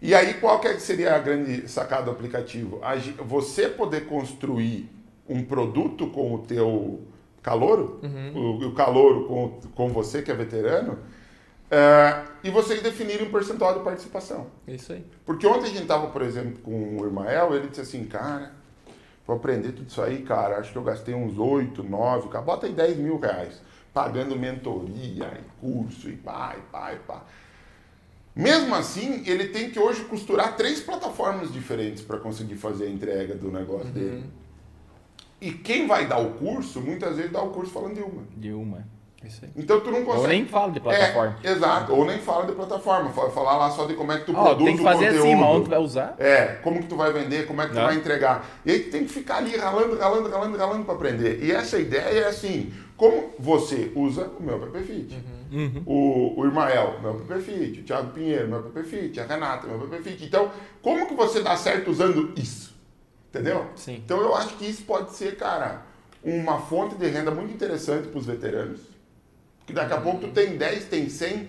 [SPEAKER 3] E aí, qual que seria a grande sacada do aplicativo? Você poder construir um produto com o teu calouro, uhum. o, o calouro com, com você que é veterano, é, e vocês definirem um percentual de participação.
[SPEAKER 1] Isso aí.
[SPEAKER 3] Porque ontem a gente estava, por exemplo, com o Irmael, ele disse assim, cara, para aprender tudo isso aí, cara, acho que eu gastei uns 8, 9, cara, bota aí 10 mil reais, pagando mentoria, e curso, e pá, e pá, e pá. Mesmo assim, ele tem que hoje costurar três plataformas diferentes para conseguir fazer a entrega do negócio uhum. dele. E quem vai dar o curso, muitas vezes dá o curso falando de uma.
[SPEAKER 2] De uma.
[SPEAKER 3] Então tu não consegue.
[SPEAKER 2] Ou nem fala de plataforma.
[SPEAKER 3] É, exato, ou nem fala de plataforma. Falar lá só de como é que tu oh, produz
[SPEAKER 2] tem que fazer
[SPEAKER 3] o
[SPEAKER 2] assim,
[SPEAKER 3] conteúdo.
[SPEAKER 2] Assim, onde tu vai usar.
[SPEAKER 3] É, como que tu vai vender, como é que não. tu vai entregar. E aí tu tem que ficar ali ralando, ralando, ralando, ralando para aprender. E essa ideia é assim, como você usa o meu PPFit. Uhum. Uhum. O, o Irmael, meu PPFit. O Thiago Pinheiro, meu PPFit. A Renata, meu PPFit. Então, como que você dá certo usando isso? Entendeu?
[SPEAKER 1] Sim.
[SPEAKER 3] Então eu acho que isso pode ser, cara, uma fonte de renda muito interessante para os veteranos. Porque daqui a pouco tu tem 10, tem 100,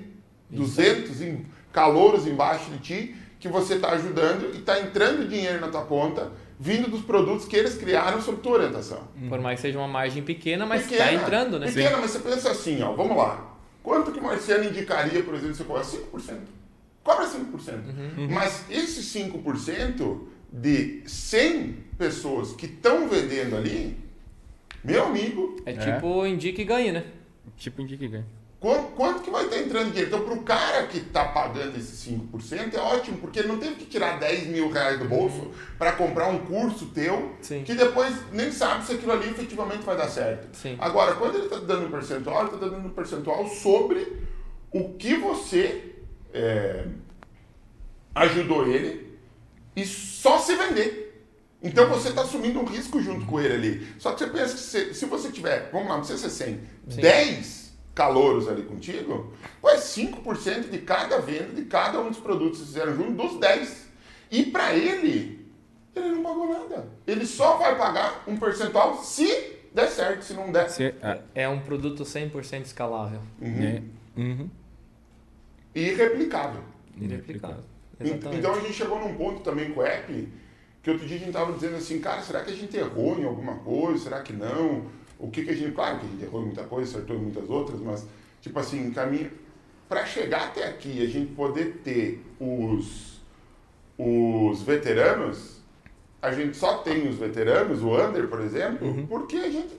[SPEAKER 3] 200 em, calouros embaixo de ti que você está ajudando e está entrando dinheiro na tua conta vindo dos produtos que eles criaram sob tua orientação.
[SPEAKER 1] Por mais que seja uma margem pequena, mas está entrando, né?
[SPEAKER 3] Pequena, mas você pensa assim, ó, vamos lá. Quanto que o Marciano indicaria, por exemplo, você cobra 5%? Cobra 5%. Uhum. Mas esses 5% de 100 pessoas que estão vendendo ali, meu amigo.
[SPEAKER 1] É tipo é. indica e ganha, né?
[SPEAKER 2] Tipo indica e ganha.
[SPEAKER 3] Quanto, quanto que vai estar entrando dinheiro? Então, para o cara que está pagando esses 5%, é ótimo, porque ele não teve que tirar 10 mil reais do bolso uhum. para comprar um curso teu, Sim. que depois nem sabe se aquilo ali efetivamente vai dar certo.
[SPEAKER 1] Sim.
[SPEAKER 3] Agora, quando ele está dando um percentual, ele está dando um percentual sobre o que você é, ajudou ele e só se vender. Então você está assumindo um risco junto com ele ali. Só que você pensa que se, se você tiver, vamos lá, não precisa ser 100, Sim. 10 calouros ali contigo, é 5% de cada venda de cada um dos produtos que fizeram junto dos 10. E para ele, ele não pagou nada. Ele só vai pagar um percentual se der certo, se não der. Se,
[SPEAKER 1] é. é um produto 100% escalável.
[SPEAKER 3] Uhum. É. Uhum. E replicável.
[SPEAKER 1] E replicável.
[SPEAKER 3] Exatamente. Então a gente chegou num ponto também com o app que outro dia a gente estava dizendo assim, cara, será que a gente errou em alguma coisa? Será que não? O que, que a gente. Claro que a gente errou em muita coisa, acertou em muitas outras, mas, tipo assim, caminho. Para chegar até aqui, a gente poder ter os, os veteranos, a gente só tem os veteranos, o Under, por exemplo, uhum. porque a gente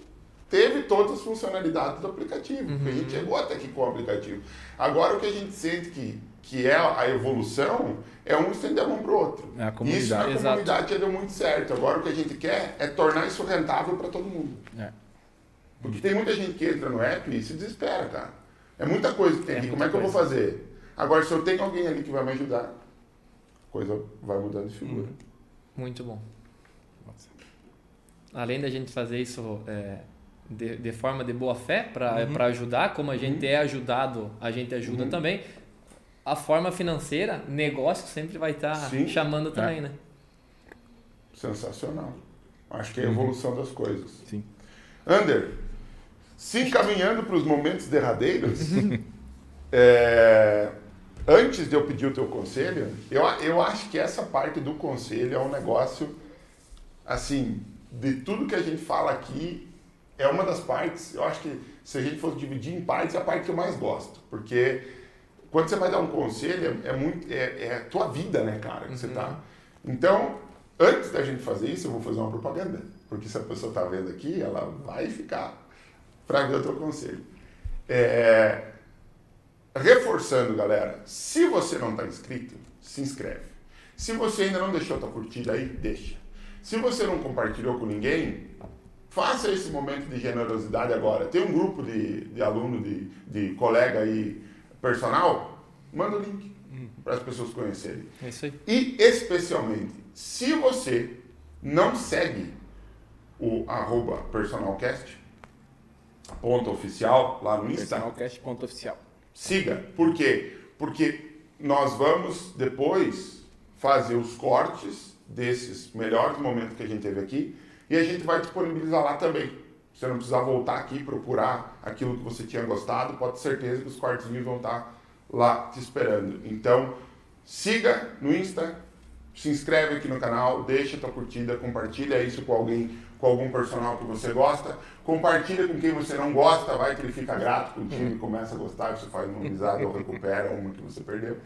[SPEAKER 3] teve todas as funcionalidades do aplicativo. Uhum. A gente chegou até aqui com o aplicativo. Agora, o que a gente sente que, que é a evolução é um estender a mão para o outro.
[SPEAKER 2] É a comunidade. Isso
[SPEAKER 3] na Exato. comunidade já deu muito certo. Agora, o que a gente quer é tornar isso rentável para todo mundo.
[SPEAKER 2] É.
[SPEAKER 3] Porque tem muita gente que entra no app e se desespera, cara. É muita coisa que tem é aqui. Como é que coisa. eu vou fazer? Agora, se eu tenho alguém ali que vai me ajudar, a coisa vai mudando de figura. Hum.
[SPEAKER 1] Muito bom. Além da gente fazer isso é, de, de, forma de boa fé para uhum. ajudar, como a gente uhum. é ajudado, a gente ajuda uhum. também. A forma financeira, negócio sempre vai estar tá chamando também, é. né?
[SPEAKER 3] Sensacional. Acho que é a evolução das coisas.
[SPEAKER 2] Sim.
[SPEAKER 3] Ander, se encaminhando para os momentos derradeiros, é, antes de eu pedir o teu conselho, eu, eu acho que essa parte do conselho é um negócio, assim, de tudo que a gente fala aqui, é uma das partes, eu acho que se a gente fosse dividir em partes, é a parte que eu mais gosto, porque quando você vai dar um conselho, é, é muito, é, é, a tua vida, né, cara, que uhum. você tá. Então, antes da gente fazer isso, eu vou fazer uma propaganda, porque se a pessoa tá vendo aqui, ela vai ficar para ver o teu conselho. É, reforçando, galera, se você não está inscrito, se inscreve. Se você ainda não deixou a tua curtida aí, deixa. Se você não compartilhou com ninguém, faça esse momento de generosidade agora. Tem um grupo de, de aluno, de, de colega aí, personal, manda o link para as pessoas conhecerem.
[SPEAKER 1] É isso aí.
[SPEAKER 3] E especialmente, se você não segue o arroba personalcast, ponto oficial lá no Insta.
[SPEAKER 2] Personalcast ponto oficial.
[SPEAKER 3] Siga. Por quê? Porque nós vamos depois fazer os cortes desses melhores momentos que a gente teve aqui e a gente vai disponibilizar lá também. Você não precisa voltar aqui procurar aquilo que você tinha gostado, pode ter certeza que os cortezinhos vão estar lá te esperando. Então, siga no Insta, se inscreve aqui no canal, deixa tua curtida, compartilha isso com alguém com algum personal que você gosta, compartilha com quem você não gosta, vai que ele fica grato contigo e começa a gostar, você faz uma amizade ou recupera uma que você perdeu,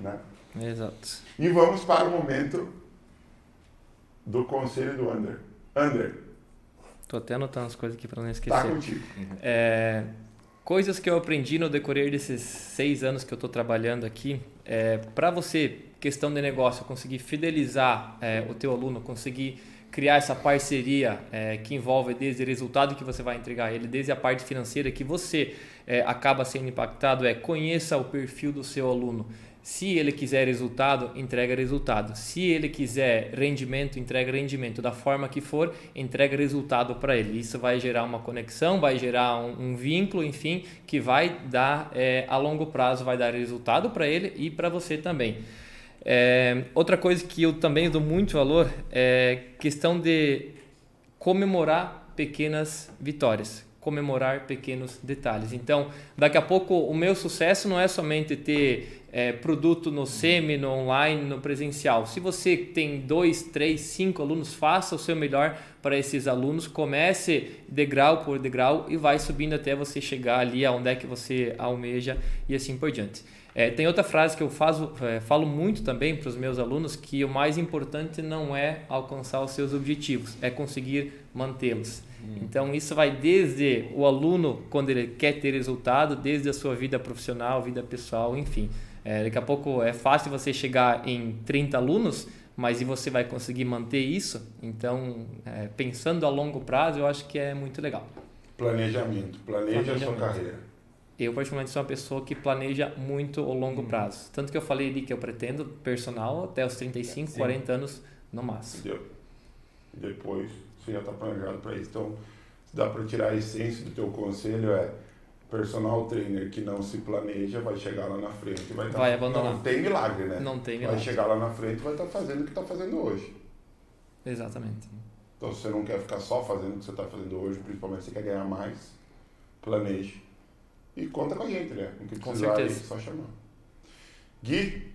[SPEAKER 3] né?
[SPEAKER 1] Exato.
[SPEAKER 3] E vamos para o momento do conselho do Under. Under.
[SPEAKER 1] Tô até anotando as coisas aqui para não esquecer.
[SPEAKER 3] Tá contigo.
[SPEAKER 1] É, coisas que eu aprendi no decorrer desses seis anos que eu estou trabalhando aqui, é, para você, questão de negócio, conseguir fidelizar é, o teu aluno, conseguir criar essa parceria é, que envolve desde o resultado que você vai entregar a ele, desde a parte financeira que você é, acaba sendo impactado, é conheça o perfil do seu aluno. Se ele quiser resultado, entrega resultado. Se ele quiser rendimento, entrega rendimento. Da forma que for, entrega resultado para ele. Isso vai gerar uma conexão, vai gerar um, um vínculo, enfim, que vai dar é, a longo prazo, vai dar resultado para ele e para você também. É, outra coisa que eu também dou muito valor é questão de comemorar pequenas vitórias, comemorar pequenos detalhes. Então, daqui a pouco o meu sucesso não é somente ter é, produto no semi, no online, no presencial. Se você tem dois, três, cinco alunos, faça o seu melhor para esses alunos. Comece degrau por degrau e vai subindo até você chegar ali aonde é que você almeja e assim por diante. É, tem outra frase que eu faço, é, falo muito também para os meus alunos que o mais importante não é alcançar os seus objetivos, é conseguir mantê-los. Hum. Então isso vai desde o aluno quando ele quer ter resultado, desde a sua vida profissional, vida pessoal, enfim. É, daqui a pouco é fácil você chegar em 30 alunos, mas e você vai conseguir manter isso? Então, é, pensando a longo prazo, eu acho que é muito legal.
[SPEAKER 3] Planejamento, planeja a sua carreira
[SPEAKER 1] eu particularmente sou uma pessoa que planeja muito o longo hum. prazo. Tanto que eu falei ali que eu pretendo personal até os 35, Sim. 40 anos no máximo.
[SPEAKER 3] E depois você já está planejado para isso. Então, dá para tirar a essência do teu conselho é personal trainer que não se planeja vai chegar lá na frente e vai,
[SPEAKER 1] tá, vai abandonar.
[SPEAKER 3] Não tem milagre, né?
[SPEAKER 1] Não tem milagre.
[SPEAKER 3] Vai chegar lá na frente e vai estar tá fazendo o que está fazendo hoje.
[SPEAKER 1] Exatamente.
[SPEAKER 3] Então, se você não quer ficar só fazendo o que você está fazendo hoje, principalmente se você quer ganhar mais, planeje e conta com a gente, né? O que
[SPEAKER 1] com certeza. Aí,
[SPEAKER 3] só chamar. Gui,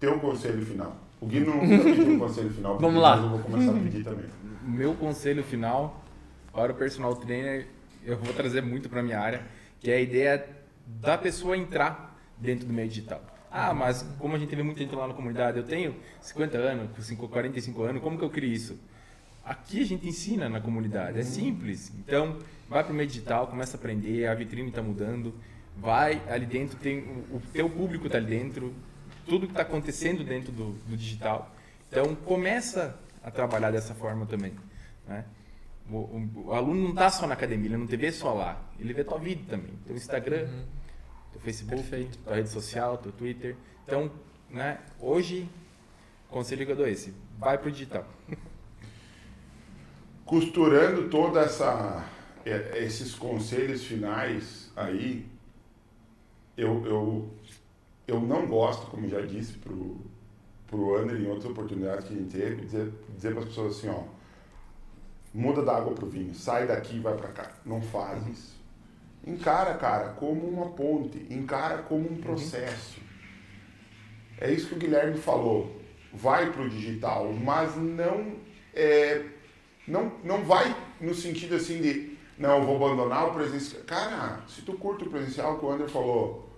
[SPEAKER 3] teu conselho final. O Gui não pediu um conselho final.
[SPEAKER 1] Vamos lá.
[SPEAKER 3] eu vou começar a pedir também.
[SPEAKER 2] Meu conselho final para o personal trainer, eu vou trazer muito para minha área, que é a ideia da pessoa entrar dentro do meio digital. Ah, mas como a gente vê muita gente lá na comunidade, eu tenho 50 anos, 45 anos, como que eu crio isso? Aqui a gente ensina na comunidade, é simples. Então, vai para o meio digital, começa a aprender, a vitrine está mudando, vai ali dentro, tem o teu público está ali dentro, tudo que está acontecendo dentro do, do, digital. Então começa a trabalhar dessa forma também. Né? O, o, o, aluno não está só na academia, ele não te vê só lá, ele vê tua vida também, teu Instagram, uhum. teu Facebook, Perfeito. tua rede social, teu Twitter. Então, né, hoje, conselho que eu dou é esse, vai para o digital.
[SPEAKER 3] Costurando toda essa é, esses conselhos finais aí, eu, eu, eu não gosto, como já disse pro, pro André em outras oportunidades que a gente teve, dizer, dizer para as pessoas assim, ó, muda da água pro vinho, sai daqui e vai para cá. Não faz uhum. isso. Encara, cara, como uma ponte, encara como um uhum. processo. Uhum. É isso que o Guilherme falou. Vai pro digital, mas não é, não, não vai no sentido assim de não, eu vou abandonar o presencial. Cara, se tu curte o presencial, que o André falou,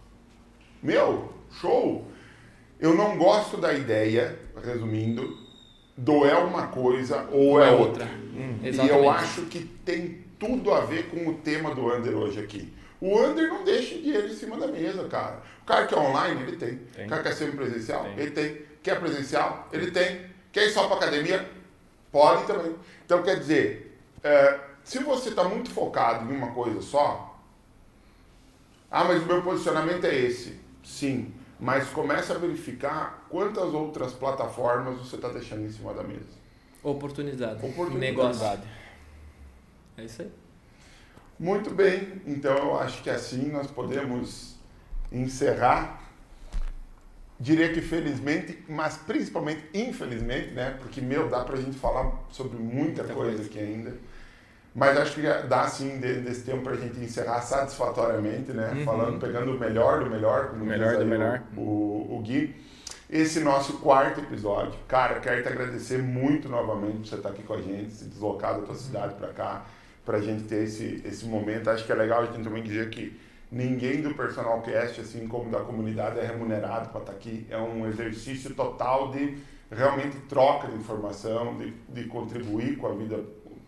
[SPEAKER 3] meu, show! Eu não gosto da ideia, resumindo, do é uma coisa ou é, é outra. Hum, e eu acho que tem tudo a ver com o tema do Under hoje aqui. O Under não deixa dinheiro em cima da mesa, cara. O cara que é online, ele tem. tem. O cara que quer ser presencial, tem. ele tem. Quer presencial, ele tem. Quer ir só para academia, pode também. Então, quer dizer, é, se você está muito focado em uma coisa só, ah, mas o meu posicionamento é esse. Sim, mas comece a verificar quantas outras plataformas você está deixando em cima da mesa.
[SPEAKER 1] Oportunidade.
[SPEAKER 3] Oportunidade.
[SPEAKER 1] Negócio. É isso aí.
[SPEAKER 3] Muito bem, então eu acho que assim nós podemos encerrar. Diria que felizmente, mas principalmente infelizmente, né? Porque, meu, dá pra gente falar sobre muita, muita coisa, coisa aqui ainda. Mas acho que dá, sim, desse tempo para a gente encerrar satisfatoriamente, né? Uhum. Falando, pegando o melhor do melhor, como
[SPEAKER 2] melhor do melhor.
[SPEAKER 3] O, o, o Gui. Esse nosso quarto episódio. Cara, quero te agradecer muito novamente por você estar aqui com a gente, se deslocar da tua cidade para cá, para a gente ter esse, esse momento. Acho que é legal a gente também dizer que ninguém do Personal Cast, assim como da comunidade, é remunerado para estar aqui. É um exercício total de realmente troca de informação, de, de contribuir com a vida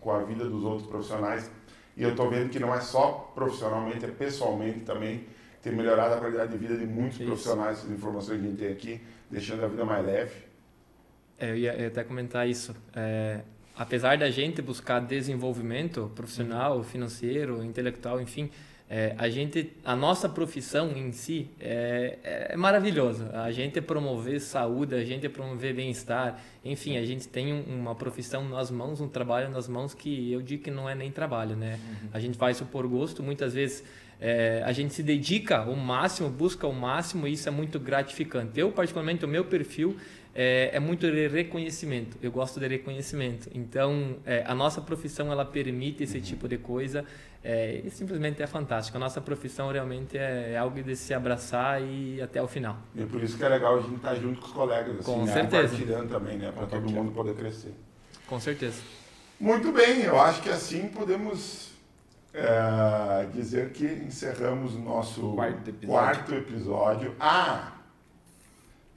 [SPEAKER 3] com a vida dos outros profissionais. E eu estou vendo que não é só profissionalmente, é pessoalmente também. Tem melhorado a qualidade de vida de muitos Isso. profissionais, essas informações que a gente tem aqui, deixando a vida mais leve.
[SPEAKER 1] É, eu ia até comentar isso. É, apesar da gente buscar desenvolvimento profissional, financeiro, intelectual, enfim, é, a gente, a nossa profissão em si é, é, maravilhosa. A gente é promover saúde, a gente é promover bem-estar. Enfim, a gente tem uma profissão nas mãos, um trabalho nas mãos que eu digo que não é nem trabalho, né? Uhum. A gente faz isso por gosto. Muitas vezes é, a gente se dedica ao máximo, busca o máximo e isso é muito gratificante. Eu, particularmente, o meu perfil é, é muito de reconhecimento. Eu gosto de reconhecimento. Então, é, a nossa profissão ela permite esse tipo de coisa é, e simplesmente é fantástico. A nossa profissão realmente é, é, algo de se abraçar e até o final.
[SPEAKER 3] E é por isso que é legal a gente estar junto com os colegas, assim,
[SPEAKER 1] com
[SPEAKER 3] né?
[SPEAKER 1] certeza.
[SPEAKER 3] compartilhando também, né? Para todo mundo poder crescer.
[SPEAKER 1] Com certeza.
[SPEAKER 3] Muito bem, eu acho que assim podemos é, dizer que encerramos o nosso
[SPEAKER 2] quarto episódio.
[SPEAKER 3] quarto episódio. Ah!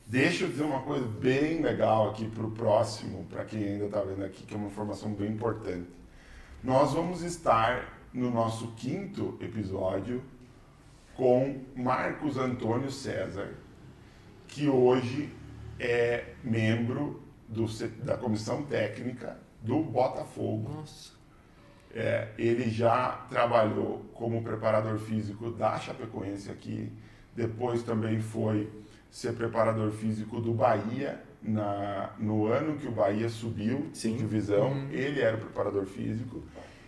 [SPEAKER 3] Deixa eu dizer uma coisa bem legal aqui para o próximo, para quem ainda está vendo aqui, que é uma informação bem importante. Nós vamos estar no nosso quinto episódio com Marcos Antônio César, que hoje é membro do, da comissão técnica do Botafogo.
[SPEAKER 1] Nossa.
[SPEAKER 3] É, ele já trabalhou como preparador físico da Chapecoense aqui, depois também foi ser preparador físico do Bahia na, no ano que o Bahia subiu
[SPEAKER 2] Sim.
[SPEAKER 3] divisão. Uhum. Ele era o preparador físico.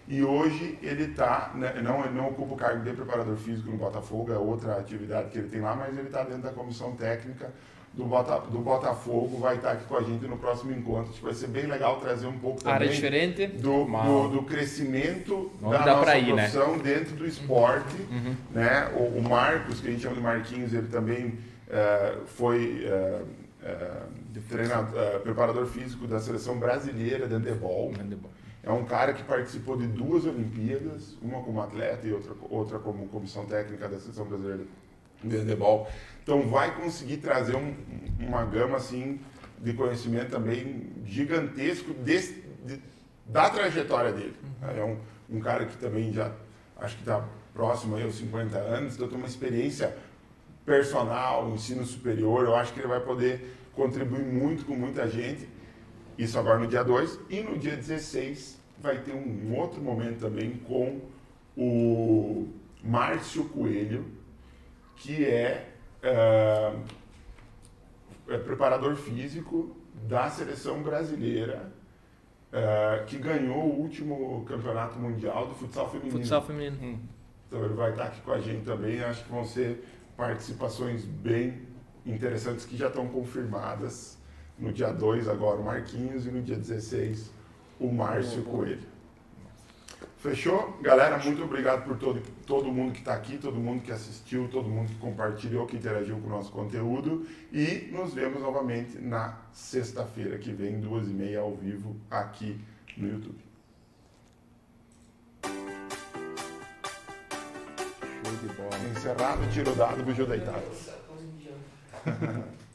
[SPEAKER 3] E hoje ele está, né, não, não ocupa o cargo de preparador físico no Botafogo, é outra atividade que ele tem lá, mas ele está dentro da comissão técnica do, Bota, do Botafogo, vai estar tá aqui com a gente no próximo encontro. Acho que vai ser bem legal trazer um pouco também
[SPEAKER 1] Área diferente.
[SPEAKER 3] Do, do, do crescimento
[SPEAKER 2] Não
[SPEAKER 3] da nossa
[SPEAKER 2] ir,
[SPEAKER 3] profissão
[SPEAKER 2] né?
[SPEAKER 3] dentro do esporte.
[SPEAKER 1] Uhum.
[SPEAKER 3] Né? O, o, Marcos, que a gente chama de Marquinhos, ele também uh, foi uh, uh, treinador, preparador físico da seleção brasileira de handebol.
[SPEAKER 2] Handebol.
[SPEAKER 3] É um cara que participou de duas Olimpíadas, uma como atleta e outra, outra como comissão técnica da seleção brasileira de handebol. Então vai conseguir trazer um, uma gama assim de conhecimento também gigantesco desse, de, da trajetória dele. É um, um cara que também já acho que está próximo aí aos 50 anos, então tem uma experiência personal, ensino superior. Eu acho que ele vai poder contribuir muito com muita gente. Isso agora no dia 2. E no dia 16 vai ter um outro momento também com o Márcio Coelho, que é, uh, é preparador físico da seleção brasileira, uh, que ganhou o último campeonato mundial do futsal feminino.
[SPEAKER 1] Futsal feminino. Hum.
[SPEAKER 3] Então ele vai estar aqui com a gente também. Acho que vão ser participações bem interessantes que já estão confirmadas. No dia 2 agora o Marquinhos e no dia 16 o Márcio Coelho. Fechou? Galera, muito obrigado por todo, todo mundo que está aqui, todo mundo que assistiu, todo mundo que compartilhou, que interagiu com o nosso conteúdo. E nos vemos novamente na sexta-feira que vem, duas e meia, ao vivo, aqui no YouTube.
[SPEAKER 2] Show de bola.
[SPEAKER 3] Encerrado, tiro dado, bugio deitado.